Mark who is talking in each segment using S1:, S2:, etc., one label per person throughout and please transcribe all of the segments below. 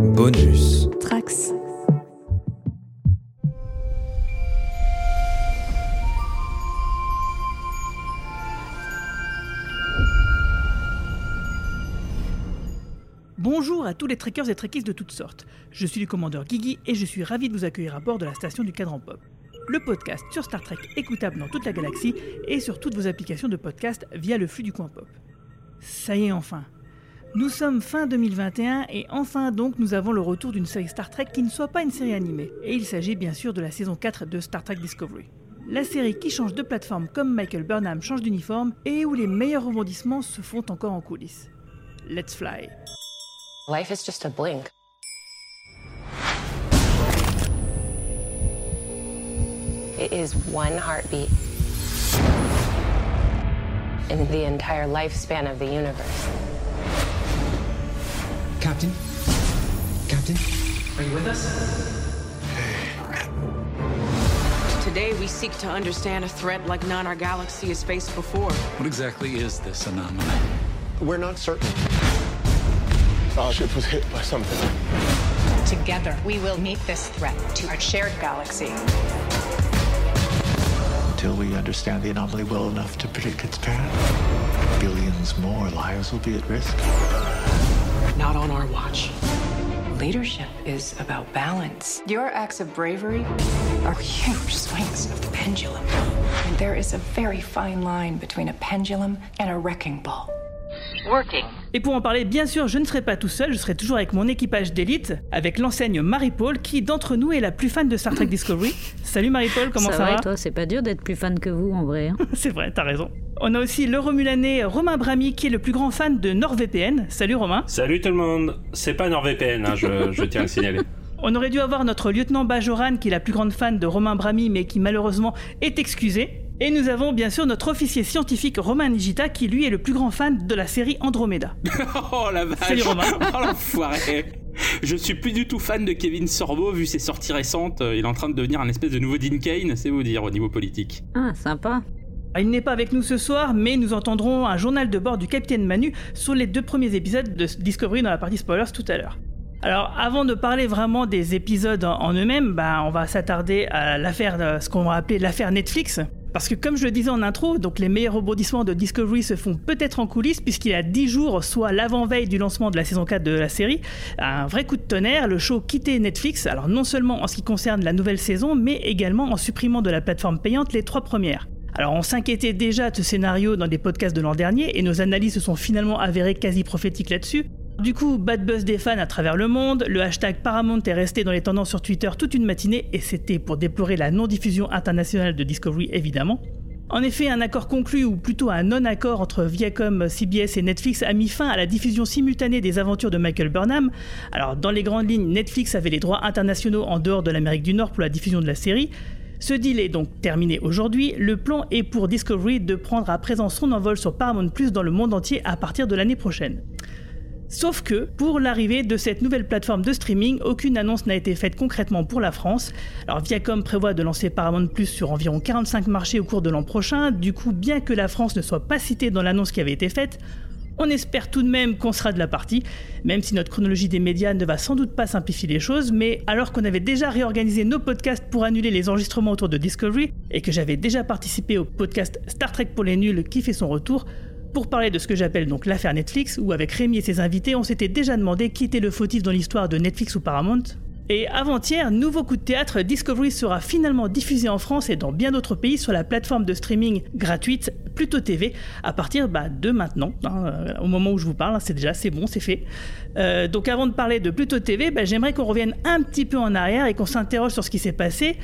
S1: Bonus.
S2: Trax.
S3: Bonjour à tous les trekkers et trekkies de toutes sortes. Je suis le commandeur Guigui et je suis ravi de vous accueillir à bord de la station du Cadran Pop. Le podcast sur Star Trek écoutable dans toute la galaxie et sur toutes vos applications de podcast via le flux du coin pop. Ça y est enfin. Nous sommes fin 2021 et enfin donc nous avons le retour d'une série Star Trek qui ne soit pas une série animée. Et il s'agit bien sûr de la saison 4 de Star Trek Discovery. La série qui change de plateforme comme Michael Burnham change d'uniforme et où les meilleurs rebondissements se font encore en coulisses. Let's fly.
S4: Life is just a blink. It is one heartbeat in the entire lifespan of the universe.
S5: Captain? Captain? Are you with us? Hey.
S6: Today, we seek to understand a threat like none our galaxy has faced before.
S7: What exactly is this anomaly?
S8: We're not certain. Our ship was hit by something.
S9: Together, we will meet this threat to our shared galaxy.
S10: Until we understand the anomaly well enough to predict its path, billions more lives will be at risk.
S6: Not on our watch.
S9: Leadership is about balance. Your acts of bravery are huge swings of the pendulum. And there is a very fine line between a pendulum and a wrecking ball. Working.
S3: Et pour en parler, bien sûr, je ne serai pas tout seul, je serai toujours avec mon équipage d'élite, avec l'enseigne Marie-Paul, qui d'entre nous est la plus fan de Star Trek Discovery. Salut Marie-Paul, comment ça,
S11: va,
S3: va
S11: et toi C'est pas dur d'être plus fan que vous en vrai. hein?
S3: C'est vrai, t'as raison. On a aussi le Romulanais Romain Bramy, qui est le plus grand fan de NordVPN. Salut Romain.
S12: Salut tout le monde. C'est pas NordVPN, hein, je, je tiens à le signaler.
S3: On aurait dû avoir notre lieutenant Bajoran, qui est la plus grande fan de Romain Bramy, mais qui malheureusement est excusé. Et nous avons bien sûr notre officier scientifique Romain Nigita, qui lui est le plus grand fan de la série Andromeda.
S12: Oh la vache
S3: Salut, Romain.
S12: Oh l'enfoiré Je suis plus du tout fan de Kevin Sorbo vu ses sorties récentes. Il est en train de devenir un espèce de nouveau Dean Kane, c'est vous dire au niveau politique.
S11: Ah, sympa.
S3: Il n'est pas avec nous ce soir, mais nous entendrons un journal de bord du capitaine Manu sur les deux premiers épisodes de Discovery dans la partie spoilers tout à l'heure. Alors, avant de parler vraiment des épisodes en, eux-mêmes, bah, on va s'attarder à l'affaire, ce qu'on va appeler l'affaire Netflix. Parce que comme je le disais en intro, donc les meilleurs rebondissements de Discovery se font peut-être en coulisses puisqu'il y a 10 jours, soit l'avant-veille du lancement de la saison 4 de la série, un vrai coup de tonnerre, le show quittait Netflix, alors non seulement en ce qui concerne la nouvelle saison, mais également en supprimant de la plateforme payante les trois premières. Alors on s'inquiétait déjà de ce scénario dans des podcasts de l'an dernier et nos analyses se sont finalement avérées quasi prophétiques là-dessus. Du coup, bad buzz des fans à travers le monde, le hashtag Paramount est resté dans les tendances sur Twitter toute une matinée et c'était pour déplorer la non-diffusion internationale de Discovery évidemment. En effet, un accord conclu, ou plutôt un non-accord entre Viacom, CBS et Netflix a mis fin à la diffusion simultanée des aventures de Michael Burnham. Alors, dans les grandes lignes, Netflix avait les droits internationaux en dehors de l'Amérique du Nord pour la diffusion de la série. Ce deal est donc terminé aujourd'hui. Le plan est pour Discovery de prendre à présent son envol sur Paramount Plus dans le monde entier à partir de l'année prochaine. Sauf que, pour l'arrivée de cette nouvelle plateforme de streaming, aucune annonce n'a été faite concrètement pour la France. Alors Viacom prévoit de lancer Paramount Plus sur environ 45 marchés au cours de l'an prochain, du coup bien que la France ne soit pas citée dans l'annonce qui avait été faite, on espère tout de même qu'on sera de la partie, même si notre chronologie des médias ne va sans doute pas simplifier les choses, mais alors qu'on avait déjà réorganisé nos podcasts pour annuler les enregistrements autour de Discovery, et que j'avais déjà participé au podcast Star Trek pour les nuls qui fait son retour, pour parler de ce que j'appelle donc l'affaire Netflix, où avec Rémi et ses invités, on s'était déjà demandé qui était le fautif dans l'histoire de Netflix ou Paramount. Et avant-hier, nouveau coup de théâtre, Discovery sera finalement diffusé en France et dans bien d'autres pays sur la plateforme de streaming gratuite Pluto TV à partir bah, de maintenant, hein, euh, au moment où je vous parle, hein, c'est déjà c'est bon, c'est fait. Euh, donc avant de parler de Pluto TV, bah, j'aimerais qu'on revienne un petit peu en arrière et qu'on s'interroge sur ce qui s'est passé.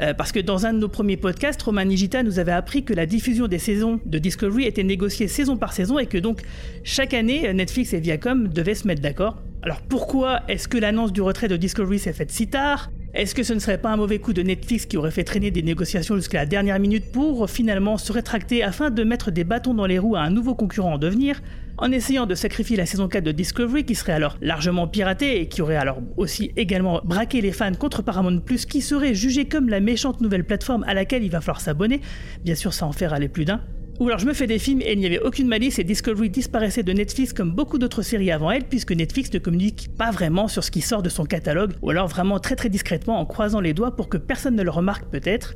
S3: Euh, parce que dans un de nos premiers podcasts, Romain Nigita nous avait appris que la diffusion des saisons de Discovery était négociée saison par saison et que donc chaque année, Netflix et Viacom devaient se mettre d'accord. Alors pourquoi est-ce que l'annonce du retrait de Discovery s'est faite si tard? Est-ce que ce ne serait pas un mauvais coup de Netflix qui aurait fait traîner des négociations jusqu'à la dernière minute pour finalement se rétracter afin de mettre des bâtons dans les roues à un nouveau concurrent en devenir? En essayant de sacrifier la saison 4 de Discovery qui serait alors largement piratée et qui aurait alors aussi également braqué les fans contre Paramount Plus qui serait jugée comme la méchante nouvelle plateforme à laquelle il va falloir s'abonner. Bien sûr, ça en fait râler plus d'un. Ou alors je me fais des films et il n'y avait aucune malice et Discovery disparaissait de Netflix comme beaucoup d'autres séries avant elle puisque Netflix ne communique pas vraiment sur ce qui sort de son catalogue ou alors vraiment très très discrètement en croisant les doigts pour que personne ne le remarque peut-être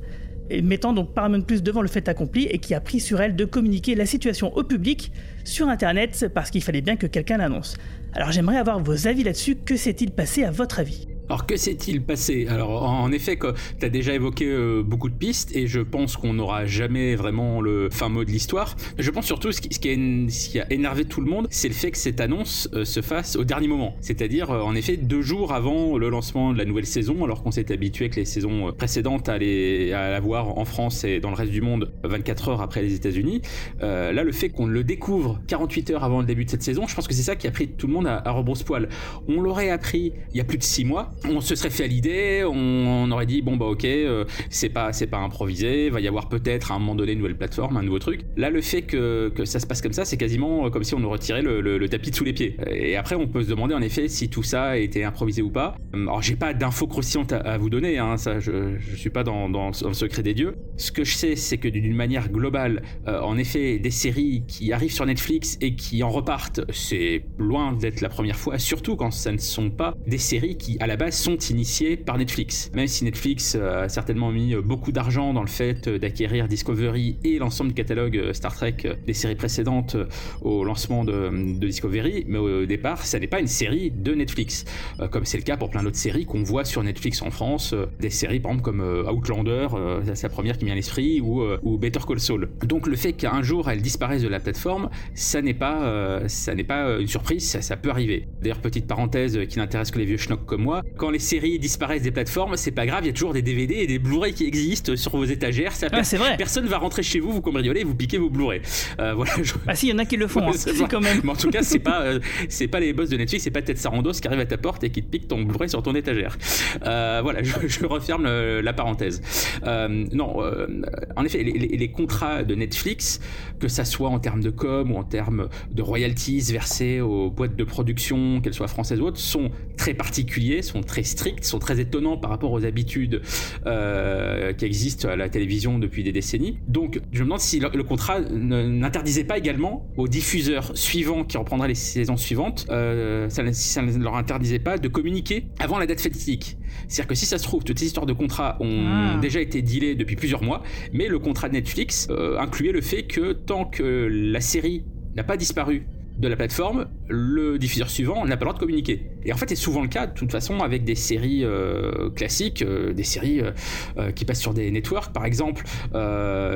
S3: et mettant donc Paramount Plus devant le fait accompli et qui a pris sur elle de communiquer la situation au public sur internet parce qu'il fallait bien que quelqu'un l'annonce. Alors j'aimerais avoir vos avis là-dessus, que s'est-il passé à votre avis?
S12: Alors que s'est-il passé? Alors en effet, tu as déjà évoqué euh, beaucoup de pistes et je pense qu'on n'aura jamais vraiment le fin mot de l'histoire. Je pense surtout ce qui, ce, qui a, énervé tout le monde, c'est le fait que cette annonce euh, se fasse au dernier moment. C'est-à-dire euh, en effet deux jours avant le lancement de la nouvelle saison, alors qu'on s'était habitué avec les saisons précédentes à, les, à la voir en France et dans le reste du monde 24 heures après les États-Unis. là, le fait qu'on le découvre 48 heures avant le début de cette saison, je pense que c'est ça qui a pris tout le monde à, à rebrousse-poil. On l'aurait appris il y a plus de 6 mois on se serait fait à l'idée, on, aurait dit bon bah ok, euh, c'est pas c'est pas improvisé, va y avoir peut-être à un moment donné une nouvelle plateforme, un nouveau truc. Là, le fait que, que ça se passe comme ça, c'est quasiment euh, comme si on nous retirait le, le, tapis de sous les pieds. Et après, on peut se demander en effet si tout ça a été improvisé ou pas. Hum, alors, j'ai pas d'infos croustillantes à, vous donner, hein, ça, je, je suis pas dans, dans, le secret des dieux. Ce que je sais, c'est que d'une manière globale, euh, en effet, des séries qui arrivent sur Netflix et qui en repartent, c'est loin d'être la première fois, surtout quand ça ne sont pas des séries qui à la base sont initiés par Netflix. Même si Netflix euh, a certainement mis euh, beaucoup d'argent dans le fait euh, d'acquérir Discovery et l'ensemble du catalogue Star Trek des séries précédentes au lancement de, Discovery, mais au départ, ça n'est pas une série de Netflix, comme c'est le cas pour plein d'autres séries qu'on voit sur Netflix en France, des séries par exemple comme Outlander, c'est la première qui vient à l'esprit, ou, ou, Better Call Saul. Donc le fait qu'un jour elle disparaisse de la plateforme, ça n'est pas, ça n'est pas une surprise, ça, ça peut arriver. D'ailleurs, petite parenthèse qui n'intéresse que les vieux schnocks comme moi, quand les séries disparaissent des plateformes, c'est pas grave, il y a toujours des DVD et des Blu-ray qui existent sur vos étagères. Ça,
S3: ah, c'est vrai.
S12: Personne va rentrer chez vous, vous cambrioler, vous piquer vos Blu-ray. Euh, voilà.
S3: Ah si, il y en a qui le font, hein, quand même.
S12: Mais en tout cas, c'est pas, euh, c'est pas les boss de Netflix, c'est pas Ted Sarandos qui arrive à ta porte et qui te pique ton Blu-ray sur ton étagère. Euh, voilà, je, referme la parenthèse. non, en effet, les, les, contrats de Netflix, que ça soit en termes de com ou en termes de royalties versées aux boîtes de production, qu'elles soient françaises ou autres, sont très particuliers, sont très stricts, sont très étonnants par rapport aux habitudes euh, qui existent à la télévision depuis des décennies. Donc, je me demande si le, contrat n'interdisait pas également aux diffuseurs suivants qui reprendraient les saisons suivantes, euh, ça, si ça ne leur interdisait pas de communiquer avant la date fatidique. C'est-à-dire que si ça se trouve, toutes ces histoires de contrats ont ah. déjà été dealées depuis plusieurs mois, mais le contrat de Netflix euh, incluait le fait que tant que la série n'a pas disparu de la plateforme, le diffuseur suivant n'a pas le droit de communiquer. Et en fait, c'est souvent le cas, de toute façon, avec des séries euh, classiques, euh, des séries euh, qui passent sur des networks, par exemple.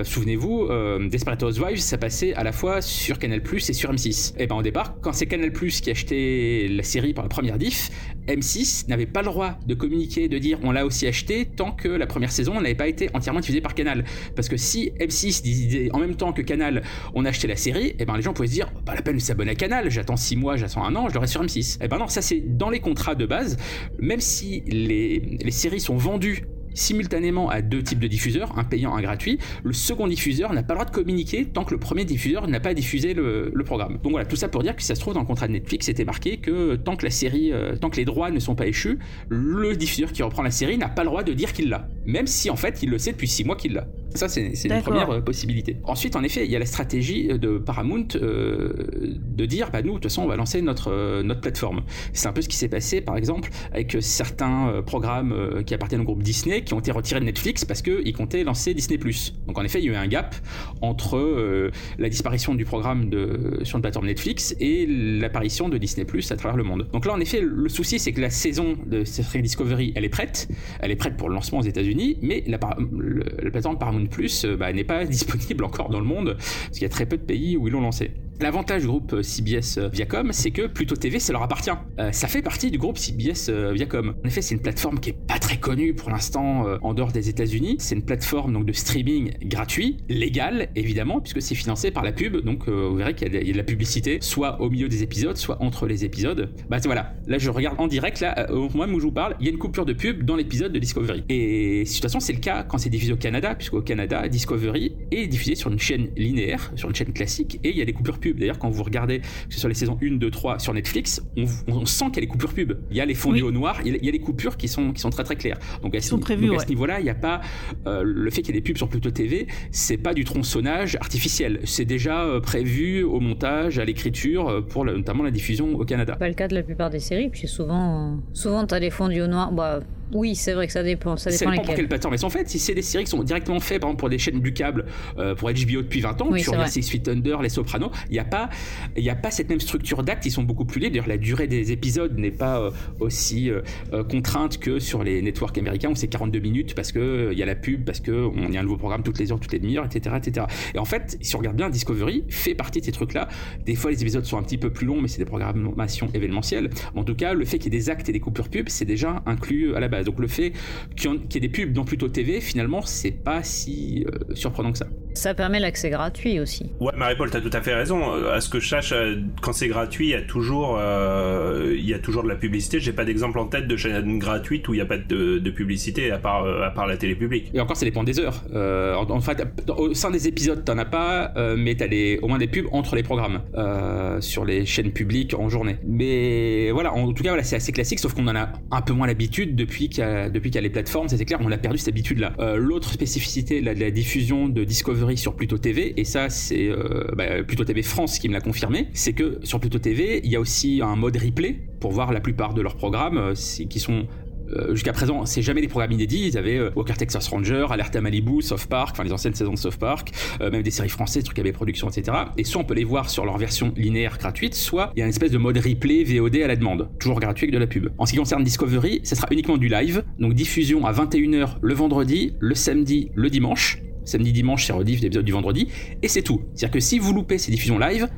S12: Souvenez-vous, Desperate Housewives, ça passait à la fois sur Canal+ et sur M6. Et ben au départ, quand c'est Canal+ qui achetait la série par la première diff, M6 n'avait pas le droit de communiquer, de dire on l'a aussi acheté tant que la première saison n'avait pas été entièrement diffusée par Canal. Parce que si M6 disait en même temps que Canal on a acheté la série, et ben les gens pouvaient se dire pas la peine de s'abonner à Canal, j'attends 6 mois, j'attends un an, je reste sur M6. Et ben non, ça c'est dans les contrats de base, même si les, les séries sont vendues simultanément à deux types de diffuseurs, un payant, un gratuit. Le second diffuseur n'a pas le droit de communiquer tant que le premier diffuseur n'a pas diffusé le, programme. Donc voilà, tout ça pour dire que ça se trouve dans le contrat de Netflix, c'était marqué que tant que la série, euh, tant que les droits ne sont pas échus, le diffuseur qui reprend la série n'a pas le droit de dire qu'il l'a. Même si en fait il le sait depuis six mois qu'il l'a. Ça, c'est une première euh, possibilité. Ensuite, en effet, il y a la stratégie de Paramount euh, de dire, bah nous, de toute façon, on va lancer notre, notre plateforme. C'est un peu ce qui s'est passé, par exemple, avec certains programmes qui appartiennent au groupe Disney, qui ont été retirés de Netflix parce qu'ils comptaient lancer Disney+. Donc en effet, il y a eu un gap entre euh, la disparition du programme de, sur une plateforme Netflix et l'apparition de Disney+, à travers le monde. Donc là, en effet, le souci, c'est que la saison de Star Discovery, elle est prête. Elle est prête pour le lancement aux États-Unis, mais la, la, plateforme Paramount Plus euh, bah, n'est pas disponible encore dans le monde, parce qu'il y a très peu de pays où ils l'ont lancé. L'avantage du groupe euh, CBS euh, Viacom, c'est que Pluto TV, ça leur appartient. Euh, ça fait partie du groupe CBS Viacom. En effet, c'est une plateforme qui est pas très connue pour l'instant en dehors des États-Unis. C'est une plateforme donc de streaming gratuit, légal évidemment, puisque c'est financé par la pub. Donc vous verrez qu'il y, a de la publicité, soit au milieu des épisodes, soit entre les épisodes. Bah voilà, là je regarde en direct, là au moment où je vous parle, il y a une coupure de pub dans l'épisode de Discovery. Et de toute façon, c'est le cas quand c'est diffusé au Canada, puisqu'au Canada, Discovery est diffusé sur une chaîne linéaire, sur une chaîne classique, et il y a des coupures pub. D'ailleurs, quand vous regardez, que ce soit les saisons 1, 2, 3 sur Netflix, on, on sent qu'il y a les coupures pub. Il y a les fondus
S3: Oui.
S12: au noir, il y a- les coupures qui sont, qui sont très très claires. Donc à, ce- ce niveau-là, il n'y a pas euh, le fait qu'il y ait des pubs sur Pluto TV, c'est pas du tronçonnage artificiel. C'est déjà euh, prévu au montage, à l'écriture, euh, pour notamment la diffusion au Canada.
S11: Pas le cas de la plupart des séries, puis souvent, euh, souvent t'as des fondus au noir. Bah, oui, c'est vrai que ça dépend, ça
S12: Ça
S11: dépend
S12: dépend pour quelle plateforme elles sont faites. Si c'est des séries qui sont directement faites, par exemple pour des chaînes du câble, euh, pour HBO depuis 20 ans,
S11: Oui,
S12: tu regardes. Six Feet Under, Les Sopranos, il n'y a pas, y a pas cette même structure d'actes. Ils sont beaucoup plus libres. D'ailleurs, la durée des épisodes n'est pas euh, aussi euh, contrainte que sur les networks américains où c'est 42 minutes parce que euh, il y a la pub, parce que on y a un nouveau programme toutes les heures, toutes les demi-heures, etc., etc. Et en fait, si on regarde bien, Discovery fait partie de ces trucs-là. Des fois, les épisodes sont un petit peu plus longs, mais c'est des programmations événementielles. Mais en tout cas, le fait qu'il y ait des actes et des coupures pubs, c'est déjà inclus à la base. Donc le fait qu'il y ait des pubs dans Pluto TV, finalement, c'est pas si euh, surprenant que ça.
S11: Ça permet l'accès gratuit aussi.
S1: Ouais, Marie-Paul, t'as tout à fait raison. Euh, À ce que je sache, euh, quand c'est gratuit, il y a toujours, euh, il y a toujours de la publicité. J'ai pas d'exemple en tête de chaîne gratuite où il n'y a pas de, de publicité à part, à part la télé publique.
S12: Et encore, ça dépend des heures. Euh, en, en fait, au sein des épisodes, t'en as pas, euh, mais t'as les, au moins des pubs entre les programmes euh, sur les chaînes publiques en journée. Mais voilà, en tout cas, voilà, c'est assez classique, sauf qu'on en a un peu moins l'habitude depuis a, depuis qu'il y a les plateformes. C'est clair, on a perdu cette habitude-là. Euh, L'autre spécificité de la diffusion de Discovery sur Pluto TV, et ça, c'est euh, bah, Pluto TV France qui me l'a confirmé, c'est que sur Pluto TV, il y a aussi un mode replay pour voir la plupart de leurs programmes euh, qui sont euh, jusqu'à présent, c'est jamais des programmes inédits. Ils avaient euh, Walker Texas Ranger, Alerte à Malibu, South Park, enfin les anciennes saisons de South Park, euh, même des séries françaises, trucs AB Productions, etc. Et soit on peut les voir sur leur version linéaire gratuite, soit il y a une espèce de mode replay VOD à la demande, toujours gratuit avec de la pub. En ce qui concerne Discovery, ce sera uniquement du live, donc diffusion à 21h le vendredi, le samedi, le dimanche. Samedi, dimanche, c'est rediff d'épisodes du vendredi, et c'est tout. C'est-à-dire que si vous loupez ces diffusions live,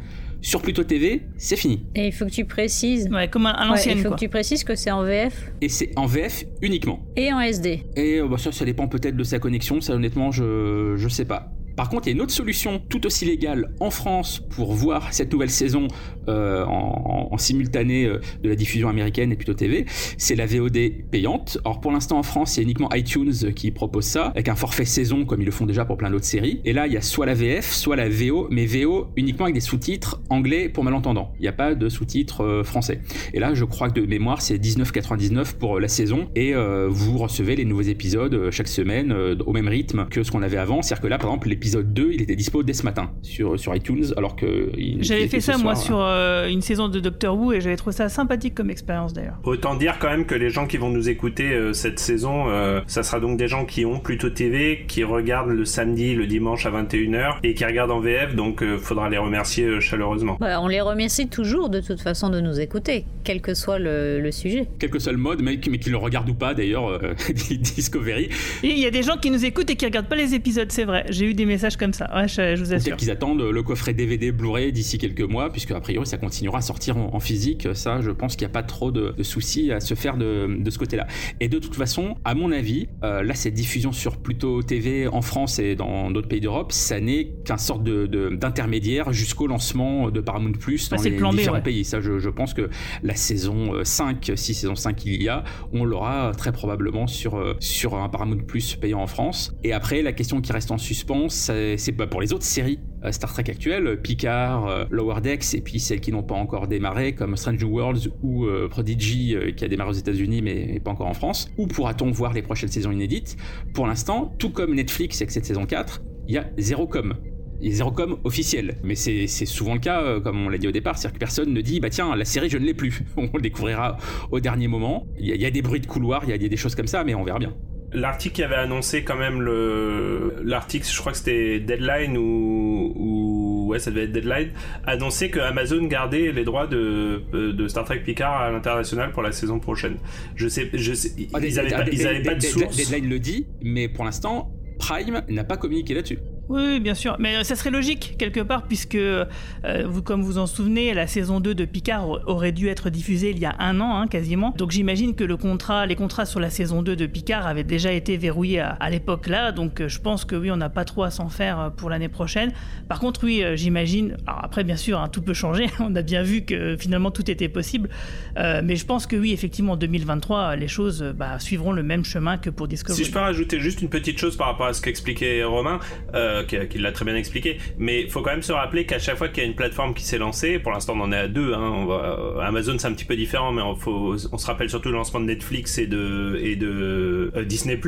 S12: sur Pluto TV, c'est fini.
S11: Et il faut que tu précises.
S3: Ouais, comme à,
S11: Ouais,
S3: l'ancienne,
S11: il faut
S3: quoi.
S11: que tu précises que c'est en VF
S12: Et c'est en VF uniquement.
S11: et en SD.
S12: Et euh, bah, ça, ça dépend peut-être de sa connexion, ça honnêtement, je, je sais pas. Par contre, il y a une autre solution tout aussi légale en France pour voir cette nouvelle saison euh, en, simultané euh, de la diffusion américaine et plutôt TV. C'est la VOD payante. Alors pour l'instant en France, c'est uniquement iTunes qui propose ça, avec un forfait saison comme ils le font déjà pour plein d'autres séries. Et là, il y a soit la VF, soit la VO, mais VO uniquement avec des sous-titres anglais pour malentendants. Il n'y a pas de sous-titres euh, français. Et là, je crois que de mémoire, c'est 19,99 pour la saison. Et vous recevez les nouveaux épisodes chaque semaine au même rythme que ce qu'on avait avant. C'est-à-dire que là, par exemple, l'épisode 2, il était dispo dès ce matin sur, sur iTunes, alors que.
S3: J'avais fait ça, moi, sur euh, une saison de Doctor Who et j'avais trouvé ça sympathique comme expérience d'ailleurs.
S1: Autant dire quand même que les gens qui vont nous écouter euh, cette saison, euh, ça sera donc des gens qui ont plutôt TV, qui regardent le samedi, le dimanche à 21h et qui regardent en VF, donc euh, faudra les remercier euh, chaleureusement.
S11: Bah, on les remercie toujours de toute façon de nous écouter, quel que soit le, le sujet.
S12: Quel que soit le mode, mais, mais qu'ils le regardent ou pas d'ailleurs, euh, Discovery.
S3: Et il y a des gens qui nous écoutent et qui regardent pas les épisodes, c'est vrai. J'ai eu des messages comme ça. Ouais, je, je vous assure.
S12: Peut-être qu'ils attendent le coffret DVD Blu-ray d'ici quelques mois, puisque a priori ça continuera à sortir en, en physique. Ça, je pense qu'il n'y a pas trop de, de soucis à se faire de, de ce côté-là. Et de toute façon, à mon avis, euh, là, cette diffusion sur Pluto TV en France et dans d'autres pays d'Europe, ça n'est qu'un sorte de- d'intermédiaire jusqu'au lancement de Paramount Plus
S3: Bah,
S12: dans les
S3: B,
S12: différents
S3: ouais.
S12: pays. Ça, je, je pense que la saison euh, 5, si saison 5 il y a, on l'aura très probablement sur, euh, sur un Paramount Plus payant en France. Et après, la question qui reste en suspens, c'est bah, pour les autres séries euh, Star Trek actuelles, Picard, euh, Lower Decks, et puis celles qui n'ont pas encore démarré, comme Strange Worlds ou euh, Prodigy, euh, qui a démarré aux États-Unis mais, pas encore en France. Où pourra-t-on voir les prochaines saisons inédites? Pour l'instant, tout comme Netflix avec cette saison 4, il y a zéro com. Il y a zéro com officiel, mais c'est souvent le cas, euh, comme on l'a dit au départ, c'est-à-dire que personne ne dit bah tiens la série je ne l'ai plus. On le découvrira au dernier moment. Il y, a, des bruits de couloir, il y il y a des choses comme ça, mais on verra bien.
S1: L'article qui avait annoncé quand même le l'article, je crois que c'était Deadline ou, ou ouais ça devait être Deadline, annonçait que Amazon gardait les droits de, de Star Trek Picard à l'international pour la saison prochaine. Je sais, je sais, ils avaient
S12: Dead-
S1: pas, ils avaient pas de source.
S12: Deadline le dit, mais pour l'instant, Prime n'a pas communiqué là-dessus.
S3: Oui, bien sûr. Mais euh, ça serait logique, quelque part, puisque, euh, vous, comme vous en souvenez, la saison 2 de Picard aurait dû être diffusée il y a un an, hein, quasiment. Donc j'imagine que les contrats sur la saison 2 de Picard avaient déjà été verrouillés à, à l'époque-là. Donc euh, je pense que oui, on n'a pas trop à s'en faire euh, pour l'année prochaine. Par contre, oui, j'imagine. Alors après, bien sûr, hein, tout peut changer. on a bien vu que finalement tout était possible. Mais je pense que oui, effectivement, en 2023, les choses bah, suivront le même chemin que pour Discovery.
S1: Si je peux rajouter juste une petite chose par rapport à ce qu'expliquait Romain, euh, qui, l'a très bien expliqué. Mais faut quand même se rappeler qu'à chaque fois qu'il y a une plateforme qui s'est lancée, pour l'instant on en est à deux. Hein, on euh, Amazon c'est un petit peu différent, mais on, se rappelle surtout le lancement de Netflix et de et de euh, Disney+.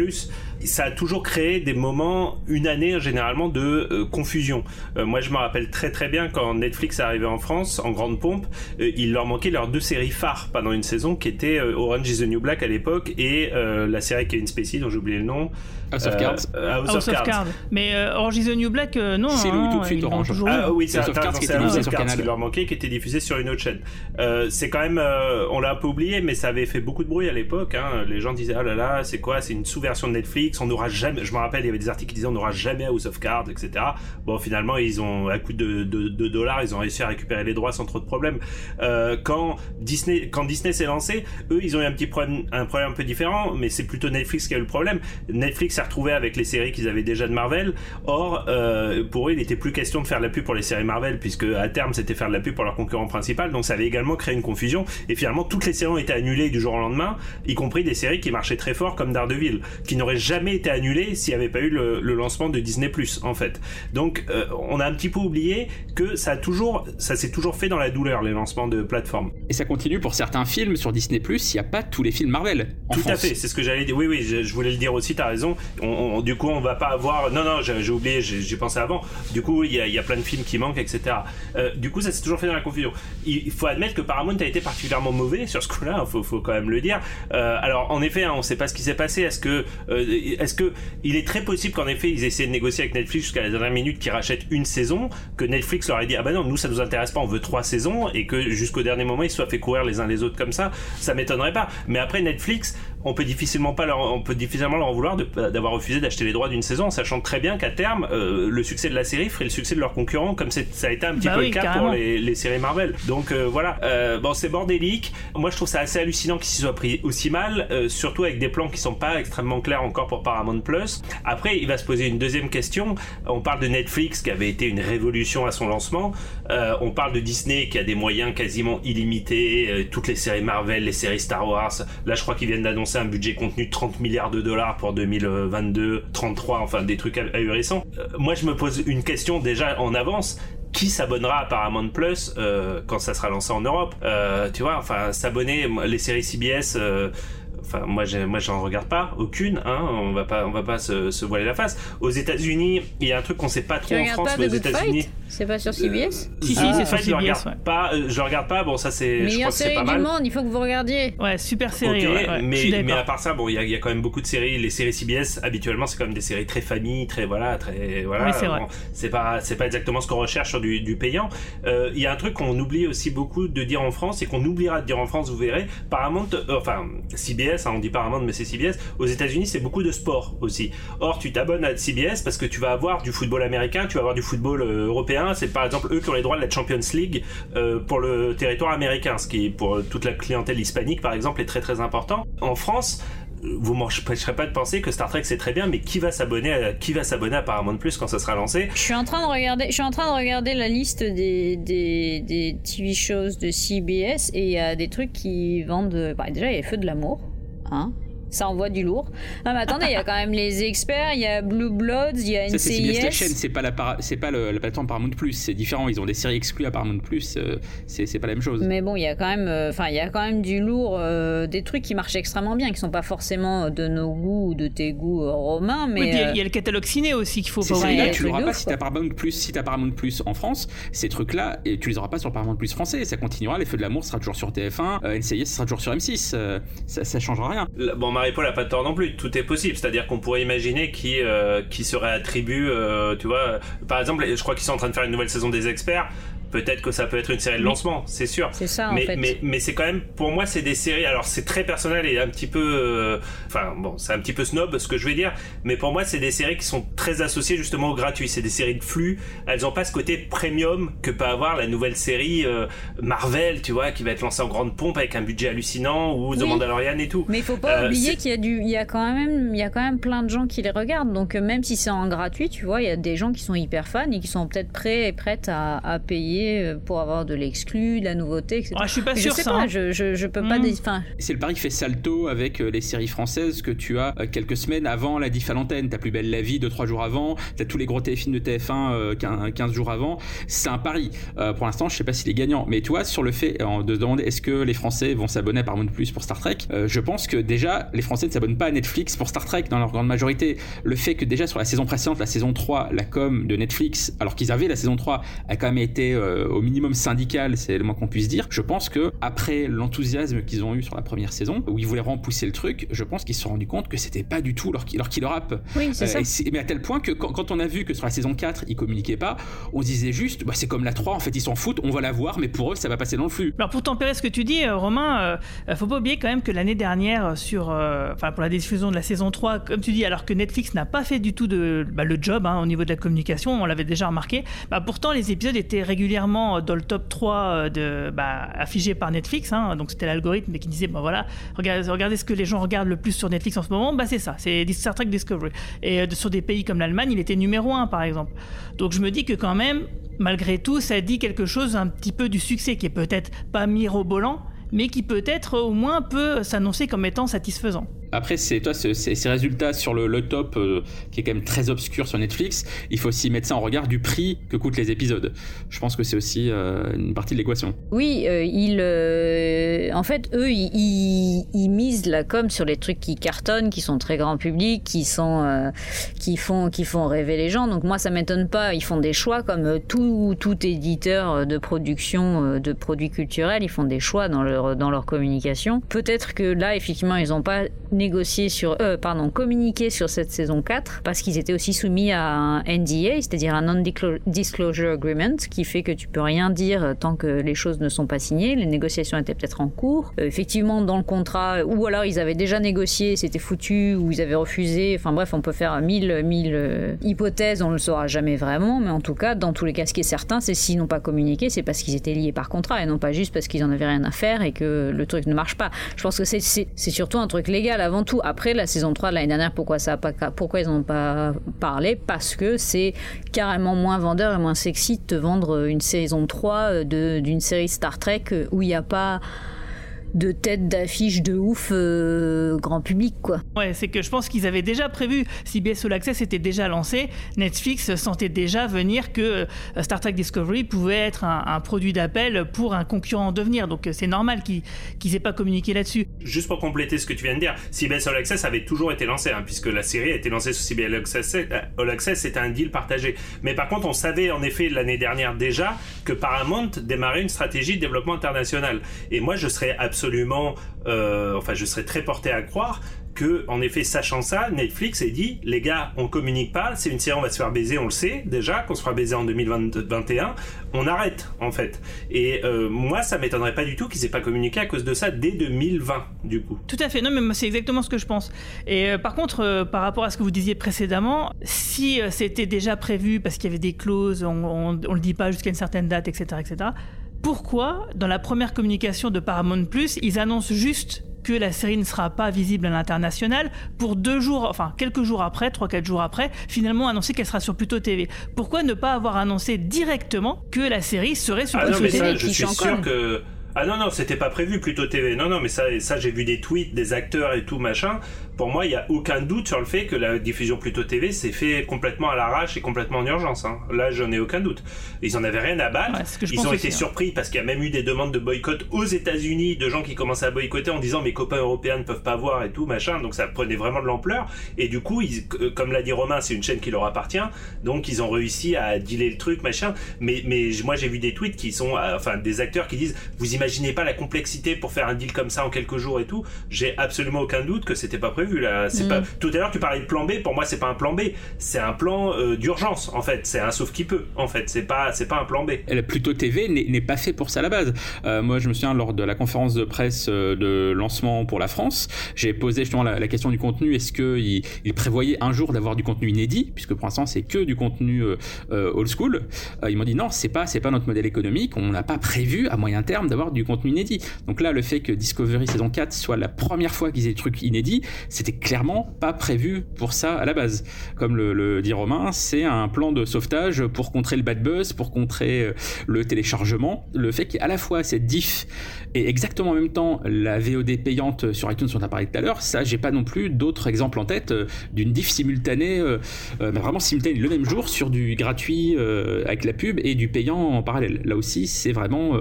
S1: Ça a toujours créé des moments, une année généralement de euh, confusion. Euh, moi je me rappelle très très bien quand Netflix est arrivé en France en grande pompe, euh, il leur manquait leurs deux séries phares pendant une saison qui étaient euh, Orange is the New Black à l'époque et euh, la série Kevin Spacey dont j'ai oublié le nom.
S12: House of Cards.
S1: euh, House,
S3: House
S1: of
S3: of
S1: Cards.
S3: Cards. Mais euh, Orange is the New Black, euh, non.
S12: C'est
S3: hein,
S12: lui tout de suite, Orange.
S1: Ah oui, c'est
S12: House of Cards qui était
S1: House
S12: diffusé
S1: of
S12: sur
S1: Cards
S12: Canal.
S1: qui leur manquait, qui était diffusé sur une autre chaîne. Euh, c'est quand même, euh, on l'a un peu oublié, mais ça avait fait beaucoup de bruit à l'époque. Hein. Les gens disaient, ah là là, c'est quoi? C'est une sous-version de Netflix. On n'aura jamais. Je me rappelle, il y avait des articles qui disaient, on n'aura jamais House of Cards, etc. Bon, finalement, ils ont, à coup de, de, de dollars, ils ont réussi à récupérer les droits sans trop de problèmes. Euh, quand Disney, quand Disney s'est lancé, eux, ils ont eu un petit problème, un problème un peu différent, mais c'est plutôt Netflix qui a eu le problème. Netflix s'est retrouvé avec les séries qu'ils avaient déjà de Marvel. Or, euh, pour eux, il n'était plus question de faire de la pub pour les séries Marvel, puisque à terme, c'était faire de la pub pour leur concurrent principal. Donc, ça avait également créé une confusion. Et finalement, toutes les séries ont été annulées du jour au lendemain, y compris des séries qui marchaient très fort comme Daredevil, qui n'auraient jamais été annulées s'il n'y avait pas eu le, le lancement de Disney+, en fait. Donc, euh, on a un petit peu oublié que ça a toujours, ça s'est toujours fait dans la douleur, les lancements de plateformes.
S12: Et ça continue pour certains films sur Disney+, il n'y a pas tous les films Marvel. En
S1: Tout à fait, c'est ce que j'allais dire. Oui, oui, je, je voulais le dire aussi, t'as raison. On, on- du coup, on va pas avoir. Non, non, j'ai oublié, j'ai pensé avant. Du coup, il y a, il y a plein de films qui manquent, etc. Euh, du coup, ça s'est toujours fait dans la confusion. Il, il faut admettre que Paramount a été particulièrement mauvais sur ce coup-là, faut, faut quand même le dire. Euh, alors, en effet, hein, on sait pas ce qui s'est passé. Est-ce que, euh, est-ce que, il est très possible qu'en effet, ils essaient de négocier avec Netflix jusqu'à la dernière minute qu'ils rachètent une saison, que Netflix leur ait dit, ah bah non, nous, ça nous intéresse pas, on veut trois saisons, et que jusqu'au dernier moment, ils soient fait courir les uns les autres comme ça? Ça m'étonnerait pas. Mais après, Netflix, on peut difficilement pas leur, on peut difficilement leur en vouloir d'avoir refusé d'acheter les droits d'une saison, sachant très bien qu'à terme, euh, le succès de la série ferait le succès de leurs concurrents, comme ça a été un petit
S3: Bah
S1: peu
S3: oui,
S1: le cas
S3: carrément.
S1: pour les, les séries Marvel. Donc euh, voilà, euh, bon c'est bordélique. Moi je trouve ça assez hallucinant qu'ils s'y soient pris aussi mal, surtout avec des plans qui sont pas extrêmement clairs encore pour Paramount Plus. Après, il va se poser une deuxième question. On parle de Netflix qui avait été une révolution à son lancement. On parle de Disney qui a des moyens quasiment illimités, toutes les séries Marvel, les séries Star Wars. Là, je crois qu'ils viennent d'annoncer un budget contenu de 30 milliards de dollars pour 2022, 33, enfin des trucs ahurissants. Euh, moi, je me pose une question déjà en avance qui s'abonnera à Paramount Plus euh, quand ça sera lancé en Europe? Euh, Tu vois, enfin s'abonner, les séries CBS. Enfin, moi, j'ai- moi, j'en regarde pas aucune. Hein, on va pas, on va pas se, se voiler la face. Aux États-Unis, il y a un truc qu'on sait pas
S11: Tu
S1: trop en France,
S11: pas
S1: mais
S11: The
S1: aux États-Unis.
S11: C'est pas sur CBS
S3: Si, si,
S1: Ah,
S3: c'est sur CBS.
S1: regarde
S3: ouais.
S1: pas. euh, je le regarde pas. Bon, ça c'est. Je crois
S11: Meilleure
S1: que
S11: série
S1: pas
S11: du
S1: mal.
S11: monde, il faut que vous regardiez.
S3: Ouais, super série. Ouais, ouais,
S1: mais, mais à part ça, bon, il y, a- il y a quand même beaucoup de séries. Les séries CBS, habituellement, c'est quand même des séries très famille, très voilà, très voilà.
S3: Oui, c'est.
S1: Bon, pas, c'est pas exactement ce qu'on recherche sur du, du payant. Euh, Il y a un truc qu'on oublie aussi beaucoup de dire en France et qu'on oubliera de dire en France, vous verrez. Paramount, euh, enfin CBS, hein, on dit Paramount, mais c'est CBS. Aux États-Unis, c'est beaucoup de sport aussi. Or, tu t'abonnes à CBS parce que tu vas avoir du football américain, tu vas avoir du football euh, européen. C'est par exemple eux qui ont les droits de la Champions League euh, pour le territoire américain, ce qui pour toute la clientèle hispanique par exemple est très très important. En France, euh, vous m'empêcherez pas de penser que Star Trek c'est très bien, mais qui va s'abonner à, qui va s'abonner à Paramount Plus quand ça sera lancé?
S11: Je suis en train de regarder, je suis en train de regarder la liste des, des, des TV shows de CBS et il y a des trucs qui vendent. Bah, déjà, il y a Feu de l'amour, hein. Ça envoie du lourd. Non mais attendez, il y a quand même les experts, il y a Blue Bloods, il y a
S12: Ça, c'est CBS la
S11: NCIS.
S12: chaîne, c'est pas la, para- c'est pas le- la plateforme Paramount Plus, c'est différent. Ils ont des séries exclues à Paramount Plus, euh, c'est c'est pas la même chose.
S11: Mais bon, il y a quand même, euh, enfin, il y a quand même du lourd, euh, des trucs qui marchent extrêmement bien, qui sont pas forcément de nos goûts ou de tes goûts euh, romains, mais
S3: Oui, il y a-
S11: euh,
S3: il y, a le catalogue ciné aussi qu'il faut
S12: Ces séries-là, tu l'auras pas si t'as Paramount Plus, si t'as Paramount Plus en France. Ces trucs-là, et tu les auras pas sur Paramount Plus français. Ça continuera. Les Feux de l'amour sera toujours sur TF1. euh, NCIS sera toujours sur M6. euh, ça, ça changera rien.
S1: Bon, Marie-Paul a pas tort non plus. Tout est possible. C'est-à-dire qu'on pourrait imaginer qui, euh, qui serait attribué, euh, tu vois. Par exemple, je crois qu'ils sont en train de faire une nouvelle saison des experts. Peut-être que ça peut être une série de lancement, c'est sûr.
S11: c'est ça en
S1: mais,
S11: fait.
S1: mais, mais c'est quand même, pour moi, c'est des séries. Alors, c'est très personnel et un petit peu. euh, Enfin, bon, c'est un petit peu snob ce que je vais dire. Mais pour moi, c'est des séries qui sont très associées justement au gratuit. C'est des séries de flux. Elles ont pas ce côté premium que peut avoir la nouvelle série euh, Marvel, tu vois, qui va être lancée en grande pompe avec un budget hallucinant ou The
S11: Oui.
S1: Mandalorian et tout.
S11: Mais il faut pas
S1: Euh,
S11: oublier qu'il y a du, il y a quand même, il y a quand même plein de gens qui les regardent. Donc même si c'est en gratuit, tu vois, il y a des gens qui sont hyper fans et qui sont peut-être prêts et prêtes à, à payer payer euh, pour avoir de l'exclu, de la nouveauté, etc.
S3: Ah, je suis pas
S11: je
S3: sûr
S11: sais
S3: ça.
S11: pas,
S3: hein.
S11: je, je, je peux pas.
S3: Mm.
S11: Enfin,
S12: C'est le pari qui fait salto avec euh, les séries françaises que tu as euh, quelques semaines avant la diff à l'antenne. T'as Plus Belle la Vie 2-3 jours avant, t'as tous les gros téléfilms de TF1 euh, 15 15 jours avant. C'est un pari. Pour l'instant, je sais pas s'il est gagnant. Mais tu vois, sur le fait de se demander est-ce que les Français vont s'abonner à Paramount Plus pour Star Trek, je pense que déjà, les Français ne s'abonnent pas à Netflix pour Star Trek dans leur grande majorité. Le fait que déjà sur la saison précédente, la saison 3, la com de Netflix, alors qu'ils avaient la saison 3, a quand même été au minimum syndical, c'est le moins qu'on puisse dire. Je pense que après l'enthousiasme qu'ils ont eu sur la première saison, où ils voulaient vraiment pousser le truc, je pense qu'ils se sont rendus compte que c'était pas du tout leur, leur killer app.
S11: oui, c'est ça.
S12: Euh, mais à tel point que quand, quand on a vu que sur la saison 4, ils communiquaient pas, on disait juste, bah, c'est comme la 3, en fait, ils s'en foutent, on va la voir, mais pour eux, ça va passer dans le flux.
S3: Alors pour tempérer ce que tu dis, euh, Romain, euh, faut pas oublier quand même que l'année dernière, euh, sur, euh, enfin pour la diffusion de la saison 3, comme tu dis, alors que Netflix n'a pas fait du tout de, bah, le job hein, au niveau de la communication, on l'avait déjà remarqué, bah, pourtant les épisodes étaient régulièrement dans le top 3 euh, de, bah, par Netflix, hein, donc c'était l'algorithme qui disait, bah voilà, regardez, regardez ce que les gens regardent le plus sur Netflix en ce moment, bah c'est ça, c'est Star Trek Discovery. Et euh, sur des pays comme l'Allemagne, il était numéro 1 par exemple. Donc je me dis que quand même, malgré tout, ça dit quelque chose un petit peu du succès qui est peut-être pas mirobolant, mais qui peut-être au moins peut s'annoncer comme étant satisfaisant.
S12: Après, c'est toi, ce- ces résultats sur le, top, euh, qui est quand même très obscur sur Netflix, il faut aussi mettre ça en regard du prix que coûtent les épisodes. Je pense que c'est aussi euh, une partie de l'équation.
S11: Oui, euh, ils, en fait, eux, ils, ils- misent la com sur les trucs qui cartonnent, qui sont très grand public, qui sont, qui font, qui font rêver les gens. Donc moi, ça m'étonne pas. Ils font des choix comme tout, tout éditeur de production de produits culturels. Ils font des choix dans leur, dans leur communication. Peut-être que là, effectivement, ils n'ont pas négocié sur, euh, pardon, communiqué sur cette saison 4 parce qu'ils étaient aussi soumis à un NDA, c'est-à-dire un non-disclosure agreement, qui fait que tu peux rien dire tant que les choses ne sont pas signées. Les négociations étaient peut-être en cours. Euh, effectivement, dans le contrat, ou alors ils avaient déjà négocié, c'était foutu, ou ils avaient refusé. Enfin bref, on peut faire mille, mille euh, hypothèses, on ne le saura jamais vraiment, mais en tout cas, dans tous les cas, ce qui est certain, c'est s'ils n'ont pas communiqué, c'est parce qu'ils étaient liés par contrat et non pas juste parce qu'ils en avaient rien à faire et que le truc ne marche pas. Je pense que c'est- surtout un truc légal avant tout. Après la saison 3 de l'année dernière, pourquoi, ça a pas, pourquoi ils n'en ont pas parlé? Parce que c'est carrément moins vendeur et moins sexy de vendre une saison 3 de- d'une série Star Trek où il n'y a pas de tête d'affiche de ouf euh, grand public quoi.
S3: Ouais, c'est que je pense qu'ils avaient déjà prévu, CBS All Access était déjà lancé, Netflix sentait déjà venir que euh, Star Trek Discovery pouvait être un, un produit d'appel pour un concurrent en devenir, donc euh, c'est normal qu'ils qu'ils aient pas communiqué là-dessus.
S1: Juste pour compléter ce que tu viens de dire, CBS All Access avait toujours été lancé, hein, puisque la série a été lancée sur CBS All Access, All Access, c'était un deal partagé. Mais par contre, on savait en effet l'année dernière déjà que Paramount démarrait une stratégie de développement international. Et moi, je serais absolument, euh, enfin, je serais très porté à croire que, en effet, sachant ça, Netflix ait dit, les gars, on communique pas, c'est une série, on va se faire baiser, on le sait déjà, qu'on se fera baiser en 2021, on arrête, en fait. Et euh, moi, ça m'étonnerait pas du tout qu'ils aient pas communiqué à cause de ça dès 2020, du coup.
S3: Tout à fait, non mais c'est exactement ce que je pense. Et euh, par contre, par rapport à ce que vous disiez précédemment, si c'était déjà prévu parce qu'il y avait des clauses, on, on, on le dit pas jusqu'à une certaine date, etc., etc., pourquoi dans la première communication de Paramount Plus, ils annoncent juste que la série ne sera pas visible à l'international pour deux jours, enfin quelques jours après, trois quatre jours après, finalement annoncer qu'elle sera sur Pluto TV. Pourquoi ne pas avoir annoncé directement que la série serait sur
S1: Ah non,
S3: Pluto
S1: mais
S3: TV
S1: ça, je suis sûr que. Ah non, non, c'était pas prévu plutôt TV. Non, non, mais ça, ça j'ai vu des tweets des acteurs et tout machin. Pour moi, il y a aucun doute sur le fait que la diffusion plutôt TV s'est fait complètement à l'arrache et complètement en urgence. hein. Là, j'en ai aucun doute. Ils en avaient rien à battre.
S3: Ouais,
S1: Ils ont
S3: aussi,
S1: été
S3: hein.
S1: surpris parce qu'il y a même eu des demandes de boycott aux États-Unis de gens qui commençaient à boycotter en disant mes copains européens ne peuvent pas voir et tout machin. Donc ça prenait vraiment de l'ampleur. Et du coup, ils, euh, comme l'a dit Romain, c'est une chaîne qui leur appartient. Donc ils ont réussi à dealer le truc machin. Mais mais moi j'ai vu des tweets qui sont, euh, enfin des acteurs qui disent vous imaginez pas la complexité pour faire un deal comme ça en quelques jours et tout. J'ai absolument aucun doute que c'était pas prévu là. C'est
S11: Mm.
S1: pas. Tout à l'heure tu parlais de plan B. Pour moi c'est pas un plan B. C'est un plan euh, d'urgence en fait. C'est un sauf qui peut en fait. C'est pas c'est pas un plan B.
S12: Elle, Pluto TV n'est pas fait pour ça à la base. Euh, moi, je me souviens lors de la conférence de presse euh, de lancement pour la France, j'ai posé justement la, la question du contenu. Est-ce qu'il il prévoyait un jour d'avoir du contenu inédit, puisque pour l'instant c'est que du contenu euh, old school. Euh, ils m'ont dit non, c'est pas c'est pas notre modèle économique. On n'a pas prévu à moyen terme d'avoir avoir du contenu inédit. Donc là, le fait que Discovery saison 4 soit la première fois qu'ils aient des trucs inédits, c'était clairement pas prévu pour ça à la base. Comme le, dit Romain, c'est un plan de sauvetage pour contrer le bad buzz, pour contrer euh, le téléchargement. Le fait qu'il y ait à la fois cette diff et exactement en même temps la VOD payante sur iTunes dont on a parlé tout à l'heure, ça, j'ai pas non plus d'autres exemples en tête euh, d'une diff simultanée, euh, vraiment simultanée le même jour sur du gratuit avec la pub et du payant en parallèle. Là aussi, c'est vraiment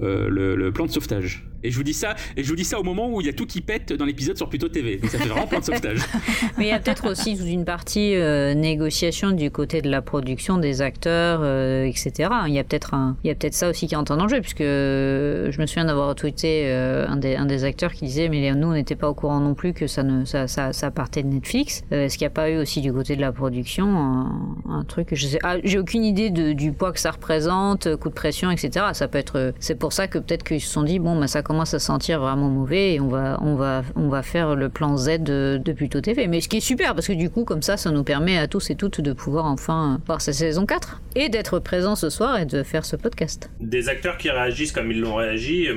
S12: le plan de sauvetage. Et je vous dis ça, et je vous dis ça au moment où il y a tout qui pète dans l'épisode sur Pluto TV. Donc ça fait vraiment plein de sauvetage.
S11: Mais il y a peut-être aussi une partie euh, négociation du côté de la production des acteurs, euh, etc. Il y a peut-être un, il y a peut-être ça aussi qui entre en jeu, puisque euh, je me souviens d'avoir tweeté un des, un des acteurs qui disait mais nous on n'était pas au courant non plus que ça ne, ça, ça, ça partait de Netflix. Est-ce qu'il n'y a pas eu aussi du côté de la production un, truc je sais, ah, j'ai aucune idée de, du poids que ça représente, coup de pression, etc. Ça peut être, c'est pour ça que peut-être qu'ils se sont dit bon bah ça commence commence à sentir vraiment mauvais et on va, on va, on va faire le plan Z de, de Pluto TV. Mais ce qui est super parce que du coup, comme ça, ça nous permet à tous et toutes de pouvoir enfin voir sa saison 4 et d'être présent ce soir et de faire ce podcast.
S1: Des acteurs qui réagissent comme ils l'ont réagi,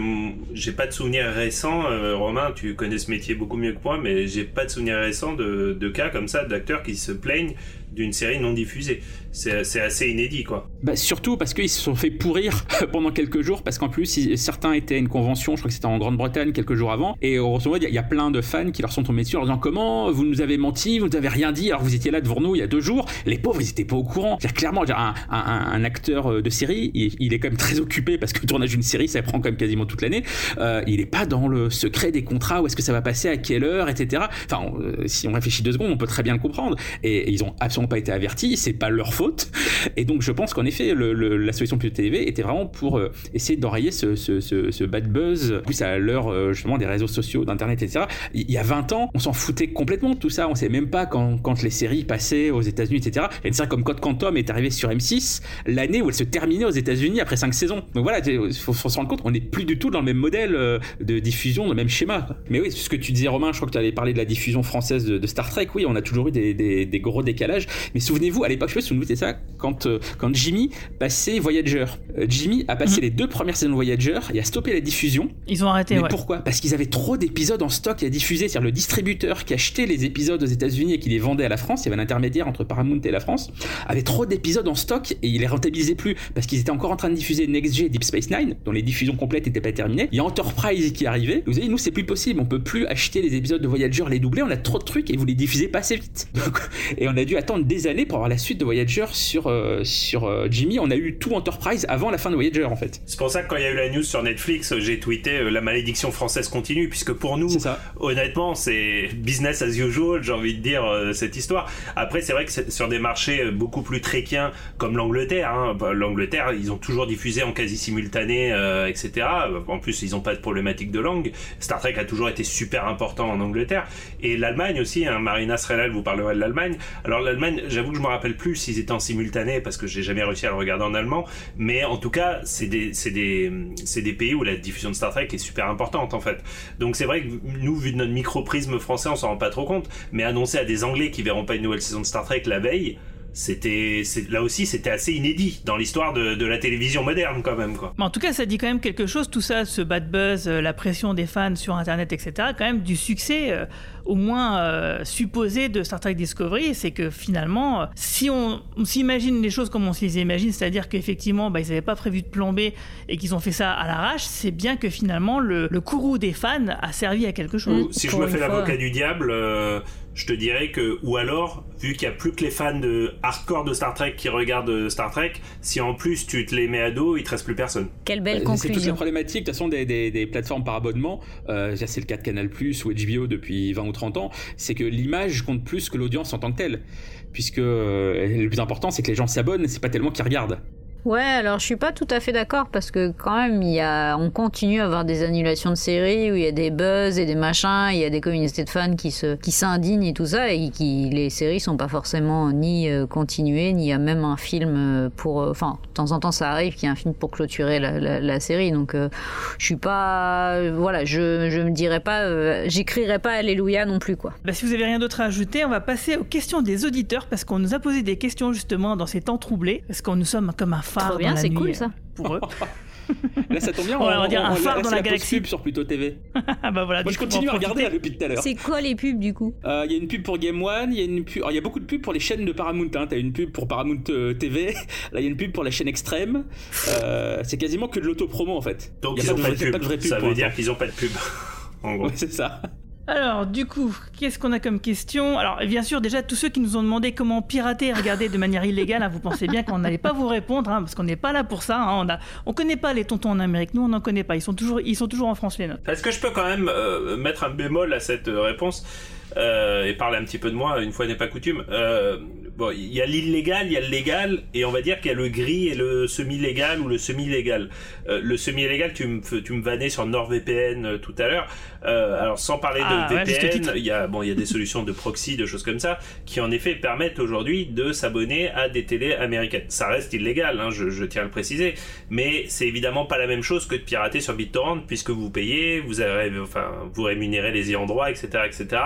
S1: j'ai pas de souvenir récent. Euh, Romain, tu connais ce métier beaucoup mieux que moi, mais j'ai pas de souvenir récent de, de cas comme ça d'acteurs qui se plaignent d'une série non diffusée. C'est assez inédit, quoi.
S12: Bah, surtout parce qu'ils se sont fait pourrir pendant quelques jours, parce qu'en plus, certains étaient à une convention, je crois que c'était en Grande-Bretagne quelques jours avant, et grosso modo, il y, a plein de fans qui leur sont tombés dessus en disant comment vous nous avez menti, vous nous avez rien dit, alors vous étiez là devant nous il y a deux jours, les pauvres, ils étaient pas au courant. clairement, un, un, acteur euh, de série, il, est quand même très occupé parce que le tournage d'une série, ça prend quand même quasiment toute l'année. Euh, il est pas dans le secret des contrats, où est-ce que ça va passer, à quelle heure, etc. Enfin, euh, si on réfléchit deux secondes, on peut très bien le comprendre. Et, ils ont absolument pas été avertis, c'est pas leur Et donc je pense qu'en effet, la solution Plus TV était vraiment pour euh, essayer d'enrayer ce, bad buzz, plus à l'heure euh, justement des réseaux sociaux, d'internet, etc. Il y a 20 ans, on s'en foutait complètement de tout ça. On sait même pas quand, les séries passaient aux États-Unis, etc. A une série comme Code Quantum est arrivée sur M6 l'année où elle se terminait aux États-Unis après 5 saisons. Donc voilà, il faut, se rendre compte, on n'est plus du tout dans le même modèle euh, de diffusion, dans le même schéma. Mais oui, ce que tu disais, Romain, je crois que tu allais parler de la diffusion française de, Star Trek. Oui, on a toujours eu des gros décalages. Mais souvenez-vous, à l'époque, je sais pas si vous notez ça, quand, euh, quand Jimmy passait Voyager. Euh, Jimmy a passé mhm. les deux premières saisons de Voyager et a stoppé la diffusion.
S3: Ils ont arrêté,
S12: Mais pourquoi? Parce qu'ils avaient trop d'épisodes en stock à diffuser. C'est-à-dire le distributeur qui achetait les épisodes aux États-Unis et qui les vendait à la France, il y avait un intermédiaire entre Paramount et la France, avait trop d'épisodes en stock et il les rentabilisait plus parce qu'ils étaient encore en train de diffuser Next G et Deep Space Nine, dont les diffusions complètes n'étaient pas terminées. Il y a Enterprise qui arrivait. Vous savez, nous, c'est plus possible. On peut plus acheter les épisodes de Voyager, les doubler. On a trop de trucs et vous les diffusez pas assez vite. et on a dû attendre des années pour avoir la suite de Voyager sur, euh, sur euh, Jimmy. On a eu tout Enterprise avant la fin de Voyager en fait.
S1: C'est pour ça que quand il y a eu la news sur Netflix, j'ai tweeté euh, la malédiction française continue, puisque pour nous, honnêtement, c'est business as usual, j'ai envie de dire, cette histoire. Après, c'est vrai que sur des marchés beaucoup plus tréquiens comme l'Angleterre, hein, bah, l'Angleterre, ils ont toujours diffusé en quasi simultané, etc. En plus, ils n'ont pas de problématique de langue. Star Trek a toujours été super important en Angleterre. Et l'Allemagne aussi, hein, Marina Srelal vous parlerez de l'Allemagne. Alors l'Allemagne, j'avoue que je me rappelle plus s'ils étaient en simultané parce que j'ai jamais réussi à le regarder en allemand. Mais en tout cas, c'est des, des, des pays où la diffusion de Star Trek est super importante en fait. Donc c'est vrai que nous, vu de notre micro-prisme français, on s'en rend pas trop compte. Mais annoncer à des Anglais qui verront pas une nouvelle saison de Star Trek la veille, c'était là aussi c'était assez inédit dans l'histoire de, la télévision moderne quand même quoi.
S3: Mais en tout cas ça dit quand même quelque chose tout ça ce bad buzz euh, la pression des fans sur internet etc quand même du succès euh, au moins euh, supposé de Star Trek Discovery c'est que finalement si on, s'imagine les choses comme on se les imagine c'est-à-dire qu'effectivement bah, ils n'avaient pas prévu de plomber et qu'ils ont fait ça à l'arrache c'est bien que finalement le, le courroux des fans a servi à quelque chose.
S1: Si je me fais l'avocat du diable je te dirais que, ou alors, vu qu'il n'y a plus que les fans de hardcore de Star Trek qui regardent Star Trek, si en plus tu te les mets à dos, il te reste plus personne.
S11: Quelle belle conclusion.
S12: C'est toute la problématique, de toute façon, des, des, plateformes par abonnement, euh, c'est le cas de Canal Plus ou HBO depuis 20 ou 30 ans, c'est que l'image compte plus que l'audience en tant que telle. Puisque euh, le plus important, c'est que les gens s'abonnent, c'est pas tellement qu'ils regardent.
S11: Ouais, alors je suis pas tout à fait d'accord parce que quand même, y a, on continue à avoir des annulations de séries où il y a des buzz et des machins, il y a des communautés de fans qui se, qui s'indignent et tout ça, et qui les séries sont pas forcément ni euh, continuées, ni il y a même un film euh, pour, euh, enfin, de temps en temps ça arrive qu'il y a un film pour clôturer la, série, donc je suis pas, voilà, je, je me dirais pas, j'écrirais pas Alléluia non plus quoi.
S3: Bah, si vous avez rien d'autre à ajouter, on va passer aux questions des auditeurs parce qu'on nous a posé des questions justement dans ces temps troublés, parce qu'on nous sommes comme un phare
S11: bien, c'est cool ça.
S3: Pour eux.
S12: Là, ça tombe bien.
S3: On va dire un phare dans la galaxie.
S12: sur Pluto TV.
S3: Ah bah voilà.
S12: Moi, je continue
S3: on
S12: à regarder depuis tout à l'heure.
S11: C'est quoi les pubs du coup?
S12: Euh, Il y a une pub pour Game One, il y a une pub. alors, Il y a beaucoup de pubs pour les chaînes de Paramount. Hein. T'as une pub pour Paramount euh, TV. Là, il y a une pub pour la chaîne Extrême. Euh, c'est quasiment que de l'auto-promo en fait.
S1: Donc ils ont
S12: pas de,
S1: pub.
S12: pas de vraie pub
S1: Ça veut dire qu'ils ont pas de pub. En gros.
S12: Ouais, c'est ça.
S3: Alors, du coup, qu'est-ce qu'on a comme question? Alors, bien sûr, déjà, tous ceux qui nous ont demandé comment pirater et regarder de manière illégale, hein, vous pensez bien qu'on n'allait pas vous répondre, hein, parce qu'on n'est pas là pour ça. hein, on on connaît pas les tontons en Amérique, nous, on n'en connaît pas. Ils sont toujours, ils sont toujours en France, les nôtres.
S1: Est-ce que je peux quand même euh, mettre un bémol à cette euh, réponse? Euh, et parler un petit peu de moi, une fois n'est pas coutume euh, Bon, il y a l'illégal, il y a le légal, et on va dire qu'il y a le gris et le semi-légal ou le semi-légal. Euh, le semi-légal, tu me tu me vannais sur NordVPN euh, tout à l'heure. Euh, alors sans parler
S3: Ah,
S1: de VPN, il y a bon, il y a des solutions de proxy, de choses comme ça, qui en effet permettent aujourd'hui de s'abonner à des télés américaines. Ça reste illégal, hein, je, je tiens à le préciser, mais c'est évidemment pas la même chose que de pirater sur BitTorrent puisque vous payez, vous avez, enfin, vous rémunérez les ayants droit, etc., etc.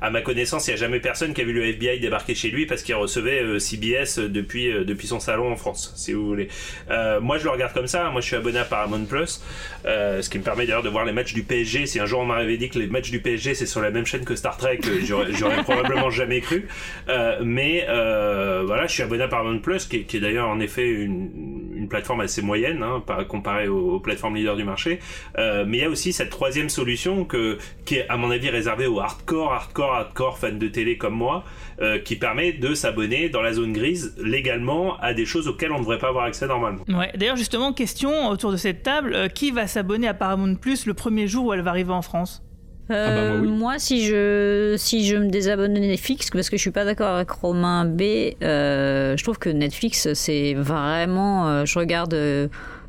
S1: À ma connaissance, il y a jamais personne qui a vu le FBI débarquer chez lui parce qu'il recevait euh, CBS depuis euh, depuis son salon en France, si vous voulez. Euh, moi, je le regarde comme ça. Moi, je suis abonné à Paramount Plus, euh, ce qui me permet d'ailleurs de voir les matchs du PSG. Si un jour on m'avait dit que les matchs du PSG c'est sur la même chaîne que Star Trek, euh, j'aurais probablement jamais cru. Euh, mais euh, voilà, je suis abonné à Paramount Plus, qui est, qui est d'ailleurs en effet une, une plateforme assez moyenne, hein, par, comparée aux, aux plateformes leaders du marché. Euh, mais il y a aussi cette troisième solution que, qui est à mon avis réservée aux hardcore, hardcore, hardcore fans de télé comme moi, euh, qui permet de s'abonner dans la zone grise légalement à des choses auxquelles on ne devrait pas avoir accès normalement.
S3: Ouais. D'ailleurs, justement, question autour de cette table euh, qui va s'abonner à Paramount Plus le premier jour où elle va arriver en France?
S11: Euh,
S12: bah, moi, oui.
S11: Moi, si je, si je me désabonne de Netflix, parce que je suis pas d'accord avec Romain B, euh, je trouve que Netflix, c'est vraiment. euh, je regarde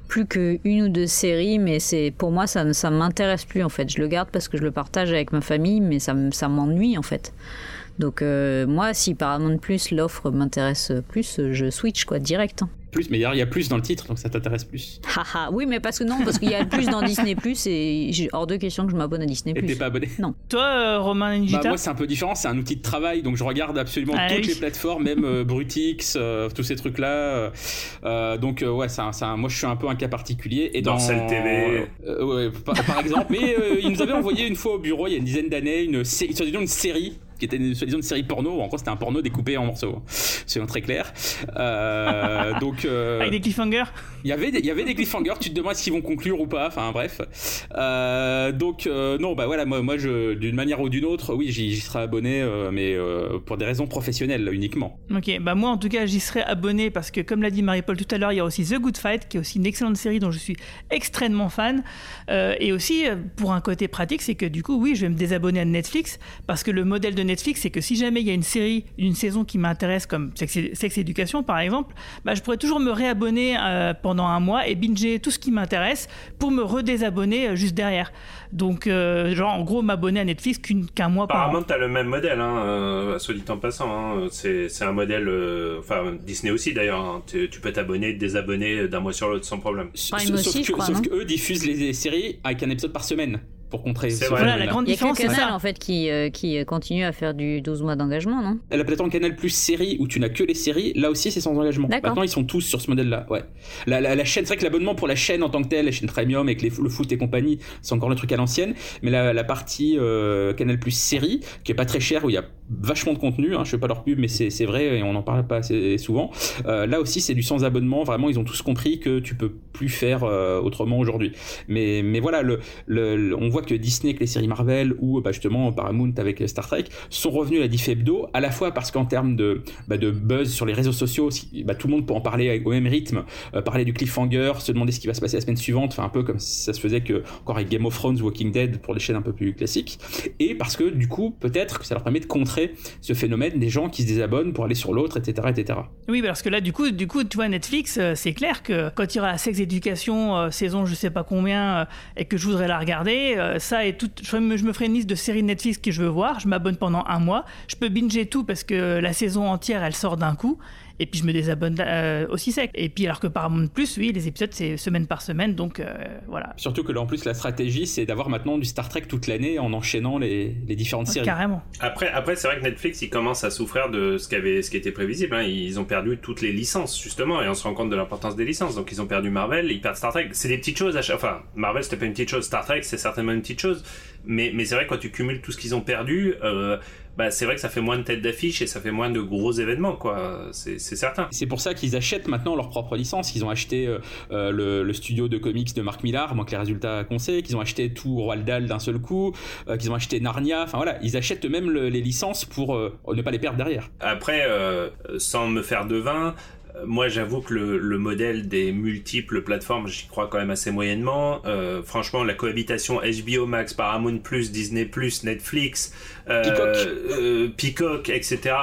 S11: plus qu'une ou deux séries, mais c'est pour moi, ça ne ça m'intéresse plus en fait. Je le garde parce que je le partage avec ma famille, mais ça, ça m'ennuie en fait. Donc, euh, moi, si Paramount Plus, l'offre m'intéresse plus, je switch quoi, direct. hein.
S12: Plus, mais il y a- il y a plus dans le titre, donc ça t'intéresse plus.
S11: Haha, oui, mais parce que non, parce qu'il y a le plus dans Disney Plus et j'ai hors de question que je m'abonne à Disney
S12: Et t'es
S11: Plus.
S12: pas abonné
S11: Non.
S3: Toi, euh, Romain
S12: Bah,
S3: Ninjita
S12: moi, c'est un peu différent. C'est un outil de travail, donc je regarde absolument
S3: Ah
S12: toutes
S3: oui.
S12: les plateformes, même euh, Brutix, euh, tous ces trucs-là. euh, donc, euh, ouais, un- moi, je suis un peu un cas particulier. Et dans
S1: Dorsal TV.
S12: euh, ouais, par, par exemple. Mais euh, il nous avait envoyé une fois au bureau, il y a une dizaine d'années, une, sé- soi-disant une série qui était une, soi-disant une série porno. En gros, c'était un porno découpé en morceaux. C'est très clair. Euh, donc, euh,
S3: avec des cliffhangers
S12: il y avait des, il y avait des cliffhangers, tu te demandes s'ils vont conclure ou pas, enfin bref. Euh, donc non, bah voilà, moi, moi je, d'une manière ou d'une autre, oui, j'y, j'y serai abonné, mais pour des raisons professionnelles uniquement.
S3: Ok, bah moi en tout cas j'y serai abonné parce que comme l'a dit Marie-Paul tout à l'heure, il y a aussi The Good Fight qui est aussi une excellente série dont je suis extrêmement fan. Et aussi pour un côté pratique, c'est que du coup oui, je vais me désabonner à Netflix parce que le modèle de Netflix c'est que si jamais il y a une série, une saison qui m'intéresse comme Sex, Education par exemple, bah, je pourrais toujours me réabonner euh, pendant un mois et binger tout ce qui m'intéresse pour me redésabonner euh, juste derrière. Donc euh, genre en gros m'abonner à Netflix qu'un mois par an.
S1: Apparemment, t'as le même modèle, hein, euh, soit dit en passant. Hein, c'est, c'est un modèle, euh, enfin Disney aussi d'ailleurs. hein, tu, tu peux t'abonner, te désabonner d'un mois sur l'autre sans problème.
S11: Prime
S12: sauf
S11: aussi,
S12: que,
S11: je crois,
S12: sauf
S11: non
S12: que eux diffusent les séries avec un épisode par semaine pour contrer.
S1: C'est.
S3: Voilà, la grande
S11: a
S3: différence c'est
S11: Canal
S3: ça.
S11: en fait qui, euh, qui continue à faire du 12 mois d'engagement, non?
S12: La plateforme Canal Plus série où tu n'as que les séries, là aussi c'est sans engagement.
S11: D'accord.
S12: Maintenant ils sont tous sur ce modèle-là. Ouais. La, la, la chaîne, c'est vrai que l'abonnement pour la chaîne en tant que telle, la chaîne premium avec les, le foot et compagnie, c'est encore le truc à l'ancienne. Mais la, la partie euh, Canal Plus série, qui est pas très chère, où il y a vachement de contenu, hein, je fais pas leur pub, mais c'est vrai et on en parle pas assez souvent. Euh, là aussi c'est du sans abonnement. Vraiment ils ont tous compris que tu peux plus faire euh, autrement aujourd'hui. Mais mais voilà, le, le, on voit que Disney avec les séries Marvel ou bah, justement Paramount avec Star Trek sont revenus à la diff hebdo à la fois parce qu'en termes de, bah, de buzz sur les réseaux sociaux, bah, tout le monde peut en parler au même rythme, euh, parler du cliffhanger, se demander ce qui va se passer la semaine suivante, enfin un peu comme ça se faisait que encore avec Game of Thrones, Walking Dead pour les chaînes un peu plus classiques, et parce que du coup peut-être que ça leur permet de contrer ce phénomène des gens qui se désabonnent pour aller sur l'autre, etc., etc.
S3: Oui, parce que là, du coup, du coup, tu vois, Netflix, euh, c'est clair que quand il y aura la Sex Education euh, saison, je sais pas combien, euh, et que je voudrais la regarder, ça et tout, je me, je me ferai une liste de séries Netflix que je veux voir, je m'abonne pendant un mois, je peux binger tout parce que la saison entière, elle sort d'un coup. Et puis je me désabonne euh, aussi sec. Et puis alors que Paramount Plus, oui, les épisodes c'est semaine par semaine, donc euh, voilà.
S12: Surtout que là en plus la stratégie c'est d'avoir maintenant du Star Trek toute l'année en enchaînant les, les différentes séries.
S3: Carrément.
S1: Après, après c'est vrai que Netflix il commence à souffrir de ce qui avait, ce qui était prévisible. hein. Ils ont perdu toutes les licences justement, et on se rend compte de l'importance des licences. Donc ils ont perdu Marvel, ils perdent Star Trek. C'est des petites choses. À chaque... Enfin, Marvel c'était pas une petite chose, Star Trek c'est certainement une petite chose. Mais, mais c'est vrai quand tu cumules tout ce qu'ils ont perdu. Euh, bah, c'est vrai que ça fait moins de têtes d'affiche et ça fait moins de gros événements, quoi. C'est certain.
S12: C'est pour ça qu'ils achètent maintenant leur propre licence. Ils ont acheté euh, euh, le, le studio de comics de Mark Millar, moins que les résultats qu'on sait, qu'ils ont acheté tout Roald Dahl d'un seul coup, euh, qu'ils ont acheté Narnia. Enfin voilà, ils achètent eux-mêmes le- les licences pour euh, ne pas les perdre derrière.
S1: Après, sans me faire de vin, moi j'avoue que le, le modèle des multiples plateformes, j'y crois quand même assez moyennement. Euh, franchement, la cohabitation HBO Max, Paramount+, Disney+, Netflix, euh,
S12: Peacock.
S1: euh, etc.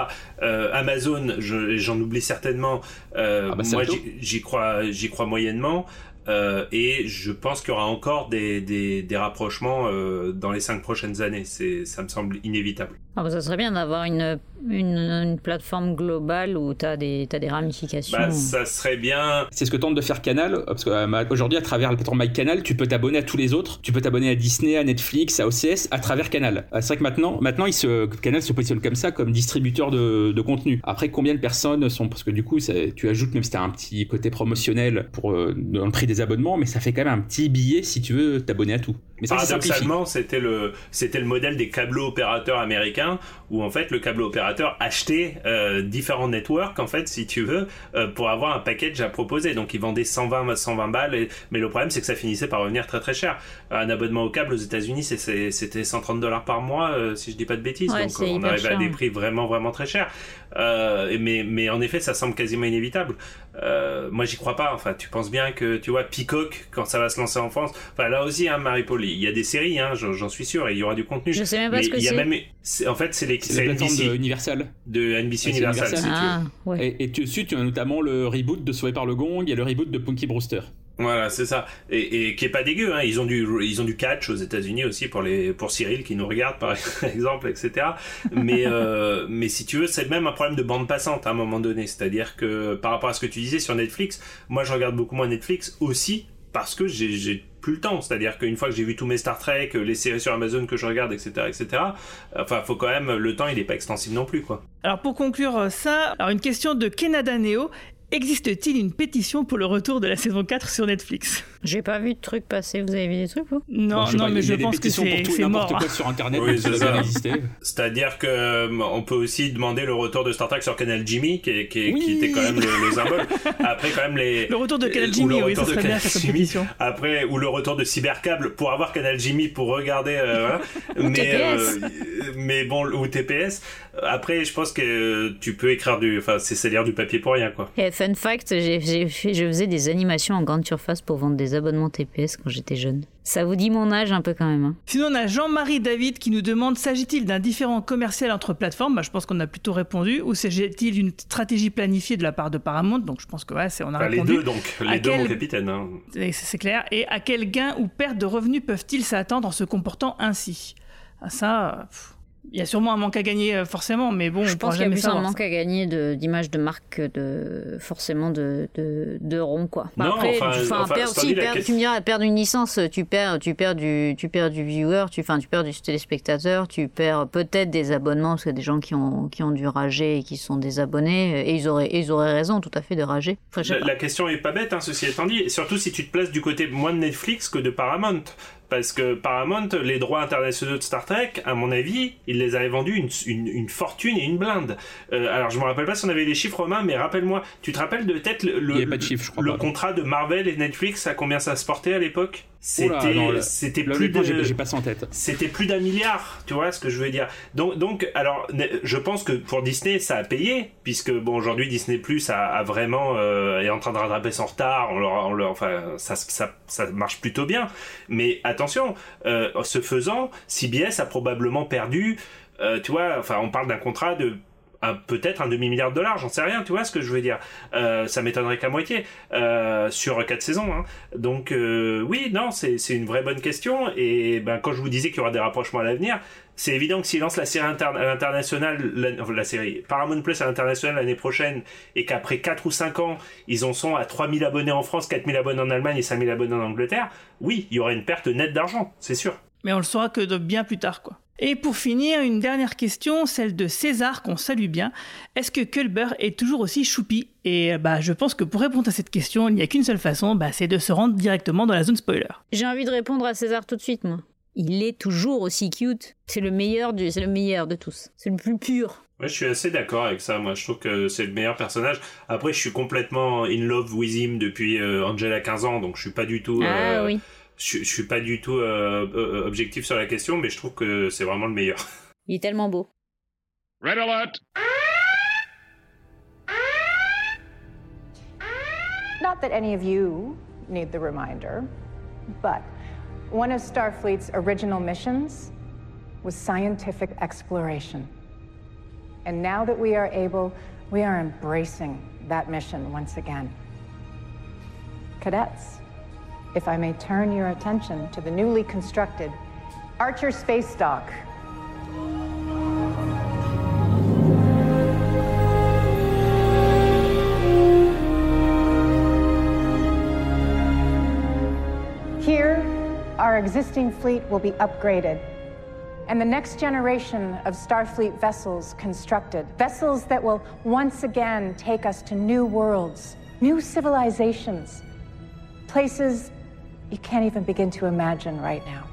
S1: euh, Amazon, je- j'en oublie certainement. Euh,
S12: Ah bah,
S1: moi, j'y crois, j'y crois moyennement. Euh, et je pense qu'il y aura encore des, des, des rapprochements euh, dans les cinq prochaines années. C'est, ça me semble inévitable.
S11: Ah bah, ça serait bien d'avoir une, une, une plateforme globale où tu as des, t'as des ramifications.
S1: Bah, ça serait bien.
S12: C'est ce que tente de faire Canal, euh, parce qu'aujourd'hui, à travers la plateforme MyCanal, tu peux t'abonner à tous les autres. Tu peux t'abonner à Disney, à Netflix, à OCS, à travers Canal. Euh, C'est vrai que maintenant, maintenant il se, Canal se positionne comme ça, comme distributeur de, de contenu. Après, combien de personnes sont, parce que du coup, ça- tu ajoutes, même si t'as un petit côté promotionnel pour, euh, dans le prix des abonnements, mais ça fait quand même un petit billet si tu veux t'abonner à tout. Mais ça.
S1: Paradoxalement, c'était le c'était le modèle des câbleaux opérateurs américains où en fait le câble opérateur achetait euh, différents networks en fait si tu veux euh, pour avoir un package à proposer. Donc ils vendaient 120 120 balles et- mais le problème c'est que ça finissait par revenir très très cher. Un abonnement au câble aux États-Unis c'était 130 dollars par mois euh, si je dis pas de bêtises.
S11: Ouais,
S1: Donc on arrive à des prix vraiment vraiment très chers. Mais mais en effet ça semble quasiment inévitable. Euh, moi j'y crois pas. Enfin tu penses bien que tu vois Peacock quand ça va se lancer en France. Enfin là aussi hein, Marie-Paul il y a des séries hein, j'en suis sûr et il y aura du contenu.
S11: Je sais même pas
S1: Mais
S11: ce que
S1: il y a
S11: c'est.
S1: même en fait c'est les
S12: C'est
S1: NBC
S12: de Universal.
S1: de NBC
S12: Ah,
S1: Universal,
S12: Universal.
S1: si tu veux.
S11: Ah, ouais.
S12: Et, et tu- dessus, tu as notamment le reboot de Sauvé par le Gong, il y a le reboot de Punky Brewster.
S1: Voilà, c'est ça. Et, qui est pas dégueu. Hein. Ils ont du ils ont du catch aux États-Unis aussi pour les pour Cyril qui nous regarde par exemple, etc. Mais euh, mais si tu veux, c'est même un problème de bande passante à un moment donné. C'est-à-dire que par rapport à ce que tu disais sur Netflix, moi je regarde beaucoup moins Netflix aussi parce que j'ai plus le temps. C'est-à-dire qu'une fois que j'ai vu tous mes Star Trek, les séries sur Amazon que je regarde, etc., etc. Enfin, faut quand même le temps, il est pas extensible non plus, quoi.
S3: Alors pour conclure euh, ça, alors une question de Kenada Neo. Existe-t-il une pétition pour le retour de la saison 4 sur Netflix?
S11: J'ai pas vu de trucs passer. Vous avez vu des trucs, vous?
S3: Non, non,
S12: pas,
S3: mais je pense que c'est mort.
S12: quoi sur Internet,
S1: Oui. C'est-à-dire que euh, on peut aussi demander le retour de Star Trek sur Canal Jimmy, qui, est- qui, est-
S12: Oui.
S1: qui était quand même le, le symbole. Après, quand même les
S3: Le retour de Canal Jimmy, oui, ça serait bien cette.
S1: Après, ou le retour de Cybercable pour avoir Canal Jimmy pour regarder. euh, voilà. mais
S11: TPS.
S1: euh, mais bon, ou TPS. Après, je pense que tu peux écrire du, enfin, c'est lire du papier pour rien, quoi.
S11: Et fun fact, j'ai, j'ai fait, je faisais des animations en grande surface pour vendre des abonnements TPS quand j'étais jeune. Ça vous dit mon âge un peu quand même. Hein.
S3: Sinon, on a Jean-Marie David qui nous demande s'agit-il d'un différent commercial entre plateformes? Bah, Je pense qu'on a plutôt répondu. Ou s'agit-il d'une stratégie planifiée de la part de Paramount? Donc, je pense que ouais, c'est- on a
S1: les
S3: répondu.
S1: deux, donc,
S3: À
S1: les deux,
S3: quel-
S1: mon capitaine. hein.
S3: Et C'est c'est clair. Et à quel gain ou perte de revenus peuvent-ils s'attendre en se comportant ainsi? Ah, Ça, pff, il y a sûrement un manque à gagner euh, forcément, mais bon,
S11: Je
S3: on
S11: pense qu'il y a plus un manque à gagner de, d'image de marque que de, forcément de, de, de rond, quoi. Bah,
S1: Non,
S11: après,
S1: enfin,
S11: tu, enfin,
S1: enfin,
S11: perdre- si, perdre- tu me diras, perdre une licence, tu perds, tu perds du, tu perds du viewer, tu, enfin, tu perds du téléspectateur, tu perds peut-être des abonnements, parce qu'il y a des gens qui ont, qui ont dû rager et qui sont désabonnés, et ils auraient, et ils auraient raison, tout à fait, de rager. Enfin,
S1: La, question est pas bête, hein, ceci étant dit, surtout si tu te places du côté moins de Netflix que de Paramount. Parce que Paramount, les droits internationaux de Star Trek, à mon avis, ils les avaient vendus une, une, une fortune et une blinde. Euh, alors je me rappelle pas si on avait les chiffres romains, mais rappelle-moi, tu te rappelles de peut-être le,
S12: chiffres,
S1: le contrat de Marvel et Netflix, à combien ça se portait à l'époque? C'était c'était plus
S12: j'ai- pas ça en tête.
S1: c'était plus d'un milliard, tu vois ce que je veux dire. Donc, donc, alors, je pense que pour Disney, ça a payé, puisque bon, aujourd'hui, Disney Plus a, a vraiment euh, est en train de rattraper son retard. On leur, on leur, enfin, ça, ça, ça marche plutôt bien. Mais attention, euh, ce faisant, CBS a probablement perdu. euh, tu vois, enfin, on parle d'un contrat de peut-être un demi-milliard de dollars, j'en sais rien, tu vois ce que je veux dire. Euh, ça m'étonnerait qu'à moitié euh, sur quatre saisons. Hein. Donc euh, oui, non, c'est une vraie bonne question. Et ben quand je vous disais qu'il y aura des rapprochements à l'avenir, c'est évident que s'ils lancent la série la, série Paramount Plus à l'international l'année prochaine, et qu'après 4 ou 5 ans, ils en sont à 3000 abonnés en France, 4000 abonnés en Allemagne et 5000 abonnés en Angleterre, oui, il y aura une perte nette d'argent, c'est sûr.
S3: Mais on le saura que bien plus tard, quoi. Et pour finir, une dernière question, celle de César qu'on salue bien. Est-ce que Culber est toujours aussi choupi? Et bah, je pense que pour répondre à cette question, il n'y a qu'une seule façon, bah, c'est de se rendre directement dans la zone spoiler.
S11: J'ai envie de répondre à César tout de suite, moi. Il est toujours aussi cute. C'est le meilleur du, c'est le meilleur de tous. C'est le plus pur.
S1: Ouais, je suis assez d'accord avec ça. Moi, je trouve que c'est le meilleur personnage. Après, je suis complètement in love with him depuis euh, Angela 15 ans, donc je suis pas du tout.
S11: Ah euh, oui
S1: je, je suis pas du tout euh, euh, euh, objectif sur la question, mais je trouve que c'est vraiment le meilleur.
S11: Il est tellement beau.
S2: Red alert!
S9: Not that any of you need the reminder, but one of Starfleet's original missions was scientific exploration. And now that we are able, we are embracing that mission once again. Cadets, if I may turn your attention to the newly constructed Archer Space Dock. Here, our existing fleet will be upgraded and the next generation of Starfleet vessels constructed. Vessels that will once again take us to new worlds, new civilizations, places you can't even begin to imagine right now.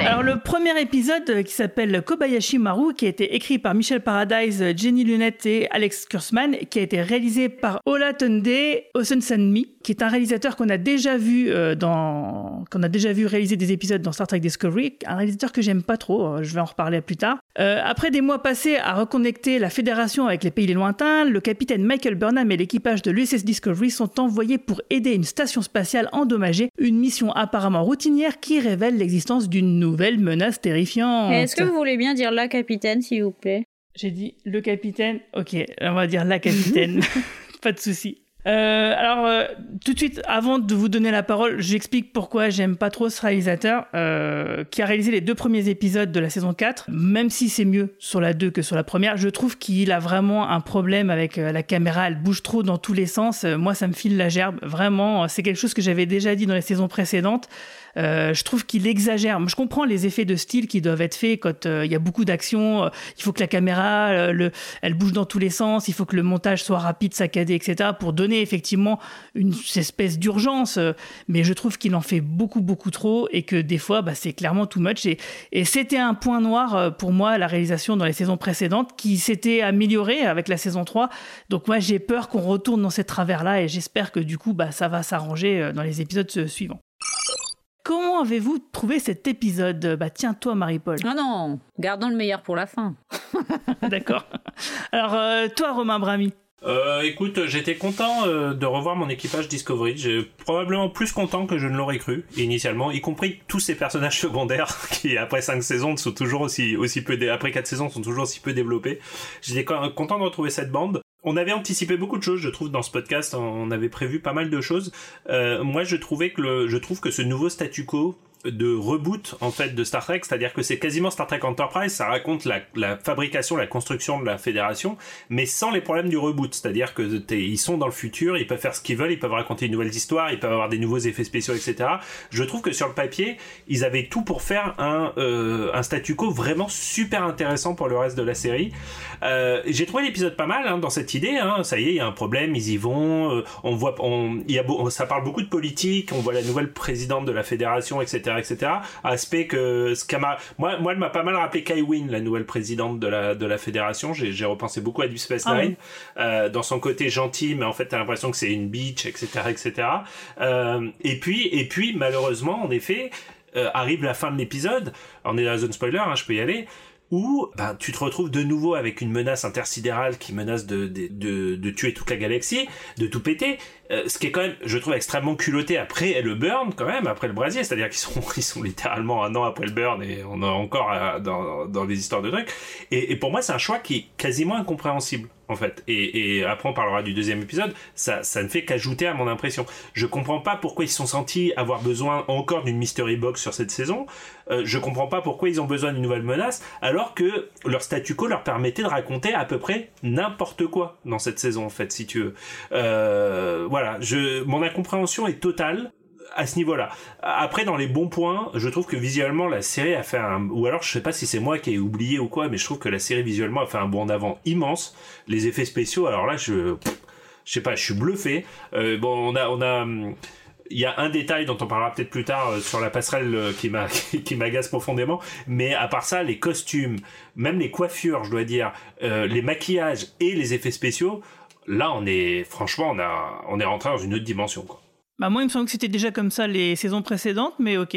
S3: Alors le premier épisode euh, qui s'appelle Kobayashi Maru, qui a été écrit par Michel Paradise, Jenny Lunette et Alex Kursman, qui a été réalisé par Ola Tunde Osensanmi, qui est un réalisateur qu'on a déjà vu euh, dans, qu'on a déjà vu réaliser des épisodes dans Star Trek Discovery, un réalisateur que j'aime pas trop, euh, je vais en reparler plus tard. après des mois passés à reconnecter la fédération avec les pays lointains, le capitaine Michael Burnham et l'équipage de l'USS Discovery sont envoyés pour aider une station spatiale endommagée, une mission apparemment routinière qui révèle l'existence d'une nouvelle menace terrifiante.
S11: Est-ce que vous voulez bien dire la capitaine, s'il vous plaît?
S3: J'ai dit le capitaine. Ok, on va dire la capitaine. Pas de souci. Euh, alors, euh, tout de suite, avant de vous donner la parole, j'explique pourquoi j'aime pas trop ce réalisateur euh, qui a réalisé les deux premiers épisodes de la saison 4. Même si c'est mieux sur la 2 que sur la première, je trouve qu'il a vraiment un problème avec la caméra. Elle bouge trop dans tous les sens. moi, ça me file la gerbe. Vraiment, c'est quelque chose que j'avais déjà dit dans les saisons précédentes. Euh, je trouve qu'il exagère. Je comprends les effets de style qui doivent être faits quand euh, il y a beaucoup d'action. Euh, il faut que la caméra, le, elle bouge dans tous les sens. Il faut que le montage soit rapide, saccadé, etc. pour donner effectivement une espèce d'urgence. mais je trouve qu'il en fait beaucoup, beaucoup trop et que des fois, bah, c'est clairement too much. Et, et c'était un point noir pour moi, la réalisation dans les saisons précédentes qui s'était améliorée avec la saison 3. Donc moi, j'ai peur qu'on retourne dans ces travers-là et j'espère que du coup, bah, ça va s'arranger dans les épisodes suivants. Comment avez-vous trouvé cet épisode? Bah tiens, toi, Marie-Paul.
S11: Ah non, gardons le meilleur pour la fin.
S3: D'accord. Alors, euh, toi, Romain Brami
S1: euh, écoute, j'étais content euh, de revoir mon équipage Discovery. J'ai probablement plus content que je ne l'aurais cru initialement, y compris tous ces personnages secondaires qui après 5 saisons sont toujours aussi aussi peu après 4 saisons sont toujours aussi peu développés. J'étais content de retrouver cette bande on avait anticipé beaucoup de choses, je trouve, dans ce podcast. On avait prévu pas mal de choses. Euh, moi, je trouvais que le, je trouve que ce nouveau statu quo de reboot en fait de Star Trek, c'est-à-dire que c'est quasiment Star Trek Enterprise, ça raconte la, fabrication, la construction de la fédération, mais sans les problèmes du reboot, c'est-à-dire que ils sont dans le futur, ils peuvent faire ce qu'ils veulent, ils peuvent raconter de nouvelles histoires, ils peuvent avoir des nouveaux effets spéciaux, etc. Je trouve que sur le papier, ils avaient tout pour faire un, euh, statu quo vraiment super intéressant pour le reste de la série. Euh, j'ai trouvé l'épisode pas mal hein, dans cette idée. Hein. Ça y est, il y a un problème, ils y vont. Euh, on voit, ça parle beaucoup de politique. On voit la nouvelle présidente de la fédération, etc etc. Aspect que ce moi, moi, elle m'a pas mal rappelé Kai Wynn, la nouvelle présidente de la de la fédération. J'ai repensé beaucoup à Deep Space ah Nine euh, dans son côté gentil, mais en fait t'as l'impression que c'est une bitch, etc., etc. Euh, et puis et puis malheureusement, en effet, euh, arrive la fin de l'épisode. On est dans la zone spoiler, hein, je peux y aller où ben, tu te retrouves de nouveau avec une menace intersidérale qui menace de, de, tuer toute la galaxie, de tout péter, euh, ce qui est quand même, je trouve, extrêmement culotté. Après le burn, quand même, après le brasier, c'est-à-dire qu'ils sont, ils sont littéralement un an après le burn et on est encore dans, dans des histoires de trucs. Et pour moi, c'est un choix qui est quasiment incompréhensible en fait. Et, et, après, on parlera du deuxième épisode. Ça, ça ne fait qu'ajouter à mon impression. Je comprends pas pourquoi ils se sont sentis avoir besoin encore d'une mystery box sur cette saison. Euh, je comprends pas pourquoi ils ont besoin d'une nouvelle menace, alors que leur statu quo leur permettait de raconter à peu près n'importe quoi dans cette saison, en fait, si tu veux. Euh, voilà, je, mon incompréhension est totale à ce niveau-là. Après, dans les bons points, je trouve que visuellement, la série a fait un... Ou alors, je sais pas si c'est moi qui ai oublié ou quoi, mais je trouve que la série visuellement a fait un bond en avant immense. Les effets spéciaux, alors là, je... Je sais pas, je suis bluffé. Euh, bon, on a... On a il y a un détail dont on parlera peut-être plus tard euh, sur la passerelle euh, qui m'a qui m'agace profondément mais à part ça les costumes même les coiffures je dois dire les maquillages et les effets spéciaux là on est franchement on a on est rentré dans une autre dimension.
S3: Bah moi, il me semble que c'était déjà comme ça les saisons précédentes, mais ok.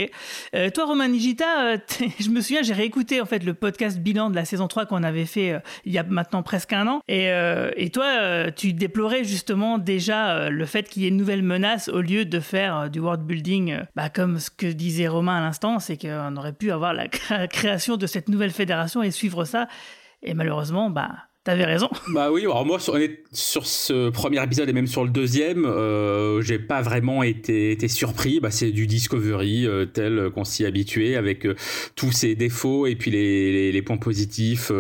S3: Euh, toi, Roman Nigita, euh, je me souviens, j'ai réécouté en fait le podcast bilan de la saison 3 qu'on avait fait euh, il y a maintenant presque un an. Et, euh, et toi, tu déplorais justement déjà le fait qu'il y ait une nouvelle menace au lieu de faire du world building, bah, comme ce que disait Romain à l'instant, c'est qu'on aurait pu avoir la création de cette nouvelle fédération et suivre ça. Et malheureusement, bah, T'avais raison.
S12: Bah oui, alors moi sur, sur, ce premier épisode et même sur le deuxième, euh, j'ai pas vraiment été, surpris. Bah, c'est du Discovery euh, tel qu'on s'y habitué avec euh, tous ses défauts et puis les, points positifs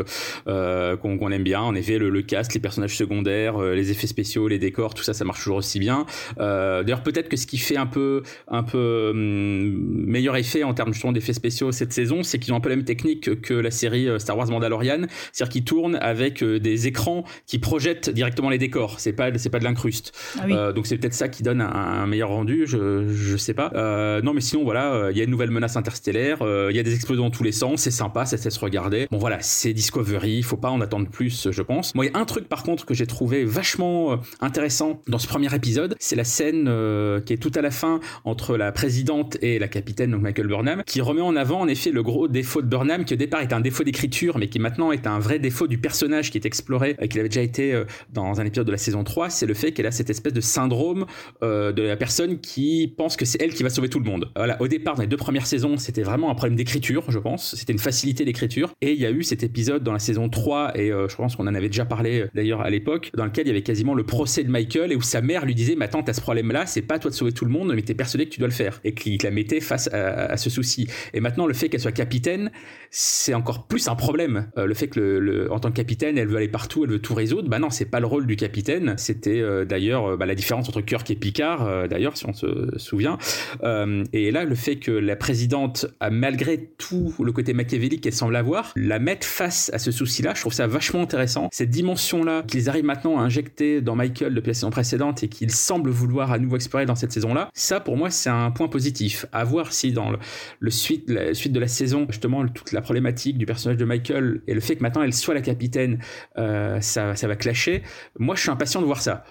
S12: euh, qu'on aime bien. En effet, le, le cast, les personnages secondaires, les effets spéciaux, les décors, tout ça, ça marche toujours aussi bien. D'ailleurs, peut-être que ce qui fait un peu un peu hum, meilleur effet en termes justement d'effets spéciaux cette saison, c'est qu'ils ont un peu la même technique que la série Star Wars Mandalorian, c'est-à-dire qu'ils tournent avec des écrans qui projettent directement les décors. C'est pas c'est pas de l'incruste.
S3: Ah oui.
S12: euh, donc c'est peut-être ça qui donne un, un, meilleur rendu. Je je sais pas. Euh, non mais sinon voilà, il y a une nouvelle menace interstellaire. Il y a des explosions dans tous les sens. C'est sympa, ça se regarder. Bon voilà, c'est Discovery. Il faut pas en attendre plus, je pense. Moi il y a un truc par contre que j'ai trouvé vachement intéressant dans ce premier épisode, c'est la scène euh, qui est tout à la fin entre la présidente et la capitaine donc Michael Burnham, qui remet en avant en effet le gros défaut de Burnham qui au départ est un défaut d'écriture mais qui maintenant est un vrai défaut du personnage qui exploré, euh, qu'il avait déjà été euh, dans un épisode de la saison 3, c'est le fait qu'elle a cette espèce de syndrome euh, de la personne qui pense que c'est elle qui va sauver tout le monde. Voilà, au départ, dans les deux premières saisons, c'était vraiment un problème d'écriture, je pense. C'était une facilité d'écriture. Et il y a eu cet épisode dans la saison 3, et je pense qu'on en avait déjà parlé d'ailleurs à l'époque, dans lequel il y avait quasiment le procès de Michael et où sa mère lui disait Mais attends, t'as ce problème-là, c'est pas toi de sauver tout le monde, mais t'es persuadé que tu dois le faire. Et qu'il la mettait face à, ce souci. Et maintenant, le fait qu'elle soit capitaine, c'est encore plus un problème. Le fait que, le, le, en tant que capitaine, elle veut aller partout, elle veut tout résoudre. Bah non, c'est pas le rôle du capitaine. C'était euh, d'ailleurs bah, la différence entre Kirk et Picard, euh, d'ailleurs, si on se souvient. Euh, et là, le fait que la présidente, malgré tout le côté machiavélique qu'elle semble avoir, la mette face à ce souci-là, je trouve ça vachement intéressant. Cette dimension-là qu'ils arrivent maintenant à injecter dans Michael depuis la saison précédente et qu'ils semblent vouloir à nouveau explorer dans cette saison-là, ça pour moi c'est un point positif. À voir si dans le suite, la suite de la saison, justement, toute la problématique du personnage de Michael et le fait que maintenant elle soit la capitaine, euh, ça, ça va clasher. Moi je suis impatient de voir ça.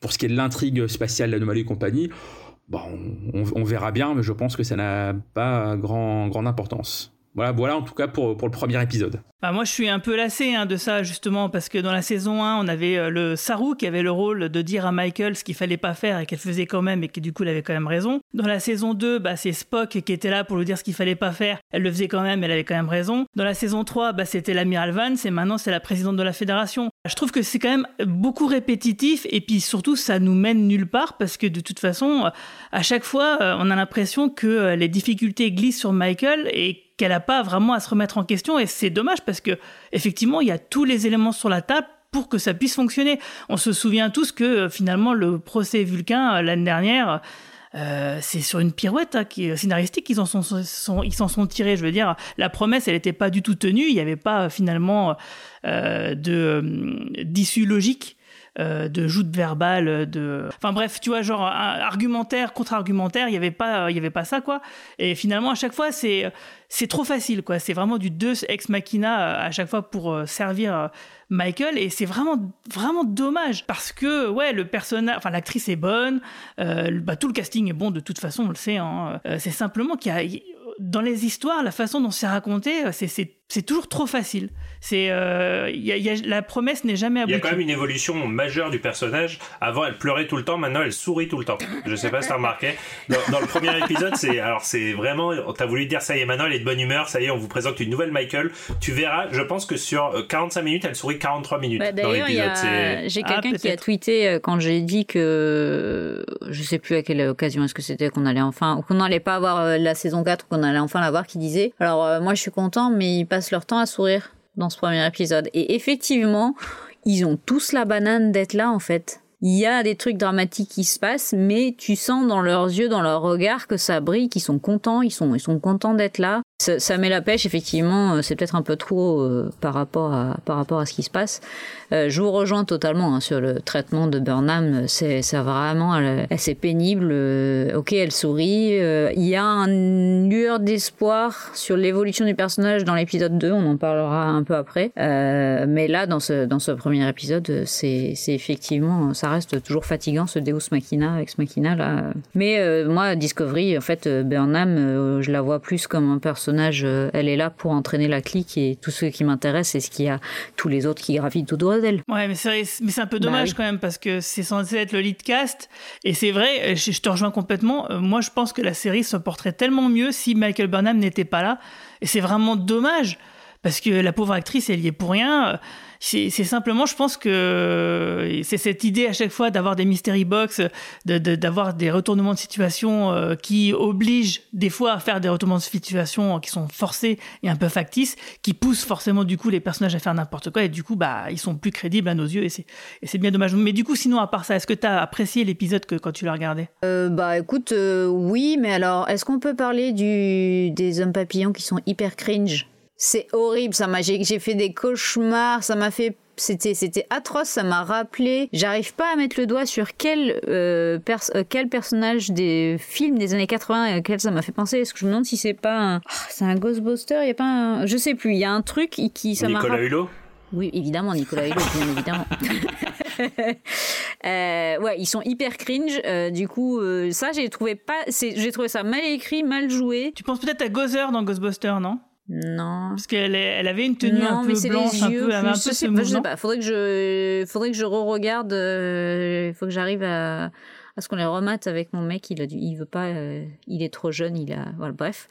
S12: Pour ce qui est de l'intrigue spatiale, l'anomalie et compagnie, bon, on, on, verra bien, mais je pense que ça n'a pas grand, grande importance. Voilà, voilà en tout cas pour, pour le premier épisode.
S3: Bah moi, je suis un peu lassé hein, de ça, justement, parce que dans la saison 1, on avait euh, le Saru qui avait le rôle de dire à Michael ce qu'il fallait pas faire et qu'elle faisait quand même et que du coup, elle avait quand même raison. Dans la saison 2, bah, c'est Spock qui était là pour lui dire ce qu'il fallait pas faire. Elle le faisait quand même, elle avait quand même raison. Dans la saison 3, bah, c'était l'amiral Vance et maintenant, c'est la présidente de la fédération. Je trouve que c'est quand même beaucoup répétitif et puis surtout, ça nous mène nulle part parce que de toute façon, à chaque fois, on a l'impression que les difficultés glissent sur Michael et qu'elle n'a pas vraiment à se remettre en question et c'est dommage parce que effectivement il y a tous les éléments sur la table pour que ça puisse fonctionner. On se souvient tous que finalement le procès Vulcain l'année dernière euh, c'est sur une pirouette hein, qui, scénaristique qu'ils en sont, ils s'en sont tirés. Je veux dire, la promesse, elle n'était pas du tout tenue. Il n'y avait pas finalement euh, de euh, d'issue logique euh, de joute verbale, de, enfin bref, tu vois, genre argumentaire contre argumentaire, il y avait pas, il y avait pas ça quoi. Et finalement, à chaque fois, c'est c'est trop facile quoi. C'est vraiment du deux ex machina à chaque fois pour servir Michael et c'est vraiment vraiment dommage parce que ouais le personnage, enfin l'actrice est bonne, euh, bah, tout le casting est bon de toute façon, on le sait. Hein. Euh, c'est simplement qu'il y a dans les histoires, la façon dont c'est raconté, c'est c'est toujours trop facile. C'est, euh, y a- y a- la promesse n'est jamais
S1: Il y
S3: aboutie.
S1: a quand même une évolution majeure du personnage. Avant, elle pleurait tout le temps. Maintenant, elle sourit tout le temps. Je sais pas si t'as remarqué. Dans, dans le premier épisode, c'est alors c'est vraiment. T'as voulu dire ça y est, maintenant elle est de bonne humeur. Ça y est, on vous présente une nouvelle Michael. Tu verras. Je pense que sur euh, 45 minutes, elle sourit 43 minutes
S11: Bah,
S1: dans
S11: D'ailleurs, a- j'ai
S3: Ah,
S11: quelqu'un qui a tweeté euh, quand j'ai dit que je sais plus à quelle occasion est-ce que c'était qu'on allait enfin qu'on n'allait pas avoir euh, la saison 4 qu'on allait enfin l'avoir qui disait alors euh, moi je suis content mais leur temps à sourire dans ce premier épisode et effectivement ils ont tous la banane d'être là en fait. Il y a des trucs dramatiques qui se passent, mais tu sens dans leurs yeux, dans leur regard que ça brille, qu'ils sont contents, ils sont, ils sont contents d'être là. Ça, met la pêche, effectivement, euh, c'est peut-être un peu trop euh, par, rapport à, par rapport à ce qui se passe. Euh, je vous rejoins totalement hein, sur le traitement de Burnham, c'est vraiment c'est pénible. ok, elle sourit. Il y a une lueur d'espoir sur l'évolution du personnage dans l'épisode 2, on en parlera un peu après. Mais là, dans ce, dans ce premier épisode, c'est effectivement, ça reste toujours fatigant ce Deus Machina, Ex Machina là. Mais moi, Discovery, en fait, Burnham, je la vois plus comme un personnage. Euh, elle est là pour entraîner la clique et tout ce qui m'intéresse, c'est ce qu'il y a tous les autres qui gravitent autour d'elle.
S3: Ouais, mais c'est vrai, mais c'est un peu
S11: Bah
S3: dommage
S11: oui.
S3: quand même parce que c'est censé être le lead cast et c'est vrai, je, je te rejoins complètement. Euh, Moi, je pense que la série se porterait tellement mieux si Michael Burnham n'était pas là et c'est vraiment dommage parce que la pauvre actrice, elle y est pour rien. C'est simplement, je pense que euh, c'est cette idée à chaque fois d'avoir des mystery box, de- de- d'avoir des retournements de situation euh, qui obligent des fois à faire des retournements de situation qui sont forcés et un peu factices, qui poussent forcément du coup les personnages à faire n'importe quoi et du coup bah ils sont plus crédibles à nos yeux et c'est bien dommage. Mais du coup sinon à part ça, est-ce que tu as apprécié l'épisode quand tu l'as regardé?
S11: Euh, bah écoute, oui, mais alors, est-ce qu'on peut parler du, des hommes papillons qui sont hyper cringe? C'est horrible, ça m'a, j'ai, fait des cauchemars, ça m'a fait, c'était, c'était atroce, ça m'a rappelé. J'arrive pas à mettre le doigt sur quel, euh, pers- euh, quel personnage des films des années 80 auquel ça m'a fait penser. Est-ce que je me demande si c'est pas un, Ah, c'est un Ghostbuster Il y a pas un, je sais plus. Il y a un truc qui, qui ça m'a
S1: Nicolas Hulot?
S11: oui, évidemment, Nicolas Hulot, bien évidemment. Euh, ouais, ils sont hyper cringe. euh, du coup, euh, ça, j'ai trouvé pas, c'est, j'ai trouvé ça mal écrit, mal joué.
S3: Tu penses peut-être à Gozer dans Ghostbusters, non?
S11: Non.
S3: Parce qu'elle elle avait une tenue
S11: non,
S3: un
S11: mais
S3: peu
S11: c'est
S3: blanche,
S11: les
S3: un
S11: yeux.
S3: peu, elle avait un
S11: plus,
S3: peu
S11: je
S3: ce
S11: sais pas, je sais
S3: mouvement.
S11: pas. Faudrait que je, faudrait que je re-regarde. euh, Il faut que j'arrive à, à ce qu'on les remate avec mon mec. Il a du, il veut pas. euh, il est trop jeune. Il a, voilà, bref.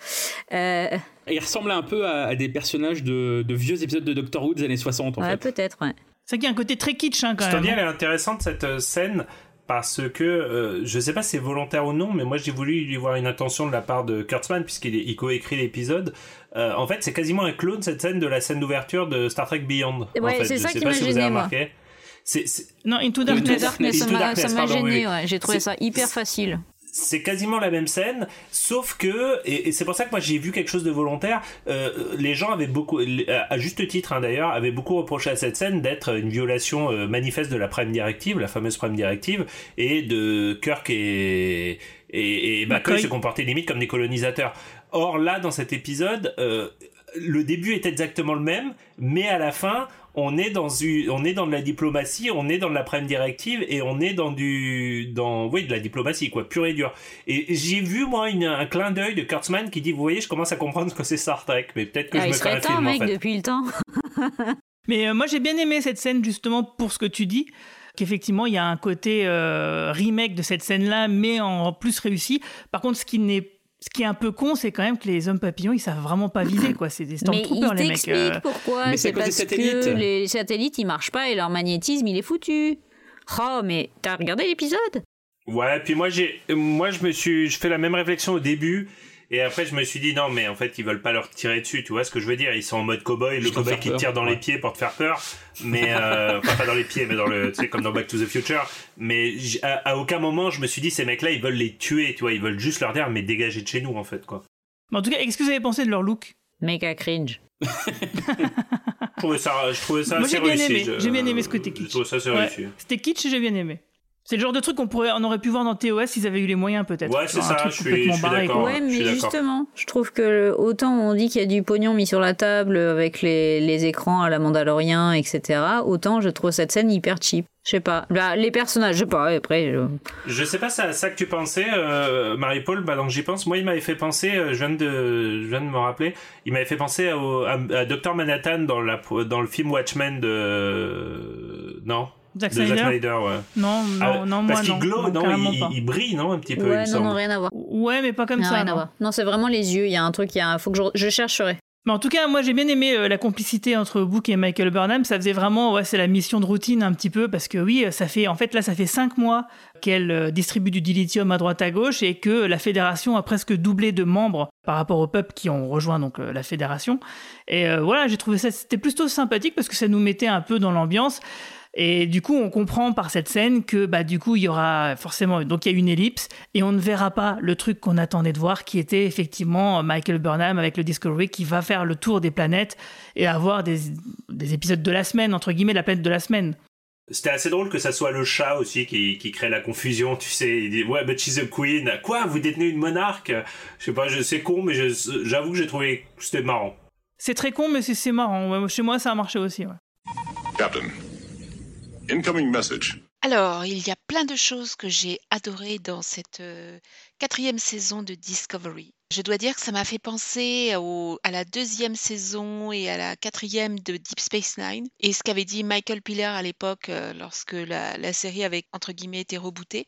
S11: Euh,
S12: Il ressemble un peu à, à des personnages de, de vieux épisodes de Doctor Who des années 60 en
S11: ouais,
S12: fait.
S11: peut-être. Ouais.
S3: C'est qu'il y a un côté très kitsch hein, quand
S1: Je te dis,
S3: même.
S1: elle est intéressante cette euh, scène parce que euh, je sais pas si c'est volontaire ou non, mais moi j'ai voulu lui voir une attention de la part de Kurtzman puisqu'il il coécrit l'épisode. Euh, en fait, c'est quasiment un clone cette scène de la scène d'ouverture de Star Trek Beyond. en
S11: Ouais,
S1: fait.
S11: c'est
S1: Je
S11: ça
S1: sais
S11: qui
S1: pas
S11: m'a
S1: si vous avez
S11: gêné, moi.
S1: remarqué. C'est- c'est-
S3: Non, Into
S11: Into
S3: Darkness.
S11: Darkness, ça
S1: Into
S11: m'a,
S1: Darkness,
S11: ça m'a
S1: pardon,
S11: gêné.
S1: oui.
S11: Ouais. J'ai trouvé
S1: C'est-
S11: ça hyper facile.
S1: C'est quasiment la même scène, sauf que, et, et c'est pour ça que moi j'ai vu quelque chose de volontaire, euh, les gens avaient beaucoup, à juste titre hein, d'ailleurs, avaient beaucoup reproché à cette scène d'être une violation euh, manifeste de la Prime Directive, la fameuse Prime Directive, et de Kirk et, et, et McCoy
S3: McCoy.
S1: se comportaient limite comme des colonisateurs. Or là, dans cet épisode, euh, le début est exactement le même, mais à la fin, on est dans une, on est dans de la diplomatie, on est dans de la prime directive et on est dans du, dans, oui, de la diplomatie, quoi, pure et dure. Et j'ai vu, moi, une- un clin d'œil de Kurtzman qui dit, vous voyez, je commence à comprendre ce que c'est Star Trek, mais peut-être que
S11: Ah,
S1: je
S11: il
S1: me
S11: serait temps,
S1: film,
S11: mec,
S1: en fait.
S11: depuis le temps.
S3: Mais euh, moi j'ai bien aimé cette scène justement pour ce que tu dis, qu'effectivement il y a un côté euh, remake de cette scène-là, mais en plus réussi. Par contre, ce qui n'est ce qui est un peu con, c'est quand même que les hommes papillons, ils savent vraiment pas viser, quoi. C'est des
S11: Mais
S3: Stormtroopers, les mecs.
S11: t'explique
S3: euh.
S11: pourquoi.
S12: Mais c'est
S11: parce que
S12: satellites.
S11: les satellites, ils marchent pas et leur magnétisme, il est foutu. Oh, mais t'as regardé l'épisode?
S1: Ouais, puis moi j'ai, moi je me suis, je fais la même réflexion au début. Et après, je me suis dit, non, mais en fait, ils veulent pas leur tirer dessus, tu vois ce que je veux dire? Ils sont en mode cowboy, le cowboy qui
S12: peur,
S1: tire dans les pieds pour te faire peur. Mais, euh, enfin, pas dans les pieds, mais dans le, tu sais, comme dans Back to the Future. Mais à, à aucun moment, je me suis dit, ces mecs-là, ils veulent les tuer, tu vois, ils veulent juste leur dire, mais dégagez de chez nous, en fait, quoi.
S3: Mais en tout cas, qu'est-ce que vous avez pensé de leur look?
S11: Méga cringe.
S1: Je trouvais ça, je trouvais ça
S3: Moi
S1: assez
S3: j'ai bien
S1: réussi.
S3: aimé,
S1: je-
S3: j'ai bien aimé ce côté kitsch.
S1: ça assez
S3: Ouais.
S1: réussi.
S3: C'était kitsch, j'ai bien aimé. C'est le genre de truc qu'on pourrait, on aurait pu voir dans TOS s'ils avaient eu les moyens peut-être.
S1: Ouais, c'est ça,
S3: truc
S1: je suis-
S3: complètement
S1: je suis d'accord.
S11: Ouais, mais justement, je trouve que autant on dit qu'il y a du pognon mis sur la table avec les, les écrans à la Mandalorian, etc., autant je trouve cette scène hyper cheap. Je sais pas. Bah, les personnages, je sais pas, après. je-
S1: Je sais pas, c'est à ça que tu pensais, euh, Marie-Paul, bah, donc j'y pense. Moi, il m'avait fait penser, euh, je viens de, je viens de me rappeler, il m'avait fait penser au- à, à Dr. Manhattan dans, la, dans le film Watchmen de. Non?
S3: Zack
S1: De Zack
S3: Snyder
S1: Snyder, ouais.
S3: Non, non,
S1: Ah,
S3: non, moi
S1: Parce qu'il
S3: non.
S1: glow,
S3: Non,
S1: non, il, brille, non, un petit peu, il
S11: Ouais, non, non, rien à voir.
S3: Ouais, mais pas comme
S11: Non,
S3: ça.
S11: rien à
S3: non.
S11: voir. Non, c'est vraiment les yeux. Il y a un truc, il y a un... faut que je, je chercherai.
S3: Mais en tout cas, moi j'ai bien aimé euh, la complicité entre Book et Michael Burnham. Ça faisait vraiment, ouais, c'est la mission de routine un petit peu parce que oui, ça fait, en fait là, ça fait cinq mois qu'elle euh, distribue du dilithium à droite à gauche et que la fédération a presque doublé de membres par rapport aux peuples qui ont rejoint donc euh, la fédération. Et euh, voilà, j'ai trouvé ça c'était plutôt sympathique parce que ça nous mettait un peu dans l'ambiance. Et du coup, on comprend par cette scène que bah du coup, il y aura forcément donc il y a une ellipse et on ne verra pas le truc qu'on attendait de voir qui était effectivement Michael Burnham avec le Discovery qui va faire le tour des planètes et avoir des, des épisodes de la semaine entre guillemets la planète de la semaine.
S1: C'était assez drôle que ça soit le chat aussi qui, qui crée la confusion, tu sais. Il dit, ouais, but she's a queen. Quoi, vous détenez une monarque? Je sais pas, je- c'est con, mais j'avoue que j'ai trouvé que c'était marrant.
S3: C'est très con mais c'est c'est marrant. Chez moi ça a marché aussi. ouais.
S2: Captain, incoming message.
S13: Alors, il y a plein de choses que j'ai adorées dans cette euh, quatrième saison de Discovery. Je dois dire que ça m'a fait penser à la deuxième saison et à la quatrième de Deep Space Nine. Et ce qu'avait dit Michael Piller à l'époque, euh, lorsque la, la série avait, entre guillemets, été rebootée,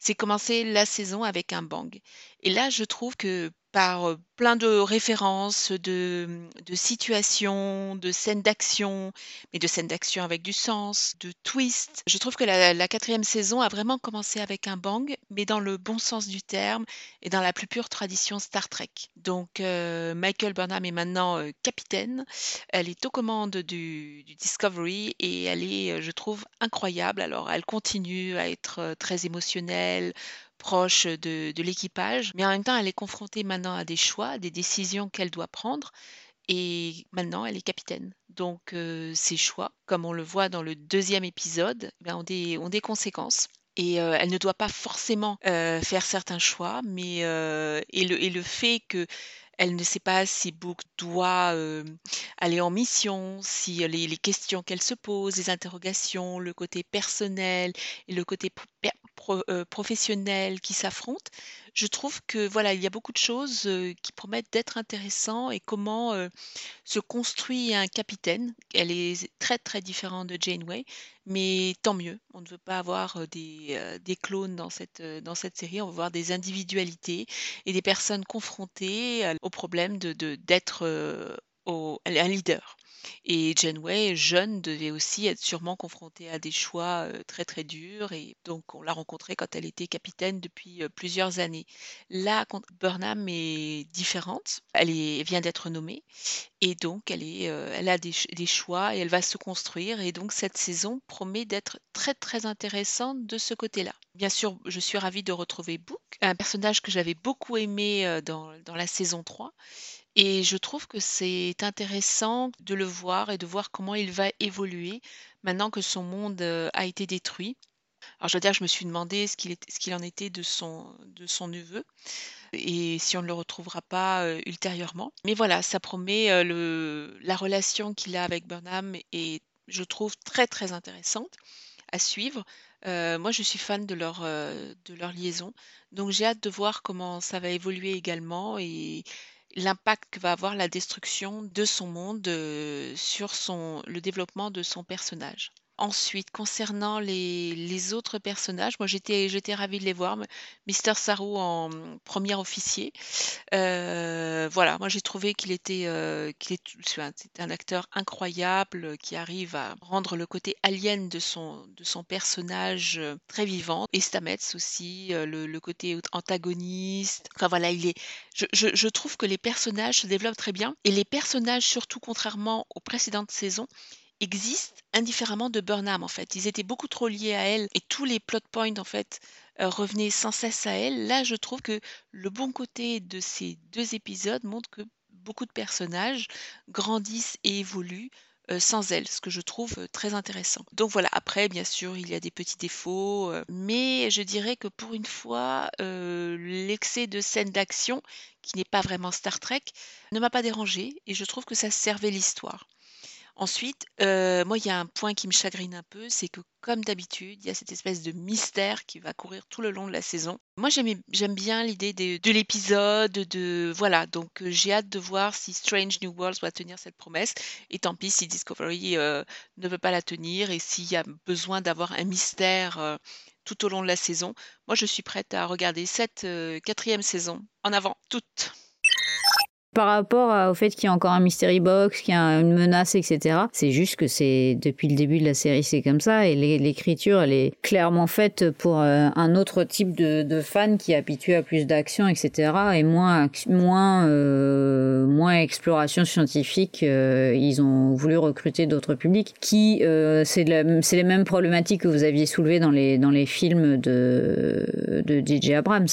S13: c'est commencer la saison avec un bang. Et là, je trouve que par euh, plein de références, de, situations, de scènes d'action, mais de scènes d'action avec du sens, de twists. Je trouve que la, quatrième saison a vraiment commencé avec un bang, mais dans le bon sens du terme et dans la plus pure tradition Star Trek. Donc euh, Michael Burnham est maintenant euh, capitaine. Elle est aux commandes du, Discovery et elle est, je trouve, incroyable. Alors elle continue à être très émotionnelle proche de, de l'équipage, mais en même temps, elle est confrontée maintenant à des choix, des décisions qu'elle doit prendre, et maintenant, elle est capitaine. Donc, euh, ces choix, comme on le voit dans le deuxième épisode, ben, ont, des, conséquences. Et euh, elle ne doit pas forcément euh, faire certains choix, mais euh, et le fait que elle ne sait pas si Book doit euh, aller en mission, si les, questions qu'elle se pose, les interrogations, le côté personnel et le côté euh, professionnel qui s'affrontent. Je trouve que voilà, il y a beaucoup de choses euh, qui promettent d'être intéressants et comment euh, se construit un capitaine. Elle est très très différente de Janeway, mais tant mieux. On ne veut pas avoir euh, des, clones dans cette, série. On veut voir des individualités et des personnes confrontées au problème d'être un leader. Et Janeway, jeune, devait aussi être sûrement confrontée à des choix euh, très très durs. Et donc, on l'a rencontrée quand elle était capitaine depuis euh, plusieurs années. Là, Burnham est différente. Elle, est- vient d'être nommée. Et donc, elle, est, euh, elle a des, des choix et elle va se construire. Et donc, cette saison promet d'être très très intéressante de ce côté-là. Bien sûr, je suis ravie de retrouver Book, un personnage que j'avais beaucoup aimé dans, dans la saison 3. Et je trouve que c'est intéressant de le voir et de voir comment il va évoluer maintenant que son monde a été détruit. Alors je dois dire, je me suis demandé ce qu'il en était de son, de son neveu et si on ne le retrouvera pas ultérieurement. Mais voilà, ça promet la relation qu'il a avec Burnham est, je trouve, très très intéressante à suivre. Moi, je suis fan de leur, de leur liaison, donc j'ai hâte de voir comment ça va évoluer également et l'impact que va avoir la destruction de son monde euh, sur son, le développement de son personnage. Ensuite, concernant les, les autres personnages, moi j'étais j'étais ravie de les voir. mais Mr. Saru en premier officier, euh, voilà, moi j'ai trouvé qu'il était, euh, qu'il est, un un acteur incroyable qui arrive à rendre le côté alien de son, de son personnage euh, très vivant. Et Stamets aussi, le, côté antagoniste. Enfin voilà, il est, je, je trouve que les personnages se développent très bien. Et les personnages, surtout contrairement aux précédentes saisons, existent indifféremment de Burnham en fait. Ils étaient beaucoup trop liés à elle et tous les plot points en fait euh, revenaient sans cesse à elle. Là, je trouve que le bon côté de ces deux épisodes montre que beaucoup de personnages grandissent et évoluent euh, sans elle, ce que je trouve euh, très intéressant. Donc voilà, après, bien sûr, il y a des petits défauts, mais je dirais que pour une fois, l'excès de scènes d'action, qui n'est pas vraiment Star Trek, ne m'a pas dérangé et je trouve que ça servait l'histoire. Ensuite, euh, moi, il y a un point qui me chagrine un peu, c'est que comme d'habitude, il y a cette espèce de mystère qui va courir tout le long de la saison. Moi, j'aime bien l'idée de, de l'épisode, de voilà. Donc, euh, j'ai hâte de voir si Strange New Worlds va tenir cette promesse. Et tant pis si Discovery euh, ne veut pas la tenir et s'il y a besoin d'avoir un mystère tout au long de la saison. Moi, je suis prête à regarder cette quatrième saison. En avant, toute.
S11: Par rapport au fait qu'il y a encore un mystery box, qu'il y a une menace, etc. C'est juste que c'est depuis le début de la série, c'est comme ça. Et l'é- l'écriture, elle est clairement faite pour euh, un autre type de, de fan qui est habitué à plus d'action, etc. Et moins, moins, euh, moins exploration scientifique. euh, ils ont voulu recruter d'autres publics qui, euh, c'est les mêmes problématiques que vous aviez soulevées dans les, dans les films de, de DJ Abrams.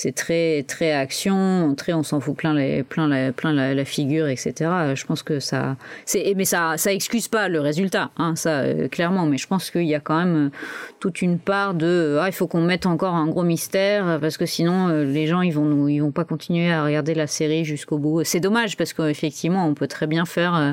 S11: Euh, c'est très très action très on s'en fout plein les plein la plein la, figure etc je pense que ça c'est mais ça ça excuse pas le résultat hein, ça euh, clairement. Mais je pense qu'il y a quand même euh, toute une part de ah il faut qu'on mette encore un gros mystère euh, parce que sinon euh, les gens ils vont nous ils vont pas continuer à regarder la série jusqu'au bout. C'est dommage parce qu'effectivement on peut très bien faire euh,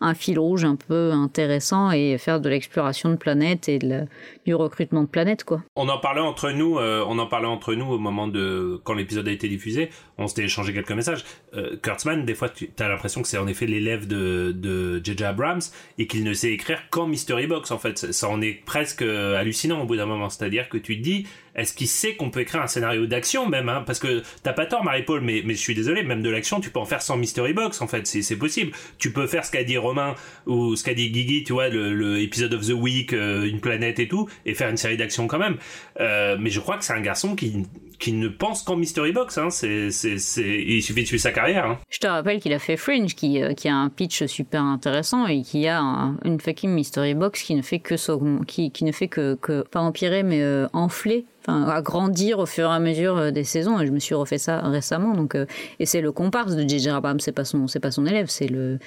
S11: un fil rouge un peu intéressant et faire de l'exploration de planètes et du recrutement de planètes quoi.
S1: On en parlait entre nous, euh, on en parlait entre nous au moment de quand l'épisode a été diffusé. On s'était échangé quelques messages. Euh, Kurtzman, des fois, tu as l'impression que c'est en effet l'élève de de J.J. Abrams et qu'il ne sait écrire qu'en mystery box. En fait, ça en est presque euh, hallucinant au bout d'un moment. C'est-à-dire que tu te dis, est-ce qu'il sait qu'on peut écrire un scénario d'action même hein? Parce que t'as pas tort, Marie-Paul, mais mais je suis désolé, même de l'action, tu peux en faire sans mystery box. En fait, c'est possible. Tu peux faire ce qu'a dit Romain ou ce qu'a dit Guigui, tu vois, le, le of the week, euh, une planète et tout, et faire une série d'action quand même. Mais je crois que c'est un garçon qui qui ne pense qu'en mystery box. Hein. C'est c'est c'est il suffit de suivre sa carrière. Hein.
S11: Je te rappelle qu'il a fait Fringe, qui, euh, qui a un pitch super intéressant et qui a un- une fucking mystery box qui ne fait que qui, qui ne fait que, que pas empirer mais euh, enfler, enfin agrandir au fur et à mesure euh, des saisons. Et je me suis refait ça récemment, donc euh, et c'est le comparse de JJ Abrams, c'est pas son c'est pas son élève, c'est le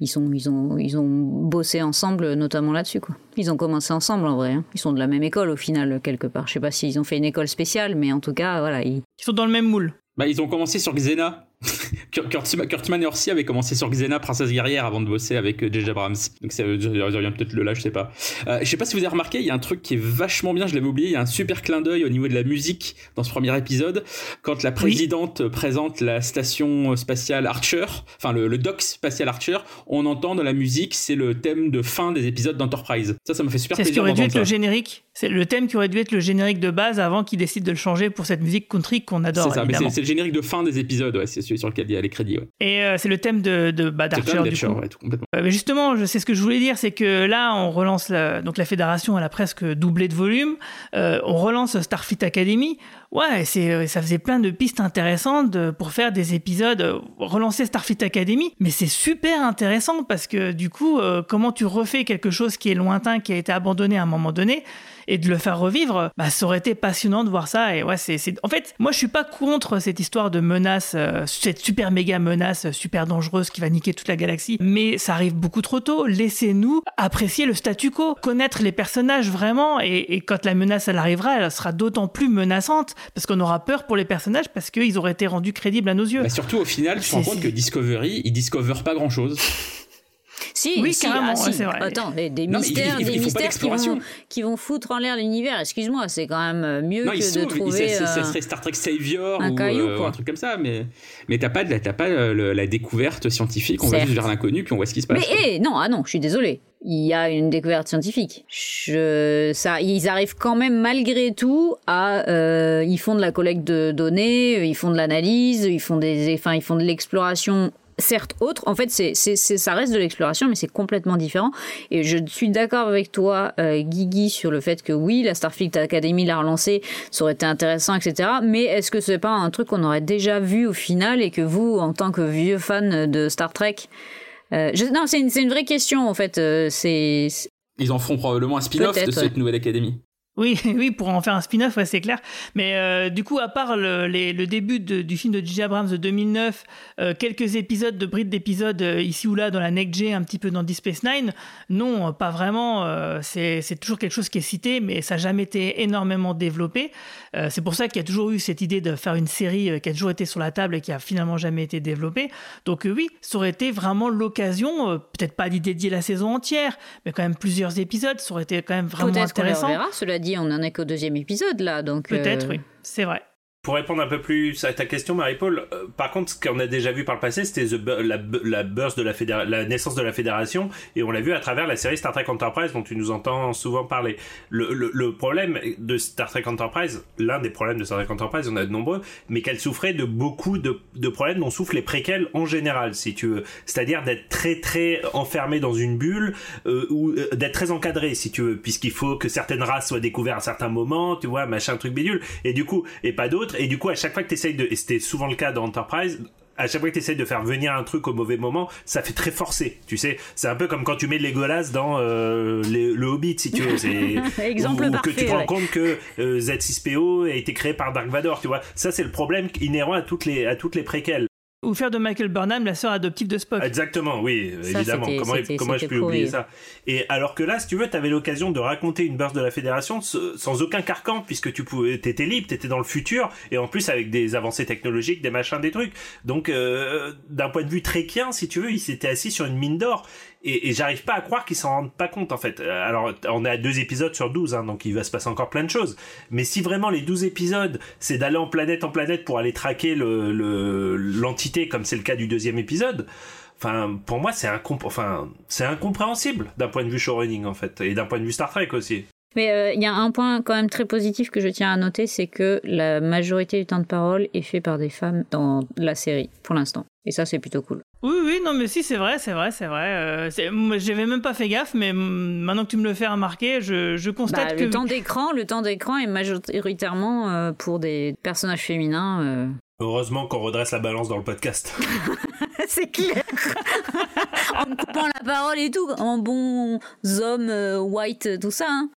S11: ils sont ils ont ils ont bossé ensemble notamment là-dessus quoi. Ils ont commencé ensemble en vrai. hein. Ils sont de la même école au final quelque part. Je sais pas s'ils ont fait une école spéciale, mais en tout cas voilà ils
S3: Ils sont dans le même moule.
S12: Bah, ils ont commencé sur Xena. Kurt- Kurtzman Kurtzman et Orsi avaient commencé sur Xena, Princesse guerrière, avant de bosser avec euh, J.J. Abrams. Donc ça euh, ça vient peut-être le là, je sais pas. Euh, je sais pas si vous avez remarqué, il y a un truc qui est vachement bien, je l'avais oublié, il y a un super clin d'œil au niveau de la musique dans ce premier épisode, quand la présidente présente la station spatiale Archer, enfin le, le dock spatial Archer, on entend dans la musique, c'est le thème de fin des épisodes d'Enterprise. Ça, ça m'a fait super
S3: C'est ce qui
S12: plaisir
S3: aurait dû être le générique. C'est le thème qui aurait dû être le générique de base avant qu'ils décident de le changer pour cette musique country qu'on adore.
S12: C'est ça,
S3: évidemment.
S12: c'est c'est le générique de fin des épisodes, ouais, c'est celui sur lequel il y a les crédits. Ouais.
S3: Et euh, c'est le thème de, de bah, d'Archer, du
S12: d'Archer,
S3: coup.
S12: ouais, tout complètement.
S3: Euh, mais justement, je sais ce que je voulais dire, c'est que là, on relance la, donc la fédération, elle a presque doublé de volume. Euh, on relance Starfleet Academy. Ouais, c'est, ça faisait plein de pistes intéressantes de- pour faire des épisodes. relancer Starfleet Academy, mais c'est super intéressant parce que du coup, comment tu refais quelque chose qui est lointain, qui a été abandonné à un moment donné, et de le faire revivre, bah, ça aurait été passionnant de voir ça. Et ouais, c'est, en fait, moi, je suis pas contre cette histoire de menace, euh, cette super méga menace, euh, super dangereuse qui va niquer toute la galaxie. Mais ça arrive beaucoup trop tôt. Laissez-nous apprécier le statu quo, connaître les personnages vraiment. Et, et quand la menace elle arrivera, elle sera d'autant plus menaçante parce qu'on aura peur pour les personnages parce qu'ils auraient été rendus crédibles à nos yeux.
S12: Bah, surtout au final, tu te rends compte que Discovery, il discover pas grand chose.
S11: Si,
S3: Oui,
S11: si,
S3: carrément,
S11: ah, si.
S3: c'est vrai.
S11: Attends, des, des
S12: Non, mais il-
S11: mystères,
S12: il- il
S11: des mystères qui vont, qui vont foutre en l'air l'univers. Excuse-moi, c'est quand même euh, mieux
S12: Non,
S11: que de trouver.
S12: ça, ça
S11: euh,
S12: serait Star Trek Savior
S11: un
S12: ou,
S11: caillou,
S12: euh, un truc comme ça, mais, mais t'as pas, de la- t'as pas euh, le- la découverte scientifique, on va juste vers l'inconnu, puis on voit ce qui se passe.
S11: Mais hé, non, ah non, je suis désolée. Il y a une découverte scientifique. Je, ça, ils arrivent quand même malgré tout à, euh, ils font de la collecte de données, ils font de l'analyse, ils font des, enfin, ils font de l'exploration. Certes, autre. En fait, c'est, c'est, c'est- ça reste de l'exploration, mais c'est complètement différent. Et je suis d'accord avec toi, euh, Guigui, sur le fait que oui, la Starfleet Academy l'a relancé, ça aurait été intéressant, etc. Mais est-ce que c'est pas un truc qu'on aurait déjà vu au final et que vous, en tant que vieux fan de Star Trek, euh, je- non, c'est une, c'est une vraie question en fait. euh, c'est c'est-
S12: Ils en feront probablement un spin-off de cette
S11: ouais.
S12: nouvelle académie.
S3: Oui, oui, pour en faire un spin-off, ouais, c'est clair. Mais euh, du coup, à part le, les- le début de- du film de J.J. Abrams de 2009, euh, quelques épisodes de brides d'épisodes euh, ici ou là dans la Next G, un petit peu dans Deep Space Nine, non, pas vraiment. c'est toujours quelque chose qui est cité, mais ça n'a jamais été énormément développé. C'est pour ça qu'il y a toujours eu cette idée de faire une série qui a toujours été sur la table et qui a finalement jamais été développée. Donc oui, ça aurait été vraiment l'occasion, peut-être pas d'y dédier la saison entière, mais quand même plusieurs épisodes, ça aurait été quand même vraiment intéressant.
S11: reverra. Cela dit, on en est qu'au deuxième épisode là, donc.
S3: Peut-être,
S11: euh,
S3: oui, c'est vrai.
S1: Pour répondre un peu plus à ta question, Marie-Paul, euh, par contre, ce qu'on a déjà vu par le passé, c'était la, naissance de la fédération, et on l'a vu à travers la série Star Trek Enterprise, dont tu nous entends souvent parler. Le, problème de Star Trek Enterprise, l'un des problèmes de Star Trek Enterprise, il y en a de nombreux, mais qu'elle souffrait de beaucoup de, de problèmes dont souffrent les préquels en général, si tu veux. C'est-à-dire d'être très très enfermé dans une bulle, euh, ou euh, d'être très encadré, si tu veux, puisqu'il faut que certaines races soient découvertes à certains moments, tu vois, machin, truc bidule, et du coup, et pas d'autres, et du coup, à chaque fois que tu essayes de, et c'était souvent le cas dans Enterprise, à chaque fois que tu essayes de faire venir un truc au mauvais moment, ça fait très forcé, tu sais. C'est un peu comme quand tu mets Legolas dans euh, les- le Hobbit, si tu veux.
S11: Exemple
S1: ou, ou que tu te rends
S11: ouais.
S1: compte que euh, Z6PO a été créé par Dark Vador, tu vois. Ça, c'est le problème inhérent à toutes les, à toutes les préquelles.
S3: Ou faire de Michael Burnham la sœur adoptive de Spock.
S1: Exactement, oui,
S3: Ça,
S1: évidemment. Comment, comment je peux oublier ça? Et alors que là, si tu veux, tu avais l'occasion de raconter une burst de la Fédération sans aucun carcan, puisque tu pouvais, étais libre, tu étais dans le futur, et en plus avec des avancées technologiques, des machins, des trucs. Donc, euh, d'un point de vue tréquien, si tu veux, il s'était assis sur une mine d'or. Et, et j'arrive pas à croire qu'ils s'en rendent pas compte, en fait. Euh, Alors, on est à deux épisodes sur 12, hein, donc il va se passer encore plein de choses. Mais si vraiment les 12 épisodes, c'est d'aller en planète en planète pour aller traquer le- le- l'entité, comme c'est le cas du deuxième épisode, Enfin, pour moi, c'est c'est incompréhensible d'un point de vue showrunning en fait, et d'un point de vue Star Trek aussi.
S11: Mais euh, il y a un point quand même très positif que je tiens à noter, c'est que la majorité du temps de parole est fait par des femmes dans la série, pour l'instant. Et ça, c'est plutôt cool.
S3: Oui, oui, non, mais si, c'est vrai, c'est vrai, c'est vrai. Euh, j'avais même pas fait gaffe, mais maintenant que tu me le fais remarquer, je, je constate
S11: Bah,
S3: que.
S11: Le temps d'écran, le temps d'écran est majoritairement euh, pour des personnages féminins. euh.
S1: Heureusement qu'on redresse la balance dans le podcast.
S11: c'est clair. en me coupant la parole et tout, en bons hommes euh, white, tout ça. hein.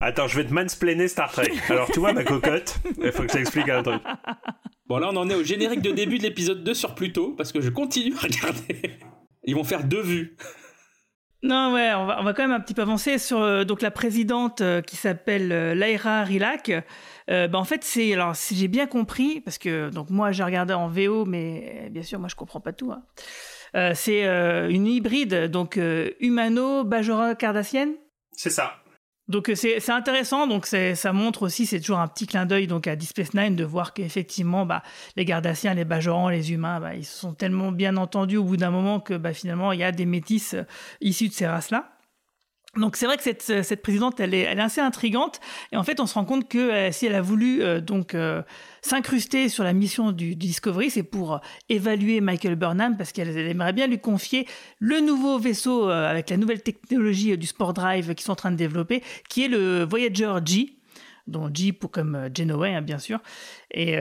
S1: Attends, je vais te mansplainer Star Trek. Alors, tu vois ma cocotte Il faut que je t'explique un truc.
S12: Bon, là, on en est au générique de début de l'épisode 2 sur Pluto, parce que je continue à regarder. Ils vont faire deux vues.
S3: Non, ouais, on va, on va quand même un petit peu avancer sur euh, donc la présidente euh, qui s'appelle euh, Laira Rilak. Euh, bah, en fait, c'est alors si j'ai bien compris, parce que donc moi j'ai regardé en VO, mais bien sûr moi je comprends pas tout. hein. Euh, c'est euh, une hybride donc euh, humano bajora cardassienne?
S1: C'est ça.
S3: Donc euh, c'est intéressant, donc ça montre aussi, c'est toujours un petit clin d'œil donc à Deep Space Nine de voir qu'effectivement bah, les Gardassiens, les Bajorans, les humains, bah, ils se sont tellement bien entendus au bout d'un moment que bah, finalement il y a des métis euh, issus de ces races-là. Donc c'est vrai que cette, cette présidente, elle est, elle est assez intrigante. Et en fait, on se rend compte que euh, si elle a voulu euh, donc euh, s'incruster sur la mission du, Discovery, c'est pour évaluer Michael Burnham parce qu'elle elle aimerait bien lui confier le nouveau vaisseau euh, avec la nouvelle technologie euh, du Sport Drive qu'ils sont en train de développer, qui est le Voyager G dont G pour comme euh, Janeway hein, bien sûr. Et,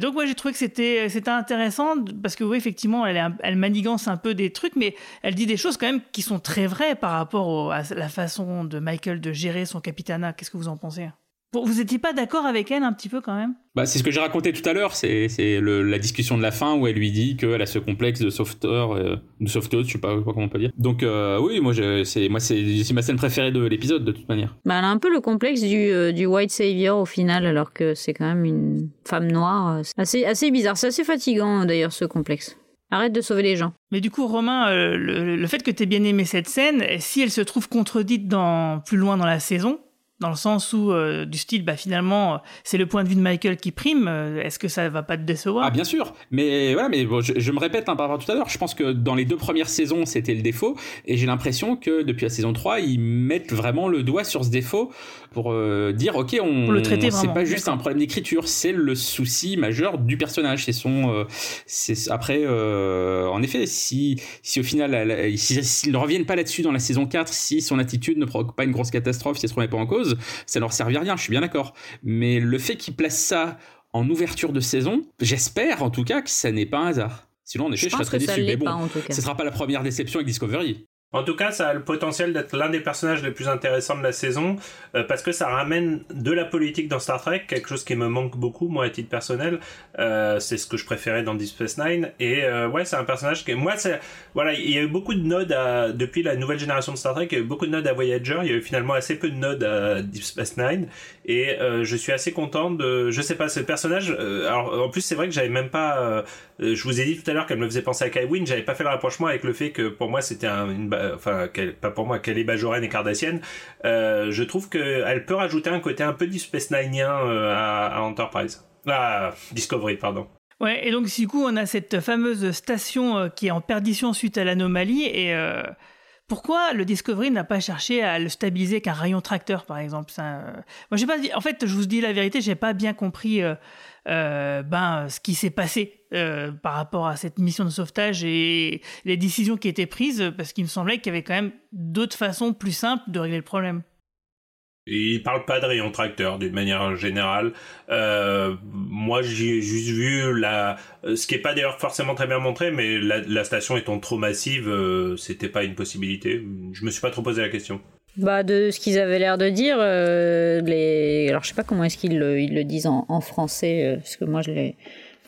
S3: donc moi j'ai trouvé que c'était intéressant parce que oui effectivement elle, un- elle manigance un peu des trucs mais elle dit des choses quand même qui sont très vraies par rapport à la façon de Michael de gérer son capitana. Qu'est-ce que vous en pensez Bon, vous étiez pas d'accord avec elle un petit peu quand même?
S12: Bah, c'est ce que j'ai raconté tout à l'heure, c'est la discussion de la fin où elle lui dit qu'elle a ce complexe de sauveteur, euh, de sauveteuse, je sais pas, comment on peut dire. Donc euh, oui, moi je- c'est moi c'est c'est ma scène préférée de l'épisode de toute manière.
S11: Bah, elle a un peu le complexe du, euh, du white savior au final, alors que c'est quand même une femme noire. euh, c'est assez, assez bizarre, c'est assez fatigant d'ailleurs ce complexe. Arrête de sauver les gens.
S3: Mais du coup, Romain, euh, le, le fait que tu aies bien aimé cette scène, et si elle se trouve contredite dans, plus loin dans la saison, dans le sens où, euh, du style, bah, finalement, euh, c'est le point de vue de Michael qui prime, euh, est-ce que ça va pas te décevoir?
S12: Ah bien sûr, mais voilà, mais bon, je, je me répète hein, par rapport à tout à l'heure, je pense que dans les deux premières saisons c'était le défaut, et j'ai l'impression que depuis la saison 3 ils mettent vraiment le doigt sur ce défaut pour euh, dire ok, on,
S3: Pour le traiter
S12: c'est pas juste un problème d'écriture, c'est le souci majeur du personnage, c'est son, euh, c'est après, euh, en effet, si si au final, si- s'ils ne reviennent pas là-dessus dans la saison 4, si son attitude ne provoque pas une grosse catastrophe, si elle se remet pas en cause, ça leur servit à rien, je suis bien d'accord, mais le fait qu'ils placent ça en ouverture de saison, j'espère en tout cas que ça n'est pas un hasard. Sinon, en effet,
S11: Je
S12: je, serais très déçu. Mais bon, ce sera pas la première déception avec Discovery.
S1: En tout cas, ça a le potentiel d'être l'un des personnages les plus intéressants de la saison euh, parce que ça ramène de la politique dans Star Trek, quelque chose qui me manque beaucoup moi à titre personnel. Euh, c'est ce que je préférais dans Deep Space Nine et euh, ouais, c'est un personnage qui moi c'est voilà, il y a eu beaucoup de nodes depuis la nouvelle génération de Star Trek, il y a eu beaucoup de nodes à Voyager, il y a eu finalement assez peu de nodes à Deep Space Nine et je suis assez content de je sais pas ce personnage alors en plus c'est vrai que j'avais même pas je vous ai dit tout à l'heure qu'elle me faisait penser à Kai Wynn, j'avais pas fait le rapprochement avec le fait que pour moi c'était un, une enfin pas pour moi qu'elle est bajoraine et cardassienne. Euh, je trouve qu'elle peut rajouter un côté un peu du Space euh, à, Enterprise. À Discovery pardon.
S3: Ouais et donc du coup on a cette fameuse station euh, qui est en perdition suite à l'anomalie et pourquoi le Discovery n'a pas cherché à le stabiliser avec un rayon tracteur, par exemple? Ça, Moi, j'ai pas. En fait, je vous dis la vérité, j'ai pas bien compris euh, ben, ce qui s'est passé euh, par rapport à cette mission de sauvetage et les décisions qui étaient prises, parce qu'il me semblait qu'il y avait quand même d'autres façons plus simples de régler le problème.
S1: Il parle pas de rayon tracteur d'une manière générale. Euh, moi, j'ai juste vu la, ce qui est pas d'ailleurs forcément très bien montré, mais la, station étant trop massive, c'était pas une possibilité. Je me suis pas trop posé la question.
S11: Bah, de ce qu'ils avaient l'air de dire, euh, les... alors je sais pas comment est-ce qu'ils le, ils le disent en, en français, euh, parce que moi je les,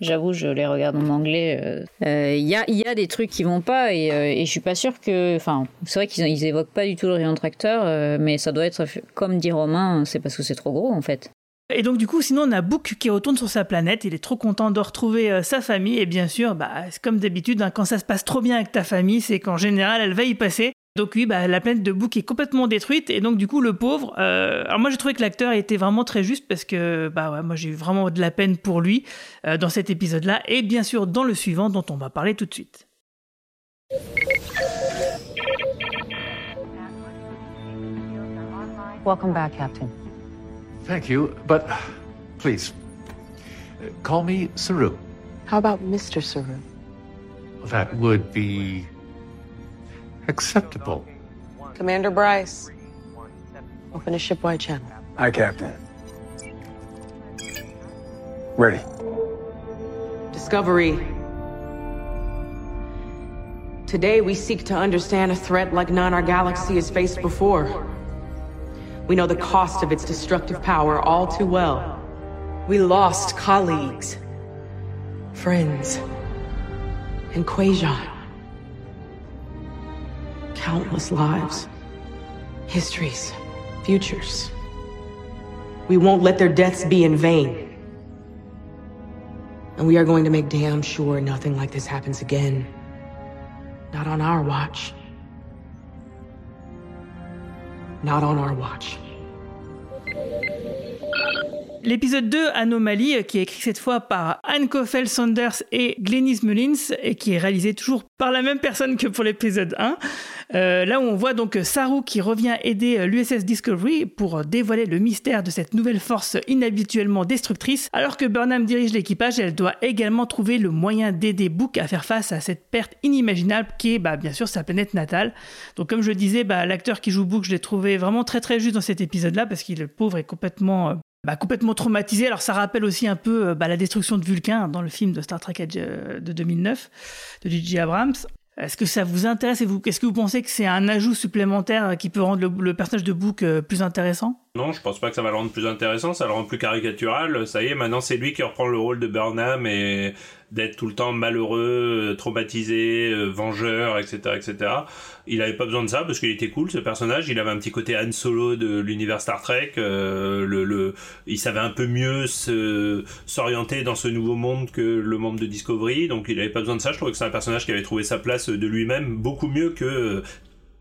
S11: j'avoue, je les regarde en anglais. Il euh, y, a, y a des trucs qui vont pas et, et je suis pas sûr que, enfin, c'est vrai qu'ils ils évoquent pas du tout le rayon tracteur, mais ça doit être comme dit Romain, c'est parce que c'est trop gros en fait.
S3: Et donc du coup, sinon on a Book qui retourne sur sa planète, il est trop content de retrouver sa famille et bien sûr, bah, comme d'habitude, hein, quand ça se passe trop bien avec ta famille, c'est qu'en général elle va y passer. Donc oui, bah, la planète de Book est complètement détruite et donc du coup le pauvre. Euh, alors moi j'ai trouvé que l'acteur était vraiment très juste parce que bah ouais, moi j'ai eu vraiment de la peine pour lui euh, dans cet épisode-là et bien sûr dans le suivant dont on va parler tout de suite.
S14: Welcome back, Captain.
S10: Thank you, but please call me Saru.
S14: How about Mr. Saru?
S10: That would be acceptable.
S14: Commander Bryce, open a shipwide channel.
S15: Aye, Captain. Ready.
S6: Discovery. Today we seek to understand a threat like none our galaxy has faced before. We know the cost of its destructive power all too well. We lost colleagues, friends, and Quajon countless lives, histories, futures. We won't let their deaths be in vain. And we are going to make damn sure nothing like this happens again. Not on our watch. Not on our watch.
S3: L'épisode 2, Anomalie, qui est écrit cette fois par Anne Coffell Saunders et Glennis Mullins, et qui est réalisé toujours par la même personne que pour l'épisode 1. Euh, là où on voit donc Saru qui revient aider l'USS Discovery pour dévoiler le mystère de cette nouvelle force inhabituellement destructrice, alors que Burnham dirige l'équipage, elle doit également trouver le moyen d'aider Book à faire face à cette perte inimaginable qui est bah, bien sûr sa planète natale. Donc comme je le disais, bah, l'acteur qui joue Book, je l'ai trouvé vraiment très très juste dans cet épisode-là parce qu'il le pauvre est complètement euh, bah, complètement traumatisé. Alors ça rappelle aussi un peu euh, bah, la destruction de Vulcain dans le film de Star Trek euh, de 2009 de J.J. Abrams. Est-ce que ça vous intéresse et vous, est-ce que vous pensez que c'est un ajout supplémentaire qui peut rendre le, personnage de Book euh, plus intéressant?
S1: Non, je pense pas que ça va le rendre plus intéressant, ça le rend plus caricatural. Ça y est, maintenant c'est lui qui reprend le rôle de Burnham et d'être tout le temps malheureux, traumatisé, vengeur, etc., etc. Il avait pas besoin de ça parce qu'il était cool ce personnage. Il avait un petit côté Han Solo de l'univers Star Trek. Euh, il savait un peu mieux s'orienter dans ce nouveau monde que le membre de Discovery. Donc il avait pas besoin de ça. Je trouvais que c'est un personnage qui avait trouvé sa place de lui-même beaucoup mieux que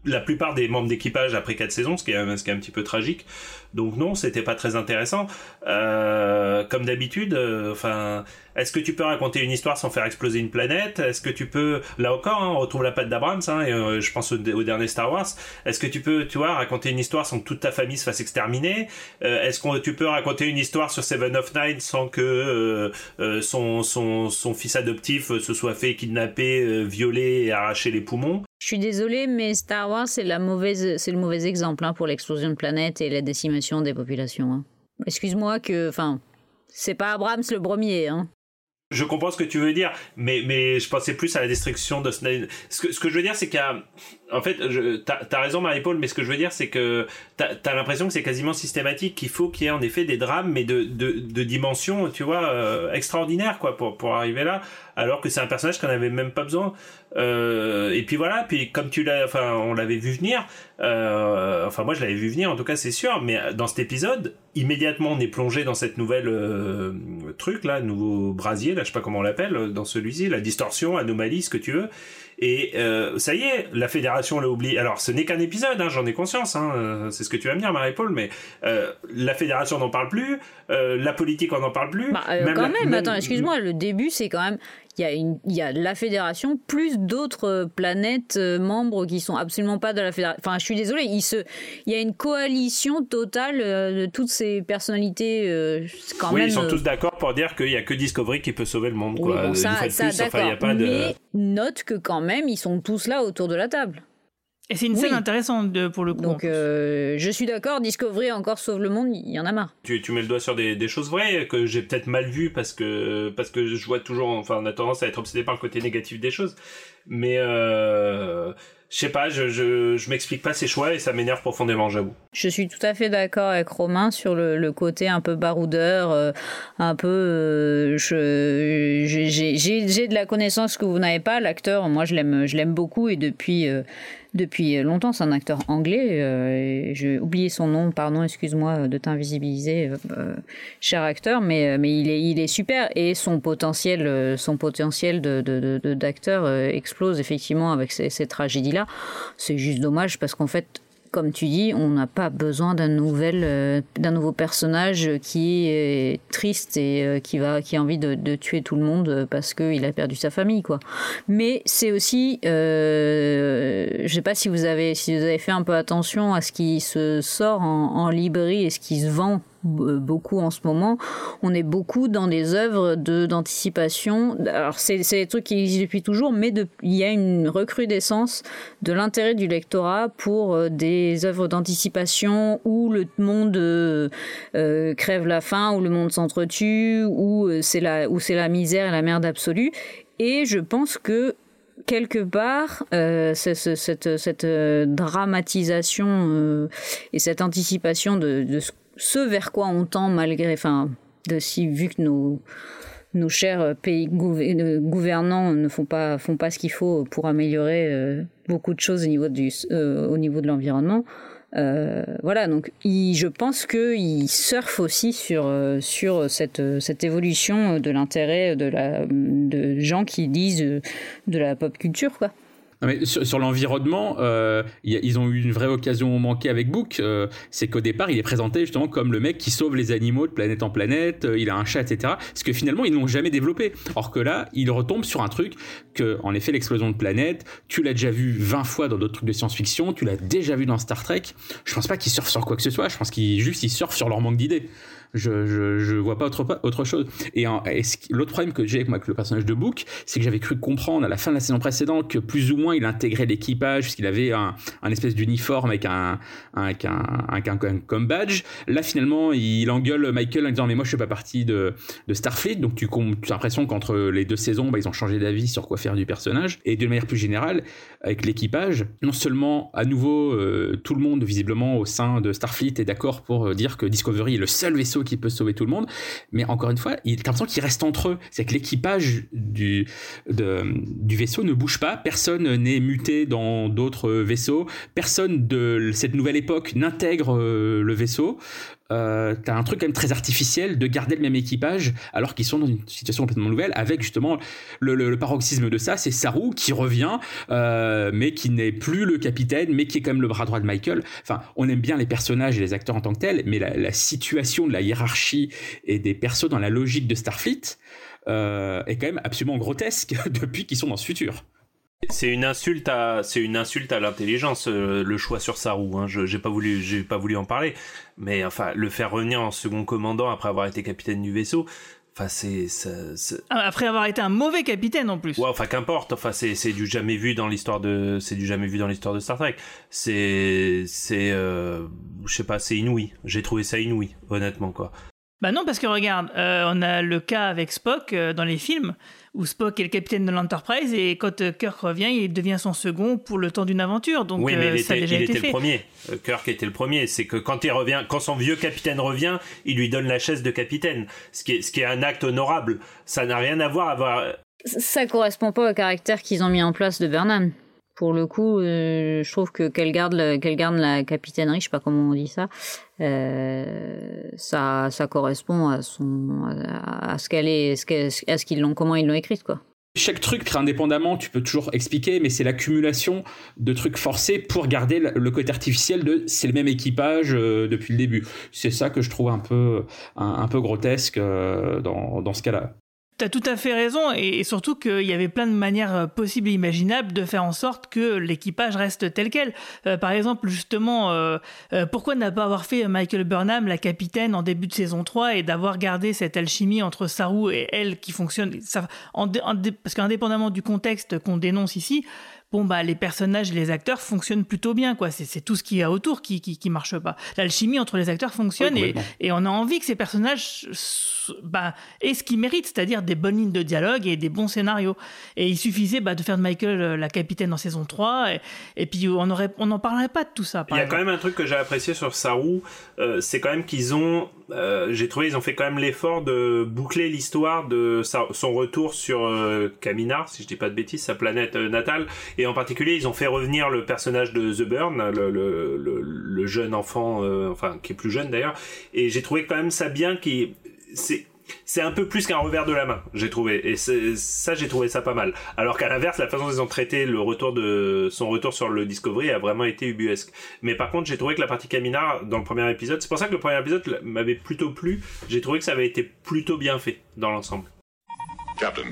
S1: la plupart des membres d'équipage après quatre saisons, ce qui est un petit peu tragique. Donc non, c'était pas très intéressant. Euh, comme d'habitude, euh, enfin, est-ce que tu peux raconter une histoire sans faire exploser une planète? Est-ce que tu peux, là encore, hein, on retrouve la patte d'Abrams, hein, euh, je pense au, dernier Star Wars. Est-ce que tu peux, tu vois, raconter une histoire sans que toute ta famille se fasse exterminer? Est-ce que tu peux raconter une histoire sur Seven of Nine sans que son, son, son fils adoptif se soit fait kidnapper, violer et arracher les poumons?
S11: Je suis désolée, mais Star Wars, c'est, la mauvaise, c'est le mauvais exemple hein, pour l'explosion de planète et la décimation des populations. Hein. Excuse-moi que. Enfin, c'est pas Abrams le premier. Hein.
S1: Je comprends ce que tu veux dire, mais, mais je pensais plus à la destruction de. Ce que, ce que je veux dire, c'est qu'il y a, en fait, t'as as raison Marie-Paul, mais ce que je veux dire, c'est que t'as as, l'impression que c'est quasiment systématique, qu'il faut qu'il y ait en effet des drames, mais de, de, de dimensions, tu vois, euh, extraordinaires, quoi, pour, pour arriver là, alors que c'est un personnage qu'on n'avait même pas besoin. Euh, et puis voilà, puis comme tu l'as, enfin, on l'avait vu venir, euh, enfin moi je l'avais vu venir, en tout cas c'est sûr, mais dans cet épisode, immédiatement on est plongé dans cette nouvelle truc là, nouveau brasier, là je sais pas comment on l'appelle, dans celui-ci, la distorsion, anomalie, ce que tu veux. Et euh, ça y est, la fédération l'a oublié. Alors, ce n'est qu'un épisode, hein, j'en ai conscience. Hein, euh, c'est ce que tu vas me dire, Marie-Paul. Mais euh, la fédération n'en parle plus. Euh, la politique, on n'en parle plus.
S11: Bah,
S1: Même
S11: quand
S1: la-
S11: même, attends, excuse-moi, le début, c'est quand même. Il y, a une, il y a la fédération plus d'autres euh, planètes euh, membres qui sont absolument pas de la fédération. Enfin, je suis désolée, il, se, il y a une coalition totale euh, de toutes ces personnalités. euh, quand
S1: oui,
S11: même,
S1: ils sont tous d'accord pour dire qu'il y a que Discovery qui peut sauver le monde.
S11: oui,
S1: Quoi.
S11: bon, ça, ça,
S1: plus, enfin, il y a
S11: d'accord.
S1: pas de.
S11: Mais note que quand même, ils sont tous là autour de la table.
S3: Et c'est une scène
S11: Oui.
S3: intéressante de- pour le coup.
S11: Donc, euh, je suis d'accord, Discovery encore sauve le monde, il y en a marre.
S1: Tu, tu mets le doigt sur des, des choses vraies que j'ai peut-être mal vues parce que parce que je vois toujours enfin on a tendance à être obsédé par le côté négatif des choses mais euh, je sais pas je, je, je m'explique pas ces choix et ça m'énerve profondément j'avoue
S11: Je suis tout à fait d'accord avec Romain sur le, le côté un peu baroudeur, euh, un peu. euh, je- j'ai j'ai- j'ai de la connaissance que vous n'avez pas. L'acteur, moi, je l'aime, je l'aime beaucoup et depuis. Depuis longtemps, c'est un acteur anglais. euh, J'ai oublié son nom, pardon, excuse-moi de t'invisibiliser, euh, euh, cher acteur, mais, mais il, est, il est super et son potentiel, son potentiel de, de- de- d'acteur explose effectivement avec ces, ces tragédies-là. C'est juste dommage parce qu'en fait, comme tu dis, on n'a pas besoin d'un nouvel, euh, d'un nouveau personnage qui est triste et euh, qui va, qui a envie de, tuer tout le monde parce qu'il a perdu sa famille, quoi. Mais c'est aussi, euh, je sais pas si vous avez, si vous avez fait un peu attention à ce qui se sort en, en librairie et ce qui se vend beaucoup en ce moment. On est beaucoup dans des œuvres d'anticipation. Alors c'est des trucs qui existent depuis toujours, mais il y a une recrudescence de l'intérêt du lectorat pour euh, des œuvres d'anticipation où le monde euh, euh, crève la faim, où le monde s'entretue, où c'est la la misère et la merde absolue. Et je pense que quelque part, cette, cette dramatisation et cette anticipation de, de ce- ce vers quoi on tend malgré, enfin, de si vu que nos nos chers pays euh, gouvernants ne font pas font pas ce qu'il faut pour améliorer euh, beaucoup de choses au niveau du euh, au niveau de l'environnement. Voilà, donc je pense qu'il surfe aussi sur, sur cette, cette évolution de l'intérêt de, de gens qui lisent euh, de la pop culture. Quoi.
S12: Non, mais sur, l'environnement, euh, ils ont eu une vraie occasion manquée avec Book. euh, c'est qu'au départ, il est présenté justement comme le mec qui sauve les animaux de planète en planète. euh, il a un chat, etc. Ce que finalement, ils n'ont jamais développé. Or que là, il retombe sur un truc que, en effet, l'explosion de planète, tu l'as déjà vu 20 fois dans d'autres trucs de science-fiction, tu l'as déjà vu dans Star Trek. Je pense pas qu'ils surfent sur quoi que ce soit. Je pense qu'ils juste ils surfent sur leur manque d'idées. Je, je, vois pas autre, autre chose. Et, l'autre problème que j'ai avec avec le personnage de Book, c'est que j'avais cru comprendre à la fin de la saison précédente que plus ou moins il intégrait l'équipage, puisqu'il avait un, espèce d'uniforme avec un, un- avec un, comme badge. Là, finalement, il engueule Michael en disant Mais moi, je fais pas partie de, Starfleet. Donc, tu as l'impression qu'entre les deux saisons, bah, ils ont changé d'avis sur quoi faire du personnage. Et de manière plus générale, avec l'équipage, non seulement, à nouveau, euh, tout le monde, visiblement, au sein de Starfleet est d'accord pour euh, dire que Discovery est le seul vaisseau qui peut sauver tout le monde. Mais encore une fois, il t'as l'impression qu'ils restent entre eux. C'est que l'équipage du, du vaisseau ne bouge pas. Personne n'est muté dans d'autres vaisseaux. Personne de cette nouvelle époque n'intègre euh, le vaisseau. Euh, t'as un truc quand même très artificiel de garder le même équipage alors qu'ils sont dans une situation complètement nouvelle avec justement le, paroxysme de ça c'est Saru qui revient euh, mais qui n'est plus le capitaine mais qui est quand même le bras droit de Michael. Enfin on aime bien les personnages et les acteurs en tant que tels mais la, la situation de la hiérarchie et des persos dans la logique de Starfleet euh, est quand même absolument grotesque depuis qu'ils sont dans ce futur
S1: C'est une insulte à, c'est une insulte à l'intelligence, euh, le choix sur sa roue. Hein. Je, j'ai pas voulu, j'ai pas voulu en parler, mais enfin, le faire revenir en second commandant après avoir été capitaine du vaisseau, enfin, c'est,
S3: Ah, Après avoir été un mauvais capitaine en plus.
S1: Ouais, enfin qu'importe. Enfin, c'est c'est du jamais vu dans l'histoire de c'est du jamais vu dans l'histoire de Star Trek. C'est c'est euh, je sais pas, c'est inouï. J'ai trouvé ça inouï, honnêtement quoi.
S3: Bah non, parce que regarde, euh, on a le cas avec Spock euh, dans les films, où Spock est le capitaine de l'Enterprise, et quand euh, Kirk revient, il devient son second pour le temps d'une aventure. Donc
S1: oui, mais
S3: euh,
S1: il
S3: ça a
S1: était,
S3: déjà
S1: il
S3: été
S1: était
S3: fait.
S1: le premier. Euh, Kirk était le premier. C'est que quand il revient, quand son vieux capitaine revient, il lui donne la chaise de capitaine, ce qui est, ce qui est un acte honorable. Ça n'a rien à voir à voir.
S11: Ça correspond pas au caractère qu'ils ont mis en place de Burnham. Pour le coup, euh, je trouve que qu'elle garde, le- qu'elle garde la capitainerie, je sais pas comment on dit ça, euh, ça, ça correspond à ce qu'elle est, à ce qu'ils l'ont, comment ils l'ont écrite quoi.
S12: Chaque truc indépendamment, tu peux toujours expliquer, mais c'est l'accumulation de trucs forcés pour garder le côté artificiel de c'est le même équipage euh, depuis le début. C'est ça que je trouve un peu, un, peu grotesque dans, dans ce cas-là.
S3: T'as tout à fait raison, et, surtout qu'il y avait plein de manières euh, possibles et imaginables de faire en sorte que l'équipage reste tel quel. Euh, par exemple, justement, euh, euh, pourquoi n'a pas avoir fait Michael Burnham la capitaine en début de saison 3 et d'avoir gardé cette alchimie entre Saru et elle qui fonctionne ça, en Parce qu'indépendamment du contexte qu'on dénonce ici, bon bah les personnages et les acteurs fonctionnent plutôt bien quoi. C'est tout ce qu'il y a autour qui, qui, qui marche pas. L'alchimie entre les acteurs fonctionne
S12: Oui,
S3: et, et on a envie que ces personnages bah, aient ce qu'ils méritent c'est-à-dire des bonnes lignes de dialogue et des bons scénarios. Et il suffisait bah, de faire de Michael euh, la capitaine en saison 3 et, et puis on aurait on n'en parlerait pas de tout ça
S1: Il y a quand même un truc que j'ai apprécié sur Saru, euh, c'est quand même qu'ils ont, euh, j'ai trouvé, ils ont fait quand même l'effort de boucler l'histoire de sa- son retour sur euh, Kaminar, si je dis pas de bêtises, sa planète euh, natale, et en particulier ils ont fait revenir le personnage de The Burn, le, le, le, le jeune enfant, euh, enfin qui est plus jeune d'ailleurs, et j'ai trouvé quand même ça bien qui, c'est c'est un peu plus qu'un revers de la main, j'ai trouvé. Et ça, j'ai trouvé ça pas mal. Alors qu'à l'inverse, la façon dont ils ont traité le retour de son retour sur le Discovery a vraiment été ubuesque. Mais par contre, j'ai trouvé que la partie Kaminar dans le premier épisode, c'est pour ça que le premier épisode m'avait plutôt plu. J'ai trouvé que ça avait été plutôt bien fait dans l'ensemble.
S2: Captain,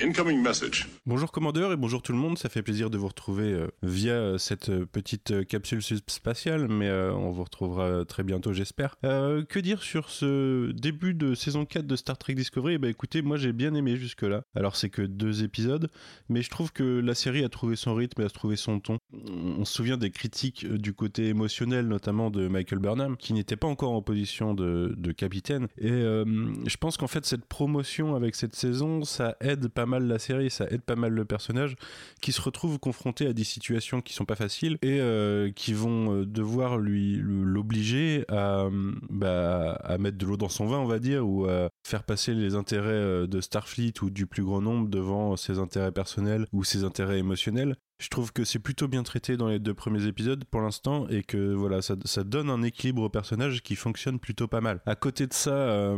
S2: incoming message.
S16: Bonjour commandeur et bonjour tout le monde, ça fait plaisir de vous retrouver euh, via euh, cette euh, petite capsule spatiale, mais on vous retrouvera très bientôt j'espère. Que dire sur ce début de saison 4 de Star Trek Discovery? Eh ben écoutez, moi j'ai bien aimé jusque-là. Alors c'est que deux épisodes, mais je trouve que la série a trouvé son rythme et a trouvé son ton. On se souvient des critiques du côté émotionnel, notamment de Michael Burnham, qui n'était pas encore en position de, capitaine. Et je pense qu'en fait cette promotion avec cette saison, ça aide pas mal la série, ça aide pas mal le personnage, qui se retrouve confronté à des situations qui sont pas faciles et euh, qui vont euh, devoir lui l'obliger à, euh, bah, à mettre de l'eau dans son vin, on va dire, ou à faire passer les intérêts euh, de Starfleet ou du plus grand nombre devant ses intérêts personnels ou ses intérêts émotionnels. Je trouve que c'est plutôt bien traité dans les deux premiers épisodes pour l'instant et que voilà, ça, donne un équilibre au personnage qui fonctionne plutôt pas mal. À côté de ça, euh,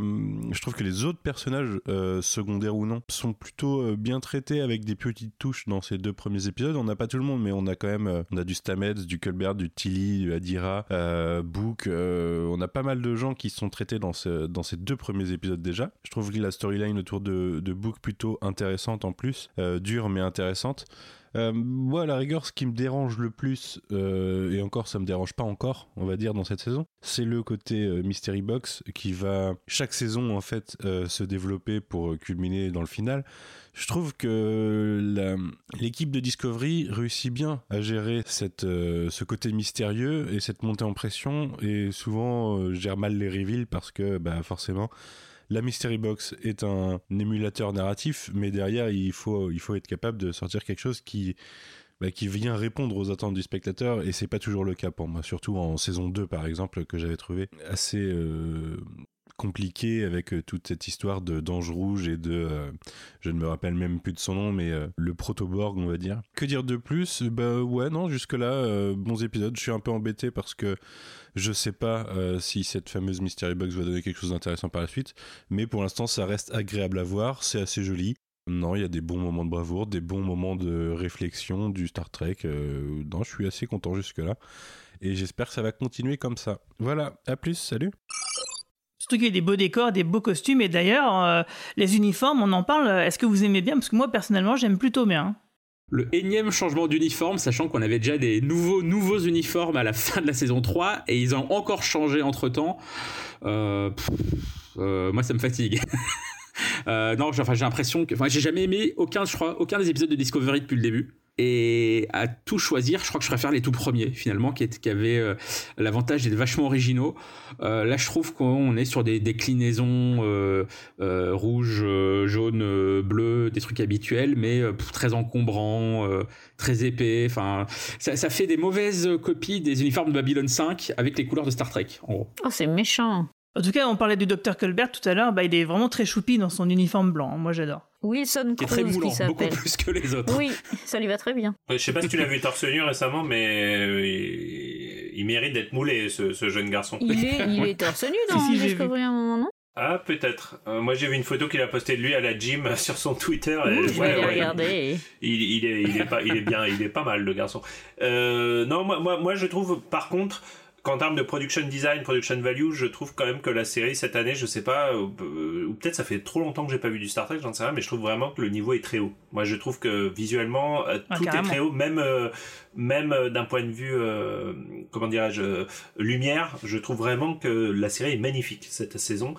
S16: je trouve que les autres personnages, euh, secondaires ou non, sont plutôt euh, bien traités avec des petites touches dans ces deux premiers épisodes. On n'a pas tout le monde, mais on a quand même, on a du Stamets, du Culbert, du Tilly, du Adira, Book. on a pas mal de gens qui sont traités dans, ce- dans ces deux premiers épisodes déjà. Je trouve la storyline autour de, de Book plutôt intéressante en plus, dure mais intéressante. Euh, moi, à la rigueur, ce qui me dérange le plus, euh, et encore, ça me dérange pas encore, on va dire, dans cette saison, c'est le côté euh, Mystery Box qui va chaque saison, en fait, se développer pour culminer dans le final. Je trouve que l'équipe de Discovery réussit bien à gérer cette, ce côté mystérieux et cette montée en pression, et souvent gère mal les reveals parce que, bah, forcément, la Mystery Box est un émulateur narratif, mais derrière, il faut, être capable de sortir quelque chose qui, bah, qui vient répondre aux attentes du spectateur, et c'est pas toujours le cas pour moi, surtout en saison 2 par exemple, que j'avais trouvé assez euh, compliqué avec euh, toute cette histoire de d'ange rouge et de euh, je ne me rappelle même plus de son nom mais euh, le protoborg on va dire que dire de plus? Bah ouais non jusque là bons épisodes je suis un peu embêté parce que je sais pas si cette fameuse mystery box va donner quelque chose d'intéressant par la suite mais pour l'instant ça reste agréable à voir c'est assez joli non, il y a des bons moments de bravoure, des bons moments de réflexion du Star Trek. Non, je suis assez content jusque-là. Et j'espère que ça va continuer comme ça. Voilà, à plus, salut
S3: Surtout qu'il y a des beaux décors, des beaux costumes, et d'ailleurs, euh, les uniformes, on en parle. Est-ce que vous aimez bien? Parce que moi, personnellement, j'aime plutôt bien.
S12: Le énième changement d'uniforme, sachant qu'on avait déjà des nouveaux, nouveaux uniformes à la fin de la saison 3 et ils ont encore changé entre temps. Euh, euh, moi, ça me fatigue. Non, j'ai l'impression que. Enfin, j'ai jamais aimé aucun, je crois, aucun des épisodes de Discovery depuis le début. Et à tout choisir, je crois que je préfère les tout premiers finalement, qui, avaient euh, l'avantage d'être vachement originaux. Euh, là, je trouve qu'on est sur des déclinaisons euh, rouge, jaune, bleu, des trucs habituels, mais très encombrants, très épais. Enfin, ça, ça, fait des mauvaises copies des uniformes de Babylon 5 avec les couleurs de Star Trek. En gros.
S11: Oh, c'est méchant.
S3: En tout cas, on parlait du docteur Colbert tout à l'heure, bah, il est vraiment très choupi dans son uniforme blanc. Moi, j'adore.
S11: Wilson
S12: qui est très moulant, beaucoup plus que les autres.
S11: Oui, ça lui va très bien.
S1: je sais pas si tu l'as vu torse nu récemment, mais euh, il, mérite d'être moulé, ce, jeune garçon.
S11: Il est, il est torse nu dans si, si, Discovery un moment, non?
S1: Ah, peut-être. Euh, moi, j'ai vu une photo qu'il a postée de lui à la gym sur son Twitter.
S11: Et, je vais regarder.
S1: Il, il, est, il, est pas, il est bien, il est pas mal, le garçon. Euh, non, moi, moi, moi, je trouve, par contre, qu'en termes de production design, production value, je trouve quand même que la série cette année, je sais pas, euh, ou peut-être ça fait trop longtemps que j'ai pas vu du Star Trek, j'en sais rien, mais je trouve vraiment que le niveau est très haut. Moi, je trouve que visuellement, euh, tout est très haut, même euh, même d'un point de vue, comment dirais-je, lumière. Je trouve vraiment que la série est magnifique cette saison.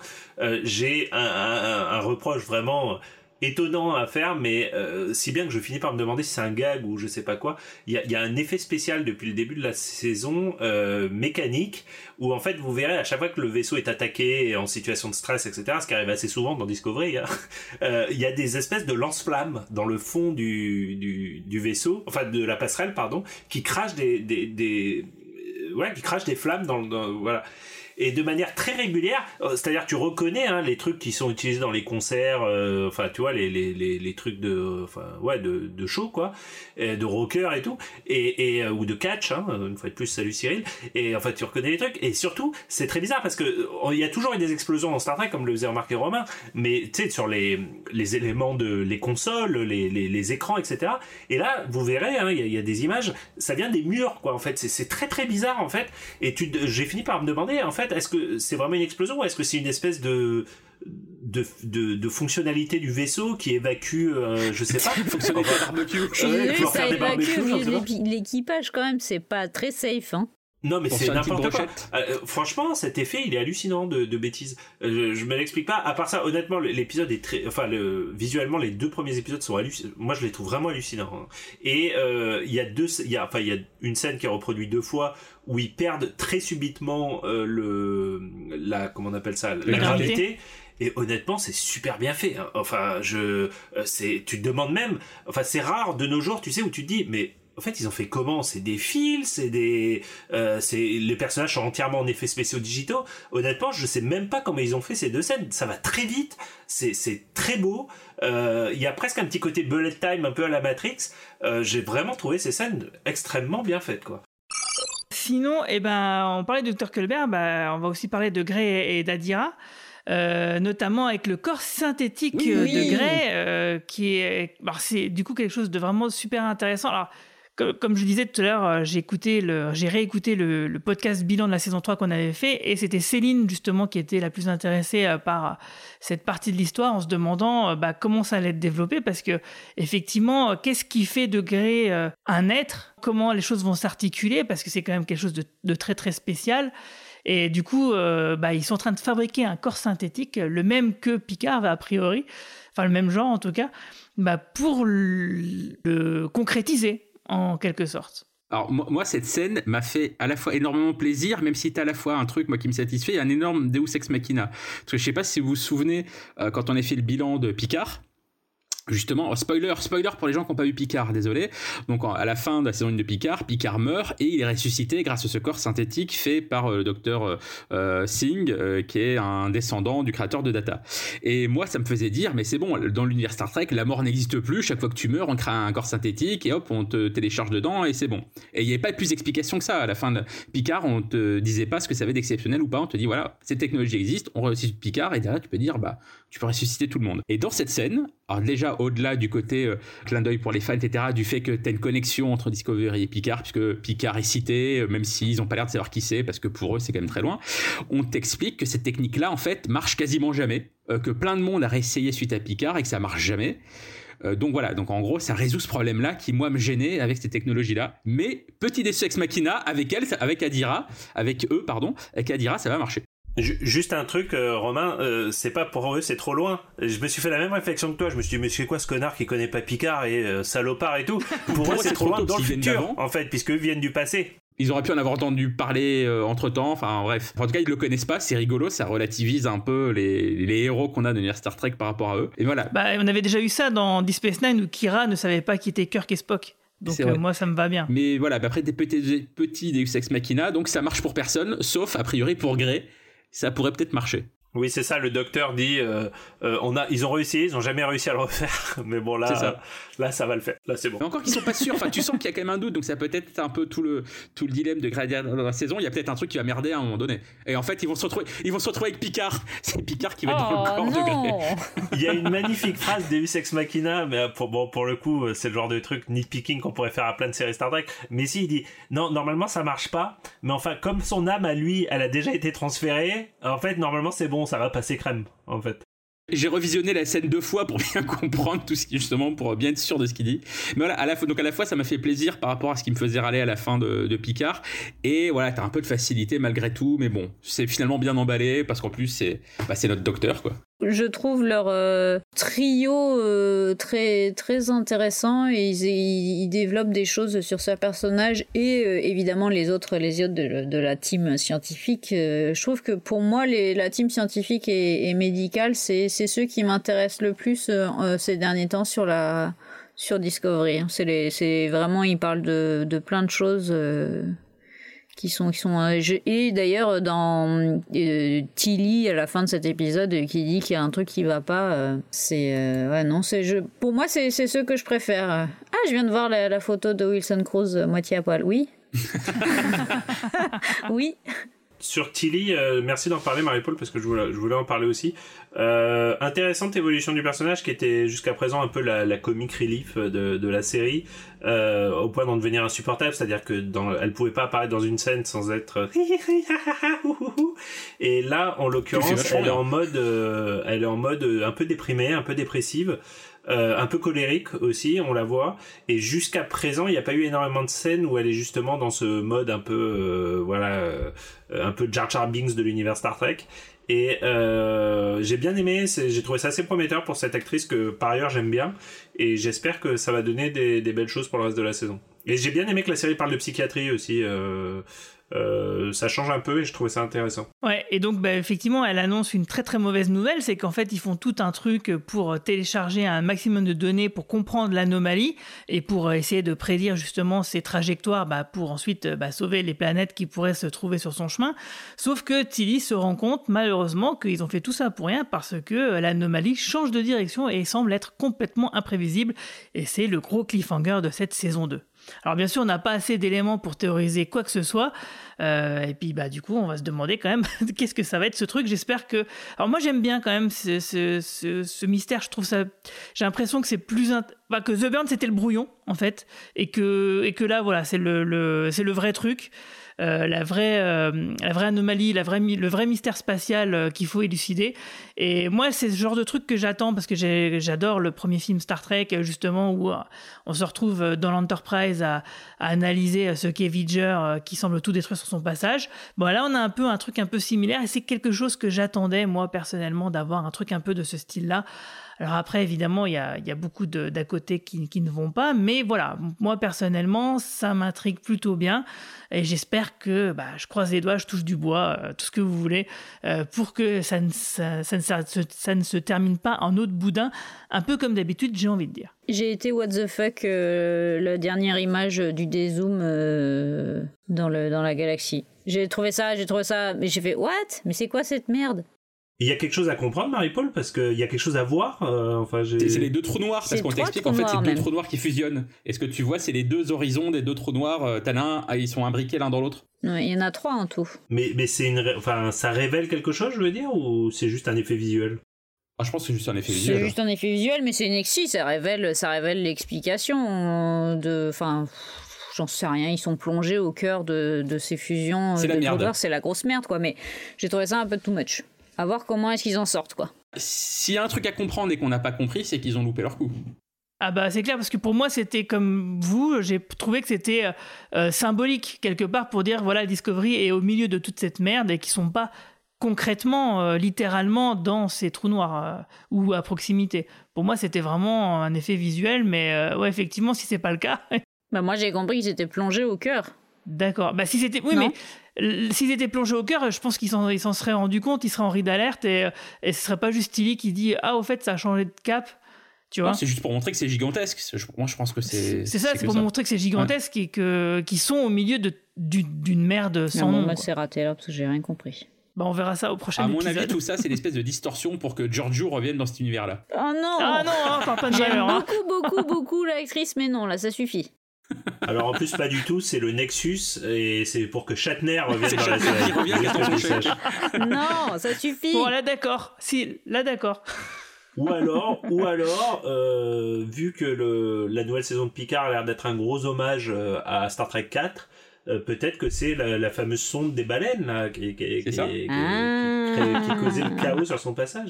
S1: j'ai un, un, reproche vraiment étonnant à faire, mais euh, si bien que je finis par me demander si c'est un gag ou je sais pas quoi. Il y a, y a, un effet spécial depuis le début de la saison euh, mécanique où en fait vous verrez à chaque fois que le vaisseau est attaqué en situation de stress, etc. Ce qui arrive assez souvent dans Discovery, hein, euh, il y a des espèces de lance-flammes dans le fond du, du, du, vaisseau, enfin de la passerelle, pardon, qui crachent des, des, des ouais, qui crachent des flammes dans, dans voilà et de manière très régulière. Euh, c'est-à-dire tu reconnais hein, les trucs qui sont utilisés dans les concerts, euh, enfin tu vois les, les, les, trucs de, enfin ouais de, de show quoi, de rocker et tout, et, et euh, ou de catch. Hein, une fois de plus, salut Cyril. Et en fait tu reconnais les trucs. Et surtout c'est très bizarre parce que il y a toujours eu des explosions dans Star Trek comme le faisait remarquer Romain, mais tu sais sur les les éléments de les consoles, les, les, les écrans, etc. Et là vous verrez, hein, il y, y, a des images, ça vient des murs quoi. En fait c'est très très bizarre en fait. Et j'ai fini par me demander en fait est-ce que c'est vraiment une explosion ou est-ce que c'est une espèce de de, de, fonctionnalité du vaisseau qui évacue, euh, je sais pas,
S11: l'équipage quand même, c'est pas très safe. Hein.
S1: Non mais c'est n'importe quoi. Euh, franchement, cet effet, il est hallucinant de, de bêtises. Euh, je, me l'explique pas. À part ça, honnêtement, l'épisode est très, enfin, le, visuellement, les deux premiers épisodes sont hallucinants. Moi, je les trouve vraiment hallucinants. Hein. Et il y a deux, il y a, enfin, il y a une scène qui est reproduite deux fois où ils perdent très subitement euh, le la comment on appelle ça la, gravité. Et honnêtement, c'est super bien fait. Hein. Enfin, je, euh, c'est, tu te demandes même. Enfin, c'est rare de nos jours, tu sais, où tu te dis, mais en fait, ils ont fait comment? C'est des fils, c'est des, euh, c'est les personnages sont entièrement en effets spéciaux digitaux. Honnêtement, je sais même pas comment ils ont fait ces deux scènes. Ça va très vite, c'est c'est très beau. Il y a presque un petit côté bullet time, un peu à la Matrix. J'ai vraiment trouvé ces scènes extrêmement bien faites, quoi.
S3: Sinon, eh ben, on parlait de Dr. Colbert, bah, on va aussi parler de Gray et d'Adira. Euh, notamment avec le corps synthétique euh, de Gray, euh, qui est, c'est du coup quelque chose de vraiment super intéressant. Alors, comme je disais tout à l'heure, euh, j'ai réécouté le, podcast bilan de la saison 3 qu'on avait fait et c'était Céline justement qui était la plus intéressée euh, par cette partie de l'histoire en se demandant euh, bah, comment ça allait être développé parce que effectivement, qu'est-ce qui fait de Grey un être? Comment les choses vont s'articuler? Parce que c'est quand même quelque chose de, très très spécial. Et du coup, bah, ils sont en train de fabriquer un corps synthétique, le même que Picard a priori, enfin le même genre en tout cas, bah, pour le concrétiser en quelque sorte.
S12: Alors moi, cette scène m'a fait à la fois énormément plaisir, même si c'est à la fois un truc moi qui me satisfait, un énorme Deus ex machina. Parce que je sais pas si vous vous souvenez euh, quand on a fait le bilan de Picard, Justement, spoiler, spoiler pour les gens qui n'ont pas vu Picard, désolé. Donc à la fin de la saison 1 de Picard, Picard meurt et il est ressuscité grâce à ce corps synthétique fait par euh, le docteur euh, euh, Singh, qui est un descendant du créateur de Data. Et moi, ça me faisait dire, mais c'est bon, dans l'univers Star Trek, la mort n'existe plus. Chaque fois que tu meurs, on crée un corps synthétique et hop, on te télécharge dedans et c'est bon. Et il n'y avait pas plus d'explication que ça. À la fin de Picard, on te disait pas ce que ça avait d'exceptionnel ou pas. On te dit voilà, cette technologie existe, on ressuscite Picard et derrière tu peux dire bah tu peux ressusciter tout le monde. Et dans cette scène, alors déjà au-delà du côté euh, clin d'œil pour les fans, etc., du fait que tu as une connexion entre Discovery et Picard, puisque Picard est cité, euh, même s'ils n'ont pas l'air de savoir qui c'est, parce que pour eux c'est quand même très loin, on t'explique que cette technique-là, en fait, marche quasiment jamais, euh, que plein de monde a réessayé suite à Picard et que ça marche jamais. donc voilà, donc en gros, ça résout ce problème-là qui, moi, me gênait avec ces technologies-là. Mais petit déçu ex machina, avec elle, avec Adira, avec eux, pardon, avec Adira, ça va marcher.
S1: Juste un truc, euh, Romain, euh, c'est pas pour eux, c'est trop loin. Je me suis fait la même réflexion que toi. Je me suis dit, mais c'est quoi ce connard qui connaît pas Picard et euh, salopard et tout Pour, eux, c'est trop loin dans le futur, en fait, puisque eux viennent du passé.
S12: Ils auraient pu en avoir entendu parler entre temps, enfin bref. En tout cas, ils le connaissent pas, c'est rigolo, ça relativise un peu les, les héros qu'on a de Star Trek par rapport à eux. Et voilà.
S3: Bah, on avait déjà eu ça dans Deep Space Nine où Kira ne savait pas qui était Kirk et Spock. Donc moi ça me va bien.
S12: Mais voilà, bah, après des petits, petits Deus Ex Machina, donc ça marche pour personne, sauf a priori pour Grey ça pourrait peut-être marcher.
S1: Oui, c'est ça. Le docteur dit, euh, euh, on a, ils ont réussi, ils ont jamais réussi à le refaire. Mais bon, là, ça. là, ça va le faire. Là, c'est bon.
S12: Mais encore qu'ils sont pas sûrs. Enfin, tu sens qu'il y a quand même un doute. Donc, ça peut être un peu tout le, tout le dilemme de Gradier dans la saison. Il y a peut-être un truc qui va merder à un moment donné. Et en fait, ils vont se retrouver, ils vont se retrouver avec Picard. C'est Picard qui va être dans le
S11: Oh,
S12: corps de Grey.
S1: Il y a une magnifique phrase Deus Ex Machina, mais pour, bon, pour le coup, c'est le genre de truc nitpicking qu'on pourrait faire à plein de séries Star Trek. Mais si, il dit, non, normalement, ça marche pas. Mais enfin, comme son âme à lui, elle a déjà été transférée, en fait, normalement, c'est bon, ça va passer crème, en fait.
S12: J'ai revisionné la scène deux fois pour bien comprendre tout ce qui justement pour bien être sûr de ce qu'il dit. Mais voilà, à la fois, donc à la fois ça m'a fait plaisir par rapport à ce qui me faisait râler à la fin de, Picard et voilà t'as un peu de facilité malgré tout, mais bon c'est finalement bien emballé parce qu'en plus c'est bah, c'est notre docteur quoi.
S11: Je trouve leur euh, trio euh, très très intéressant et ils, ils, développent des choses sur ce personnage et euh, évidemment les autres les autres de, la team scientifique. Euh, je trouve que pour moi les, la team scientifique et, et médicale c'est c'est ceux qui m'intéressent le plus euh, ces derniers temps sur la sur Discovery. C'est c'est vraiment ils parlent de de plein de choses qui sont qui sont euh, et d'ailleurs dans euh, Tilly à la fin de cet épisode euh, qui dit qu'il y a un truc qui va pas c'est ouais non c'est je pour moi c'est c'est ceux que je préfère. Ah je viens de voir la photo de Wilson Cruz moitié à poil. Oui. Oui
S1: sur Tilly, euh, merci d'en parler Marie-Paul parce que je voulais, je voulais en parler aussi. Euh, intéressante évolution du personnage qui était jusqu'à présent un peu la, la comic relief de, de la série, euh, au point d'en devenir insupportable, c'est-à-dire que dans, elle pouvait pas apparaître dans une scène sans être et là en l'occurrence elle est en mode, euh, elle est en mode un peu déprimée, un peu dépressive. Euh, un peu colérique aussi, on la voit. Et jusqu'à présent, il n'y a pas eu énormément de scènes où elle est justement dans ce mode un peu, euh, voilà, euh, un peu Jar Jar Binks de l'univers Star Trek. Et j'ai bien aimé, j'ai trouvé ça assez prometteur pour cette actrice que par ailleurs j'aime bien. Et j'espère que ça va donner des, belles choses pour le reste de la saison. Et j'ai bien aimé que la série parle de psychiatrie aussi. Euh, ça change un peu et je trouvais ça intéressant.
S3: Ouais, et donc bah, effectivement, elle annonce une très très mauvaise nouvelle, c'est qu'en fait ils font tout un truc pour télécharger un maximum de données pour comprendre l'anomalie et pour essayer de prédire justement ses trajectoires bah, pour ensuite bah, sauver les planètes qui pourraient se trouver sur son chemin. Sauf que Tilly se rend compte malheureusement qu'ils ont fait tout ça pour rien parce que l'anomalie change de direction et semble être complètement imprévisible et c'est le gros cliffhanger de cette saison 2. Alors bien sûr, on n'a pas assez d'éléments pour théoriser quoi que ce soit. Euh, et puis bah du coup, on va se demander quand même qu'est-ce que ça va être ce truc. J'espère que. Alors moi, j'aime bien quand même ce, mystère. Je trouve ça. J'ai l'impression que c'est plus int... que The Burn c'était le brouillon en fait, et que et que là voilà, c'est le, le c'est le vrai truc. Euh, la, vraie, euh, la vraie anomalie, la vraie, le vrai mystère spatial euh, qu'il faut élucider. Et moi, c'est ce genre de truc que j'attends parce que j'adore le premier film Star Trek, justement, où on se retrouve dans l'Enterprise à, à, analyser ce qu'est Vidger qui semble tout détruire sur son passage. Bon, là, on a un peu un truc un peu similaire et c'est quelque chose que j'attendais, moi, personnellement, d'avoir un truc un peu de ce style-là. Alors après, évidemment, il y a, beaucoup d'à côté qui, ne vont pas, mais voilà, moi personnellement, ça m'intrigue plutôt bien et j'espère que, bah, je croise les doigts, je touche du bois, euh, tout ce que vous voulez, euh, pour que ça ne, se termine pas en autre boudin, un peu comme d'habitude, j'ai envie de dire.
S11: J'ai été what the fuck euh, la dernière image du dézoom dans la galaxie. J'ai trouvé ça, j'ai trouvé ça, mais j'ai fait what? Mais c'est quoi cette merde?
S1: Il y a quelque chose à comprendre, Marie-Paul, parce qu'il y a quelque chose à voir. Euh, enfin,
S12: c'est les deux trous noirs, parce qu'on t'explique en fait c'est deux trous noirs qui fusionnent. Et ce que tu vois, c'est les deux horizons des deux trous noirs. Euh, T'as l'un, ah, ils sont imbriqués l'un dans l'autre.
S11: Ouais, il y en a trois en tout.
S1: Mais, mais c'est une, enfin, ça révèle quelque chose, je veux dire, ou c'est juste un effet visuel?
S12: Ah, je pense que c'est juste un effet visuel.
S11: C'est juste un effet visuel, mais c'est une si, ça révèle, ça révèle l'explication de, enfin, j'en sais rien, ils sont plongés au cœur de, de ces fusions.
S12: C'est la merde.
S11: C'est la grosse merde, quoi. Mais j'ai trouvé ça un peu too much à voir comment est-ce qu'ils en sortent quoi.
S12: S'il y a un truc à comprendre et qu'on n'a pas compris, c'est qu'ils ont loupé leur coup.
S3: Ah bah c'est clair parce que pour moi c'était comme vous, j'ai trouvé que c'était euh, symbolique quelque part pour dire voilà Discovery est au milieu de toute cette merde et qu'ils sont pas concrètement, euh, littéralement, dans ces trous noirs euh, ou à proximité. Pour moi, c'était vraiment un effet visuel, mais euh, ouais, effectivement, si c'est pas le cas.
S11: bah moi, j'ai compris qu'ils étaient plongés au cœur.
S3: D'accord. Bah si c'était, oui, mais s'ils étaient plongés au cœur, je pense qu'ils s'en, ils seraient rendus compte, ils seraient en ride d'alerte et, et ce serait pas juste Tilly qui dit ah au fait ça a changé de cap. Tu vois
S12: c'est juste pour montrer que c'est gigantesque. moi, je pense que c'est.
S3: C'est ça, c'est pour montrer que c'est gigantesque et que qu'ils sont au milieu de d'une merde sans nom.
S11: Moi, c'est raté là parce que j'ai rien compris.
S3: Bah, on verra ça au prochain épisode.
S12: À mon avis, tout ça, c'est l'espèce de distorsion pour que Giorgio revienne dans cet univers-là.
S11: Oh non
S3: Ah non, hein, pas de
S11: J'aime
S3: hein.
S11: beaucoup, beaucoup, beaucoup l'actrice, mais non, là, ça suffit.
S1: Alors en plus, pas du tout, c'est le Nexus et c'est pour que Shatner revienne dans la série.
S12: revient
S11: Non, ça suffit.
S3: Bon, là d'accord. Si, là d'accord.
S1: Ou alors, ou alors, euh, vu que le, la nouvelle saison de Picard a l'air d'être un gros hommage euh, à Star Trek 4, euh, peut-être que c'est la, la, fameuse sonde des baleines là, qui, qui, qui,
S11: ah.
S1: qui, causait le chaos sur son passage.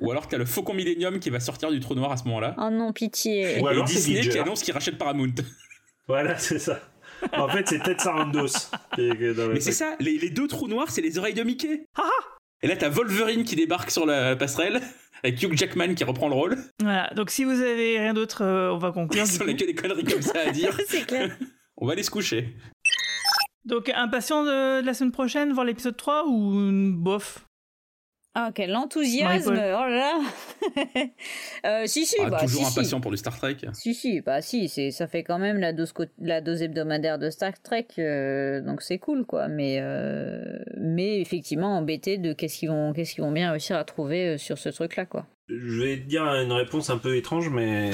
S12: Ou alors t'as le Faucon Millennium qui va sortir du trou noir à ce moment-là.
S11: Oh non, pitié.
S1: Ou alors
S12: Et Disney qui annonce qu'il rachète Paramount.
S1: Voilà, c'est ça. En fait, c'est peut-être Sarandos.
S12: Mais c'est ça, les, les, deux trous noirs, c'est les oreilles de Mickey. Et là, t'as Wolverine qui débarque sur la passerelle avec Hugh Jackman qui reprend le rôle.
S3: Voilà, donc si vous avez rien d'autre, euh, on va conclure.
S12: Si on a que des conneries comme ça à dire,
S11: c'est clair.
S12: on va aller se coucher.
S3: Donc, impatient de, de la semaine prochaine, voir l'épisode 3 ou bof?
S11: Ah, quel enthousiasme! Oh là là! euh, si, si,
S12: ah,
S11: bah,
S12: toujours
S11: si,
S12: impatient
S11: si.
S12: pour le Star Trek.
S11: Si, si, bah si, c'est, ça fait quand même la dose, la dose hebdomadaire de Star Trek, euh, donc c'est cool, quoi. Mais, euh, mais effectivement, embêté de qu'est-ce qu'ils vont, qu'est-ce qu'ils vont bien réussir à trouver sur ce truc-là, quoi.
S1: Je vais te dire une réponse un peu étrange, mais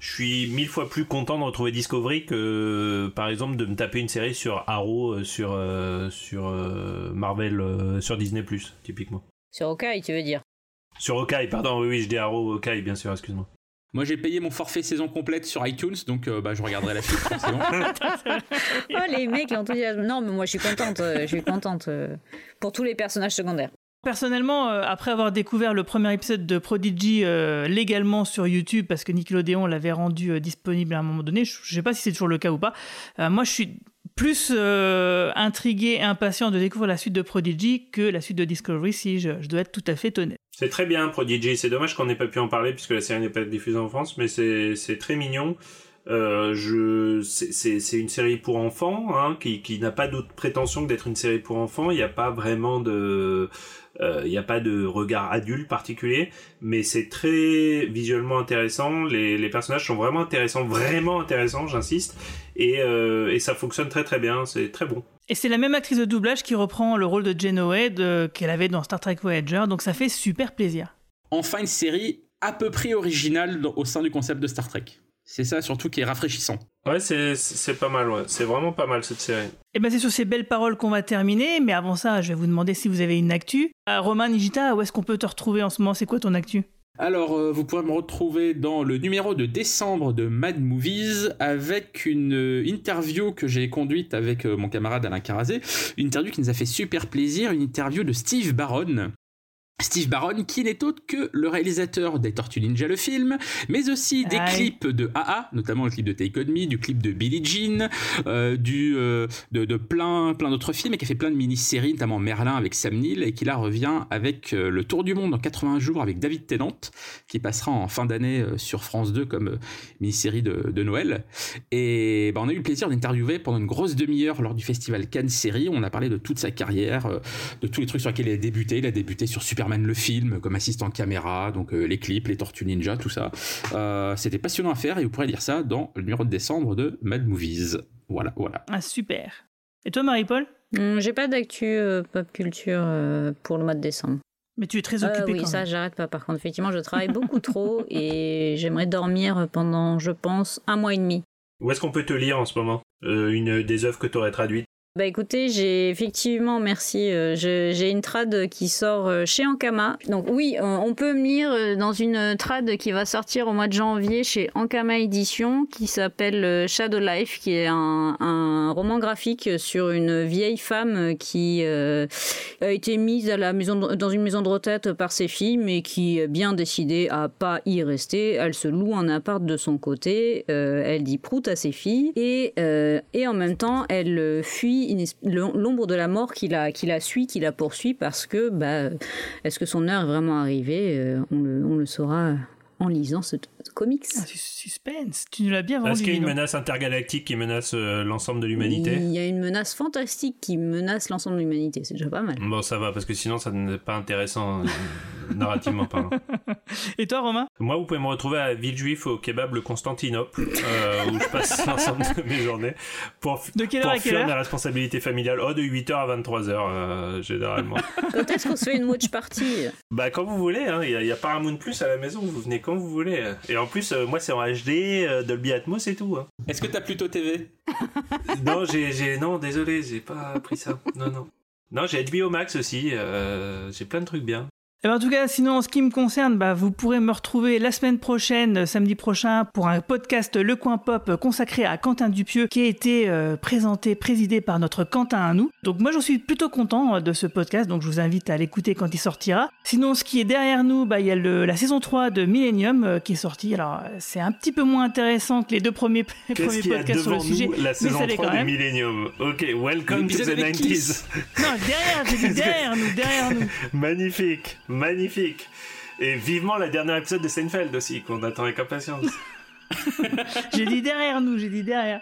S1: je suis mille fois plus content de retrouver Discovery que, par exemple, de me taper une série sur Arrow, sur, euh, sur euh, Marvel, euh, sur Disney+, typiquement.
S11: Sur Hawkeye, tu veux dire?
S1: Sur Hawkeye, pardon, oui, oui, je dis Arrow, Hawkeye, bien sûr, excuse-moi.
S12: Moi, j'ai payé mon forfait saison complète sur iTunes, donc euh, bah, je regarderai la suite forcément.
S11: oh, les mecs, l'enthousiasme. Non, mais moi, je suis contente. euh, je suis contente euh, pour tous les personnages secondaires.
S3: Personnellement, euh, après avoir découvert le premier épisode de Prodigy euh, légalement sur YouTube, parce que Nickelodeon l'avait rendu euh, disponible à un moment donné, je ne sais pas si c'est toujours le cas ou pas, euh, moi je suis plus euh, intrigué et impatient de découvrir la suite de Prodigy que la suite de Discovery, si je, je dois être tout à fait honnête.
S1: C'est très bien, Prodigy. C'est dommage qu'on n'ait pas pu en parler puisque la série n'est pas diffusée en France, mais c'est c'est très mignon. Euh, je c'est- une série pour enfants hein, qui, qui n'a pas d'autre prétention que d'être une série pour enfants. Il n'y a pas vraiment de euh, il n'y a pas de regard adulte particulier, mais c'est très visuellement intéressant. Les, les personnages sont vraiment intéressants, vraiment intéressants, j'insiste, et, euh, et ça fonctionne très très bien. C'est très bon.
S3: Et c'est la même actrice de doublage qui reprend le rôle de Jane Oed qu'elle avait dans Star Trek Voyager, donc ça fait super plaisir.
S12: Enfin, une série à peu près originale au sein du concept de Star Trek. C'est ça surtout qui est rafraîchissant.
S1: Ouais, c'est c'est pas mal. Ouais. C'est vraiment pas mal cette série.
S3: Et ben c'est sur ces belles paroles qu'on va terminer, mais avant ça, je vais vous demander si vous avez une actu. Euh, Roman Nigita, où est-ce qu'on peut te retrouver en ce moment? C'est quoi ton actu?
S12: Alors, euh, vous pourrez me retrouver dans le numéro de décembre de Mad Movies avec une euh, interview que j'ai conduite avec euh, mon camarade Alain Carazé. Une interview qui nous a fait super plaisir, une interview de Steve Barron. Steve Barron, qui n'est autre que le réalisateur des Tortues Ninja le film, mais aussi des
S3: Aïe.
S12: clips de AA, notamment le clip de Take On Me, du clip de Billie Jean, euh, du, euh, de, de plein, plein d'autres films, et qui a fait plein de mini-séries, notamment Merlin avec Sam Neill, et qui là revient avec euh, Le Tour du Monde en 80 jours avec David Tennant, qui passera en fin d'année sur France 2 comme mini-série de, de Noël. Et bah, on a eu le plaisir d'interviewer pendant une grosse demi-heure lors du festival Cannes Série. On a parlé de toute sa carrière, de tous les trucs sur lesquels il a débuté. Il a débuté sur Superman le film comme assistant caméra, donc euh, les clips, les Tortues Ninja, tout ça. Euh, C'était passionnant à faire et vous pourrez lire ça dans le numéro de décembre de Mad Movies. Voilà, voilà.
S3: Ah, super. Et toi, Marie-Paul?
S11: Hum, J'ai pas d'actu euh, pop culture euh, pour le mois de décembre.
S3: Mais tu es très
S11: Euh,
S3: occupé
S11: oui,
S3: quand
S11: ça, j'arrête pas. Par contre, effectivement, je travaille beaucoup trop et j'aimerais dormir pendant, je pense, un mois et demi.
S1: Où est-ce qu'on peut te lire en ce moment? Euh, Une des œuvres que tu aurais traduites?
S11: Bah écoutez, j'ai effectivement, merci, euh, j'ai une trad qui sort euh, chez Ankama. Donc oui, on peut me lire euh, dans une trad qui va sortir au mois de janvier chez Ankama Édition, qui s'appelle Shadow Life, qui est un, roman graphique sur une vieille femme qui a été mise à la maison dans une maison de retraite par ses filles, mais qui est bien décidée à pas y rester. Elle se loue un appart de son côté, elle dit prout à ses filles, et, et en même temps, elle fuit l'ombre de la mort qui la, suit, qui la poursuit parce que, bah, est-ce que son heure est vraiment arrivée? Le, on le saura en lisant ce, comics.
S3: Ah, suspense, tu nous l'as bien vendu.
S1: Est-ce qu'il y a une menace intergalactique qui menace euh, l'ensemble de l'humanité
S11: Il y a une menace fantastique qui menace l'ensemble de l'humanité, c'est déjà pas mal.
S1: Bon, ça va, parce que sinon ça n'est pas intéressant euh, narrativement parlant.
S3: Et toi, Romain?
S1: Moi, vous pouvez me retrouver à Villejuif au kebab le Constantinople, euh, où je passe l'ensemble de mes journées pour,
S3: de quelle
S1: pour
S3: heure
S1: fuir mes responsabilités familiales. Oh, de 8h à 23h, généralement.
S11: Quand est-ce qu'on se fait une watch party?
S1: Bah, quand vous voulez, hein. il y, a Paramount Plus à la maison, vous venez quand vous voulez. Et en plus, moi, c'est en HD, euh, Dolby Atmos et tout. Hein.
S12: Est-ce que t'as plutôt TV
S1: Non, j'ai, non, désolé, j'ai pas pris ça. Non, non. Non, j'ai HBO Max aussi. Euh, j'ai plein de trucs bien.
S3: Eh ben, en tout cas, sinon, en ce qui me concerne, bah, vous pourrez me retrouver la semaine prochaine, samedi prochain, pour un podcast Le Coin Pop consacré à Quentin Dupieux, qui a été euh, présenté, présidé par notre Quentin à nous. Donc moi, j'en suis plutôt content euh, de ce podcast, donc je vous invite à l'écouter quand il sortira. Sinon, ce qui est derrière nous, bah, il y a le, la saison 3 de Millennium euh, qui est sortie. Alors, c'est un petit peu moins intéressant que les deux premiers, premiers podcasts sur le sujet.
S1: la saison 3 de Millennium. Ok, welcome to the 90s.
S3: Non, derrière, j'ai dit derrière nous, derrière nous.
S1: Magnifique magnifique. Et vivement la dernière épisode de Seinfeld aussi, qu'on attend avec impatience.
S3: j'ai dit derrière nous, j'ai dit derrière.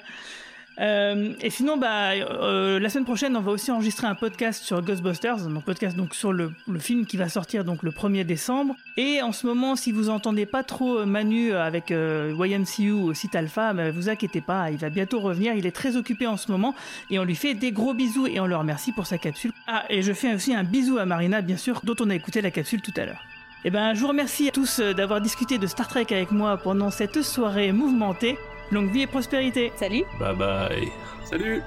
S3: Euh, et sinon, bah, euh, la semaine prochaine, on va aussi enregistrer un podcast sur Ghostbusters, un podcast donc sur le, film qui va sortir donc le 1er décembre. Et en ce moment, si vous entendez pas trop euh, Manu avec YMCU au site Alpha, bah, vous inquiétez pas, il va bientôt revenir. Il est très occupé en ce moment et on lui fait des gros bisous et on le remercie pour sa capsule. Ah, et je fais aussi un bisou à Marina, bien sûr, dont on a écouté la capsule tout à l'heure. Eh ben, je vous remercie à tous d'avoir discuté de Star Trek avec moi pendant cette soirée mouvementée. Longue vie et prospérité.
S11: Salut.
S1: Bye bye.
S12: Salut.